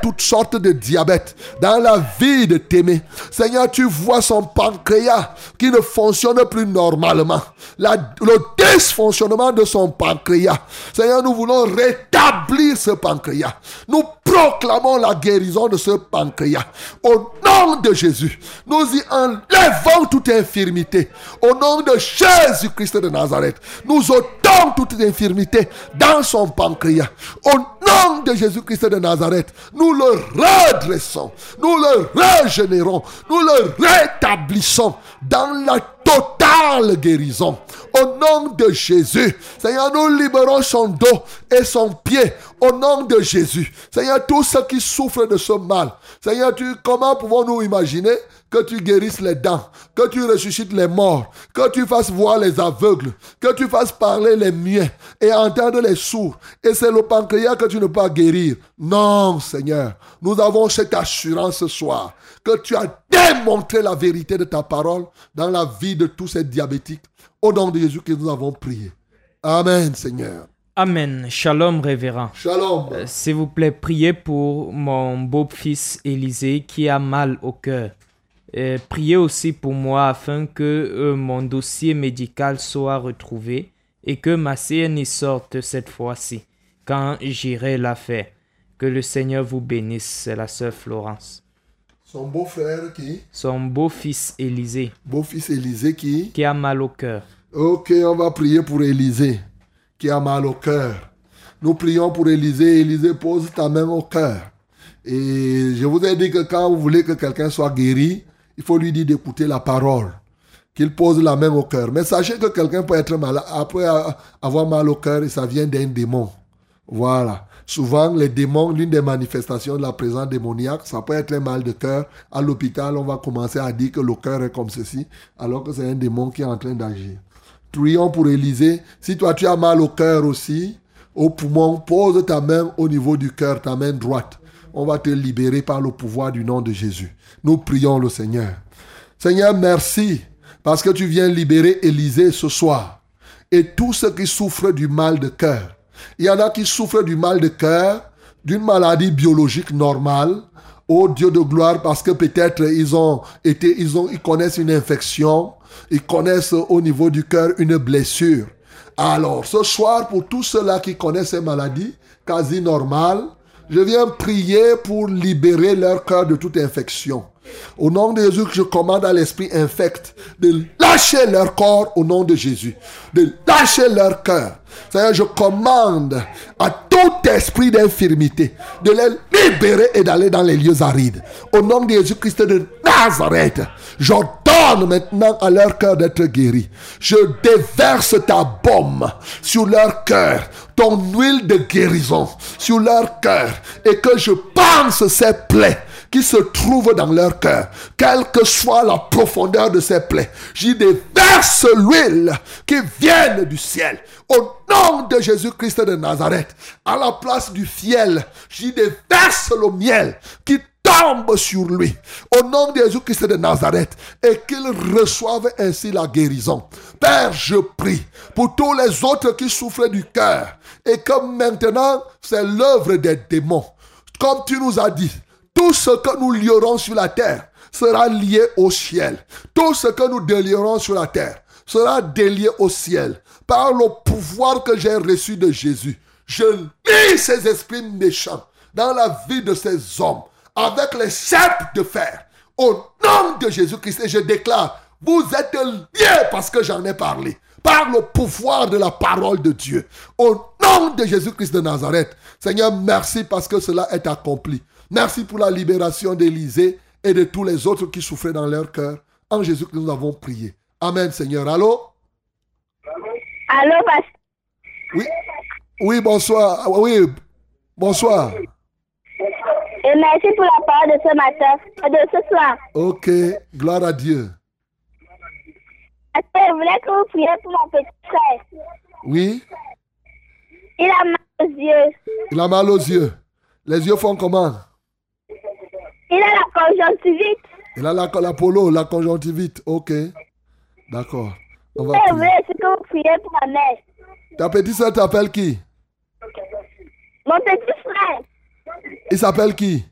toutes sortes de diabète dans la vie de Témé. Seigneur, tu vois son pancréas qui ne fonctionne plus normalement. Le dysfonctionnement de son pancréas. Seigneur, nous voulons rétablir ce pancréas. Nous proclamons la guérison de ce pancréas. Au nom de Jésus, nous y enlevons toute infirmité. Au nom de Jésus-Christ de Nazareth, nous ôtons toute infirmité dans son pancréas. Au nom de Jésus-Christ de Nazareth, nous le redressons, nous le régénérons, nous le rétablissons dans la totale guérison. Au nom de Jésus, Seigneur, nous libérons son dos et son pied. Au nom de Jésus, Seigneur, tous ceux qui souffrent de ce mal, Seigneur, comment pouvons-nous imaginer que tu guérisses les dents, que tu ressuscites les morts, que tu fasses voir les aveugles, que tu fasses parler les muets et entendre les sourds. Et c'est le pancréas que tu ne peux pas guérir. Non, Seigneur, nous avons cette assurance ce soir que tu as démontré la vérité de ta parole dans la vie de tous ces diabétiques. Au nom de Jésus que nous avons prié. Amen, Seigneur. Amen. Shalom, révérend. Shalom. Euh, S'il vous plaît, priez pour mon beau-fils Élisée qui a mal au cœur. Euh, priez aussi pour moi afin que euh, mon dossier médical soit retrouvé et que ma CNI sorte cette fois-ci quand j'irai la faire. Que le Seigneur vous bénisse, c'est la sœur Florence. Son beau-frère qui? Son beau-fils Élisée Beau-fils Élisée qui? Qui a mal au cœur. Ok, on va prier pour Élisée qui a mal au cœur. Nous prions pour Élisée. Élisée, pose ta main au cœur. Et je vous ai dit que quand vous voulez que quelqu'un soit guéri, il faut lui dire d'écouter la parole. Qu'il pose la main au cœur. Mais sachez que quelqu'un peut être malade, après avoir mal au cœur et ça vient d'un démon. Voilà. Souvent, les démons, l'une des manifestations de la présence démoniaque, ça peut être un mal de cœur. À l'hôpital, on va commencer à dire que le cœur est comme ceci, alors que c'est un démon qui est en train d'agir. Prions pour Élisée. Si toi tu as mal au cœur aussi, au poumon, pose ta main au niveau du cœur, ta main droite. On va te libérer par le pouvoir du nom de Jésus. Nous prions le Seigneur. Seigneur, merci parce que tu viens libérer Élisée ce soir. Et tous ceux qui souffrent du mal de cœur. Il y en a qui souffrent du mal de cœur, d'une maladie biologique normale. Oh Dieu de gloire, parce que peut-être ils ont été, ils ont, ils connaissent une infection, ils connaissent au niveau du cœur une blessure. Alors, ce soir, pour tous ceux-là qui connaissent ces maladies quasi normales, je viens prier pour libérer leur cœur de toute infection. Au nom de Jésus, je commande à l'esprit infect de lâcher leur corps au nom de Jésus, de lâcher leur cœur. Seigneur, je commande à tout esprit d'infirmité de les libérer et d'aller dans les lieux arides. Au nom de Jésus-Christ de Nazareth, j'ordonne maintenant à leur cœur d'être guéri. Je déverse ta baume sur leur cœur, ton huile de guérison sur leur cœur, et que je pense ces plaies qui se trouvent dans leur cœur, quelle que soit la profondeur de ces plaies. J'y déverse l'huile qui vient du ciel. Au nom de Jésus-Christ de Nazareth, à la place du fiel, j'y déverse le miel qui tombe sur lui. Au nom de Jésus-Christ de Nazareth. Et qu'il reçoive ainsi la guérison. Père, je prie pour tous les autres qui souffrent du cœur. Et que maintenant, c'est l'œuvre des démons. Comme tu nous as dit, tout ce que nous lierons sur la terre sera lié au ciel. Tout ce que nous délierons sur la terre sera délié au ciel. Par le pouvoir que j'ai reçu de Jésus, je lis ces esprits méchants dans la vie de ces hommes avec les chèques de fer. Au nom de Jésus-Christ, je déclare, vous êtes liés parce que j'en ai parlé. Par le pouvoir de la parole de Dieu. Au nom de Jésus-Christ de Nazareth. Seigneur, merci parce que cela est accompli. Merci pour la libération d'Élisée et de tous les autres qui souffraient dans leur cœur. En Jésus que nous avons prié. Amen, Seigneur. Allô? Allô, pasteur. Oui. Oui, bonsoir. Oui, bonsoir. Et merci pour la parole de ce matin, de ce soir. Ok, gloire à Dieu. Pasteur, je voulais que vous priez pour mon petit frère? Oui, Il a mal aux yeux. il a mal aux yeux. Les yeux font comment? Il a la conjonctivite. Il a la, la polo, la conjonctivite. Ok, d'accord. On va je prier. aussi que vous priez pour ma mère. Ta petite soeur t'appelle qui? Mon petit frère, Il s'appelle qui?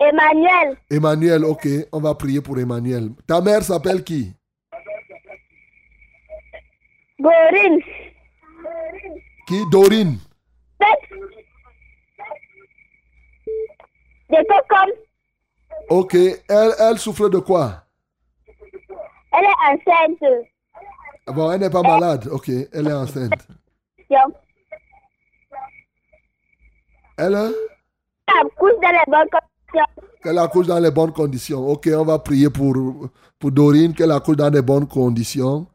Emmanuel, Emmanuel, ok. On va prier pour Emmanuel. Ta mère s'appelle qui? Gorine, Qui? Dorine. Beth, de Cocom. Ok. Elle, elle souffre de quoi? Elle est enceinte. Bon, elle n'est pas malade. Ok. Elle est enceinte. Elle, Elle accouche dans les bonnes conditions. qu'elle accouche dans les bonnes conditions. Ok, on va prier pour, pour Dorine, qu'elle accouche dans les bonnes conditions.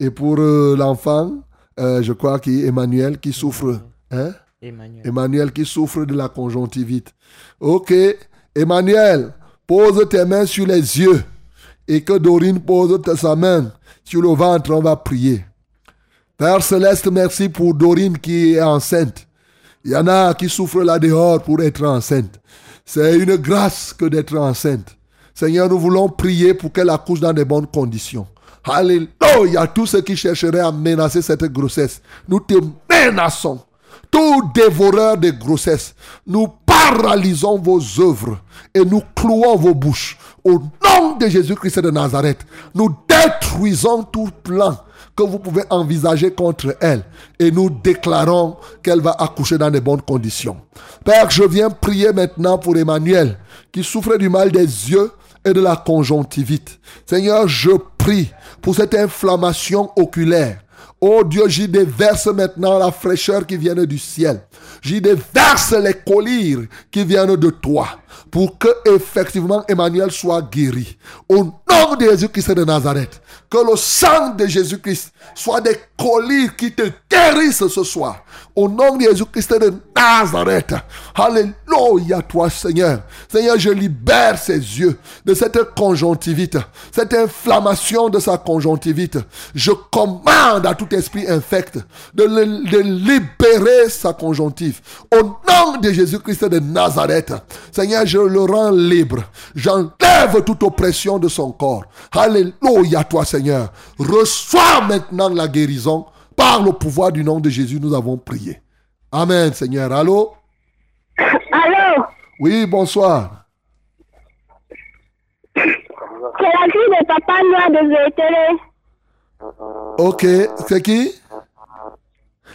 Et pour euh, l'enfant, euh, je crois qu'il Emmanuel qui souffre. Hein? Emmanuel. Emmanuel qui souffre de la conjonctivite. Ok, Emmanuel, pose tes mains sur les yeux et que Dorine pose sa main sur le ventre, on va prier. Père Céleste, merci pour Dorine qui est enceinte. Il y en a qui souffrent là dehors pour être enceinte. C'est une grâce que d'être enceinte. Seigneur, nous voulons prier pour qu'elle accouche dans de bonnes conditions. Alléluia. Tous ceux qui chercheraient à menacer cette grossesse, nous te menaçons. Tout dévoreur de grossesse, nous paralysons vos œuvres et nous clouons vos bouches. Au nom de Jésus-Christ de Nazareth, nous détruisons tout plan que vous pouvez envisager contre elle et nous déclarons qu'elle va accoucher dans de bonnes conditions. Père, je viens prier maintenant pour Emmanuel qui souffre du mal des yeux et de la conjonctivite. Seigneur, je prie pour cette inflammation oculaire. Oh Dieu, j'y déverse maintenant la fraîcheur qui vient du ciel. J'y déverse les collyres qui viennent de toi pour que effectivement Emmanuel soit guéri. Au nom de Jésus-Christ de Nazareth, que le sang de Jésus-Christ soit des collyres qui te guérissent ce soir. Au nom de Jésus-Christ de Nazareth. Alléluia toi Seigneur. Seigneur, je libère ses yeux de cette conjonctivite, cette inflammation de sa conjonctivite. Je commande à tout esprit infect de, de libérer sa conjonctive. Au nom de Jésus-Christ de Nazareth. Seigneur, je le rends libre. J'enlève toute oppression de son corps. Alléluia toi Seigneur. Reçois maintenant la guérison. Par le pouvoir du nom de Jésus, nous avons prié. Amen, Seigneur. Allô? Allô, Oui, bonsoir. c'est la fille de papa noir de Vétélé. Ok, c'est qui?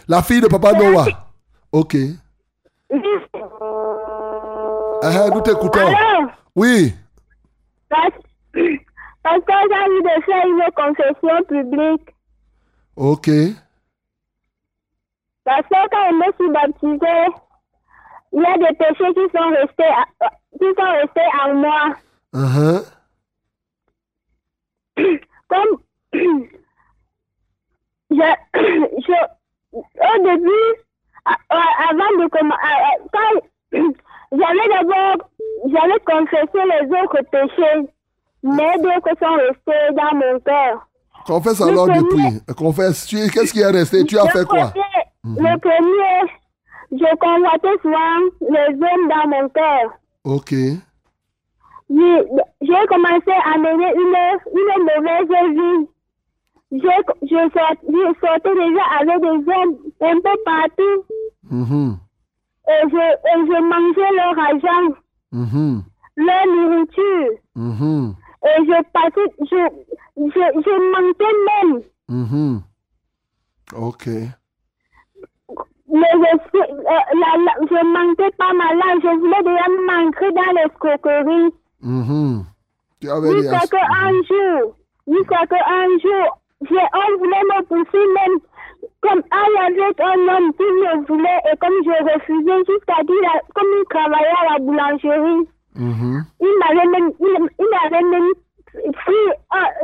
La fille de Papa Noah. Ok. Ah, nous t'écoutons. Oui. parce, parce que j'ai envie de faire une confession publique. Ok. Parce que quand je me suis baptisée, il y a des péchés qui sont restés, à- qui sont restés en moi. Uh-huh. Comme je, je, au début, avant de commencer, quand j'avais d'abord, j'avais confessé les autres péchés, mais d'autres sont restés dans mon cœur. Confesse alors Le depuis. Confesse. Tu- Qu'est-ce qui est resté? Tu as fait quoi? premier- Le premier, je convoitais souvent les hommes dans mon cœur. Ok. j'ai j'ai commencé à mener une, une mauvaise vie. J'ai- Je, sort- je sortais déjà avec des hommes un peu partout Mhm. Et je, et je mangeais leur argent, Mhm. leur nourriture. Mhm. Et je passais, je, je, je mentais même. Mhm. Ok. Mais je, euh, la, la, je mentais pas ma langue, je voulais déjà m'ancrer dans avais dit Jusqu'à qu'un jour, jusqu'à qu'un jour, j'ai, on voulait me pousser même, comme y avait un homme qui me voulait, et comme je refusais, jusqu'à dire, comme il travaillait à la boulangerie, Mhm. il m'avait même, il, il m'avait même pris,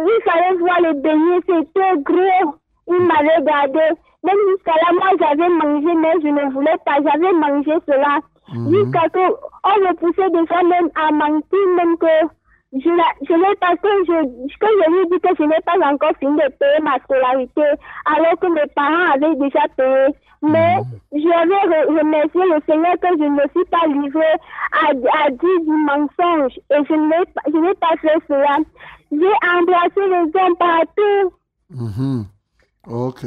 il fallait voir le beignet, c'était gros, il m'avait gardé. Même jusqu'à là, moi j'avais mangé, mais je ne voulais pas, j'avais mangé cela. Jusqu'à que, on me poussait déjà même à mentir, même que je, la- je n'ai pas, que je, que je lui dis que je n'ai pas encore fini de payer ma scolarité, alors que mes parents avaient déjà payé. Mais j'avais re- remercié le Seigneur que je ne me suis pas livré à, à dire du mensonge et je n'ai pas, je n'ai pas fait cela. J'ai embrassé les hommes partout. Mhm. Ok.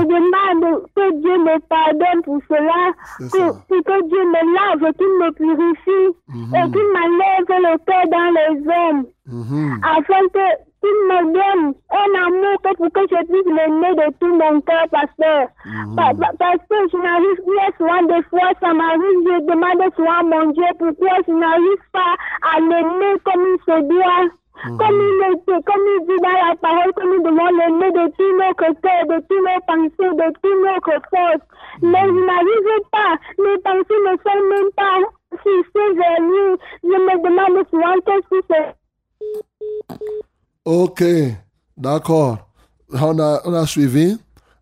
Je demande que Dieu me pardonne pour cela, que, que, Dieu me lave, qu'il me purifie et qu'il m'enlève le cœur dans les hommes, Mhm. afin que qu'il me donne un amour que pour que je puisse l'aimer de tout mon cœur, pasteur. Pa- pa- parce que je n'arrive a souvent des fois, ça m'arrive, je demande souvent à mon Dieu pourquoi je n'arrive pas à l'aimer comme il se doit? Comme, il comme il dit dans la parole que nous devons l'aimer de tout notre cœur, de toutes nos pensées, de toute notre force. Mais je n'arrive pas. Mes pensées ne sont même pas fixées vers lui. Je me demande souvent qu'est-ce que c'est. Ok. D'accord. On a, on a suivi.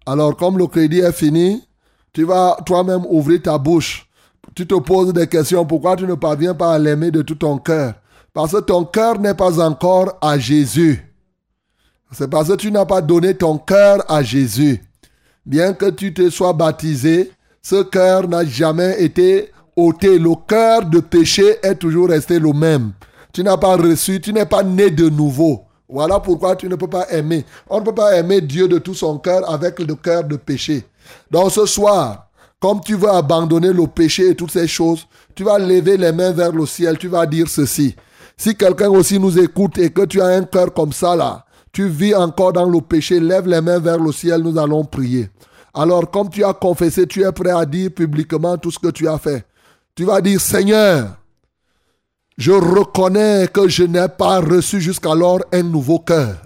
Alors, comme le crédit est fini, tu vas toi-même ouvrir ta bouche. Tu te poses des questions. Pourquoi tu ne parviens pas à l'aimer de tout ton cœur? Parce que ton cœur n'est pas encore à Jésus. C'est parce que tu n'as pas donné ton cœur à Jésus. Bien que tu te sois baptisé, ce cœur n'a jamais été ôté. Le cœur de péché est toujours resté le même. Tu n'as pas reçu, tu n'es pas né de nouveau. Voilà pourquoi tu ne peux pas aimer. On ne peut pas aimer Dieu de tout son cœur avec le cœur de péché. Donc ce soir, comme tu veux abandonner le péché et toutes ces choses, tu vas lever les mains vers le ciel, tu vas dire ceci. Si quelqu'un aussi nous écoute et que tu as un cœur comme ça là, tu vis encore dans le péché, lève les mains vers le ciel, nous allons prier. Alors comme tu as confessé, tu es prêt à dire publiquement tout ce que tu as fait. Tu vas dire, Seigneur, je reconnais que je n'ai pas reçu jusqu'alors un nouveau cœur.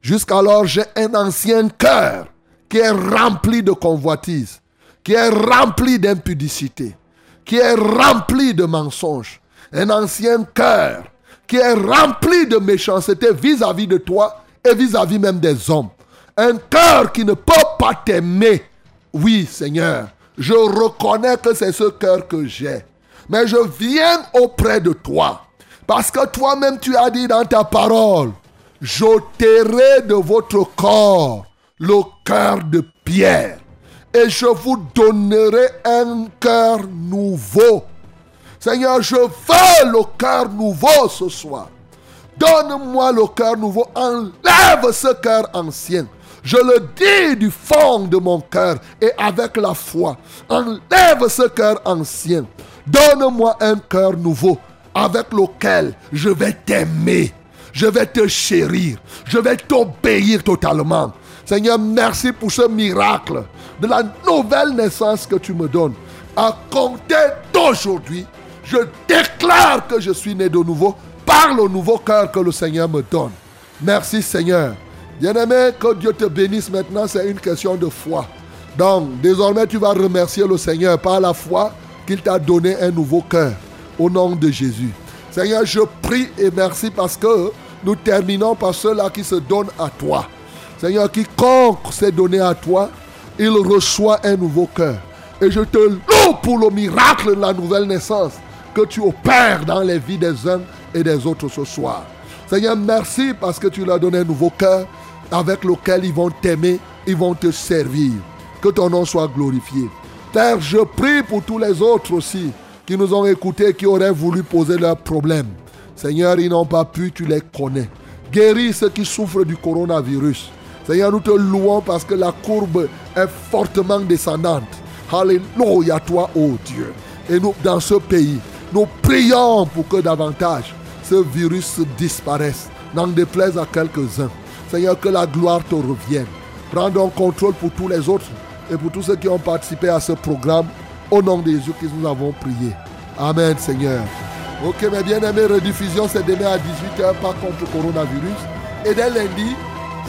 Jusqu'alors, j'ai un ancien cœur qui est rempli de convoitise, qui est rempli d'impudicité, qui est rempli de mensonges. Un ancien cœur qui est rempli de méchanceté vis-à-vis de toi et vis-à-vis même des hommes. Un cœur qui ne peut pas t'aimer. Oui, Seigneur, je reconnais que c'est ce cœur que j'ai. Mais je viens auprès de toi. Parce que toi-même tu as dit dans ta parole, j'ôterai de votre corps le cœur de pierre. Et je vous donnerai un cœur nouveau. Seigneur, je veux le cœur nouveau ce soir. Donne-moi le cœur nouveau. Enlève ce cœur ancien. Je le dis du fond de mon cœur et avec la foi. Enlève ce cœur ancien. Donne-moi un cœur nouveau avec lequel je vais t'aimer. Je vais te chérir. Je vais t'obéir totalement. Seigneur, merci pour ce miracle de la nouvelle naissance que tu me donnes. À compter d'aujourd'hui, je déclare que je suis né de nouveau par le nouveau cœur que le Seigneur me donne. Merci Seigneur. Bien-aimé, que Dieu te bénisse maintenant, c'est une question de foi. Donc, désormais, tu vas remercier le Seigneur par la foi qu'il t'a donné un nouveau cœur. Au nom de Jésus. Seigneur, je prie et merci parce que nous terminons par ceux-là qui se donnent à toi. Seigneur, quiconque s'est donné à toi, il reçoit un nouveau cœur. Et je te loue pour le miracle de la nouvelle naissance que tu opères dans les vies des uns et des autres ce soir. Seigneur, merci parce que tu leur donné un nouveau cœur avec lequel ils vont t'aimer, ils vont te servir. Que ton nom soit glorifié. Père, je prie pour tous les autres aussi qui nous ont écoutés, qui auraient voulu poser leurs problèmes. Seigneur, ils n'ont pas pu, tu les connais. Guéris ceux qui souffrent du coronavirus. Seigneur, nous te louons parce que la courbe est fortement descendante. Alléluia, toi, ô Dieu. Et nous, dans ce pays, nous prions pour que davantage ce virus disparaisse. N'en déplaise à quelques-uns. Seigneur, que la gloire te revienne. Prends donc contrôle pour tous les autres et pour tous ceux qui ont participé à ce programme. Au nom de Jésus que nous avons prié. Amen, Seigneur. Ok, mes bien-aimés, rediffusion, c'est demain à 18h, par contre coronavirus. Et dès lundi,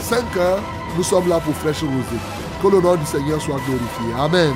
5h, nous sommes là pour Fraîche Rosée. Que le nom du Seigneur soit glorifié. Amen.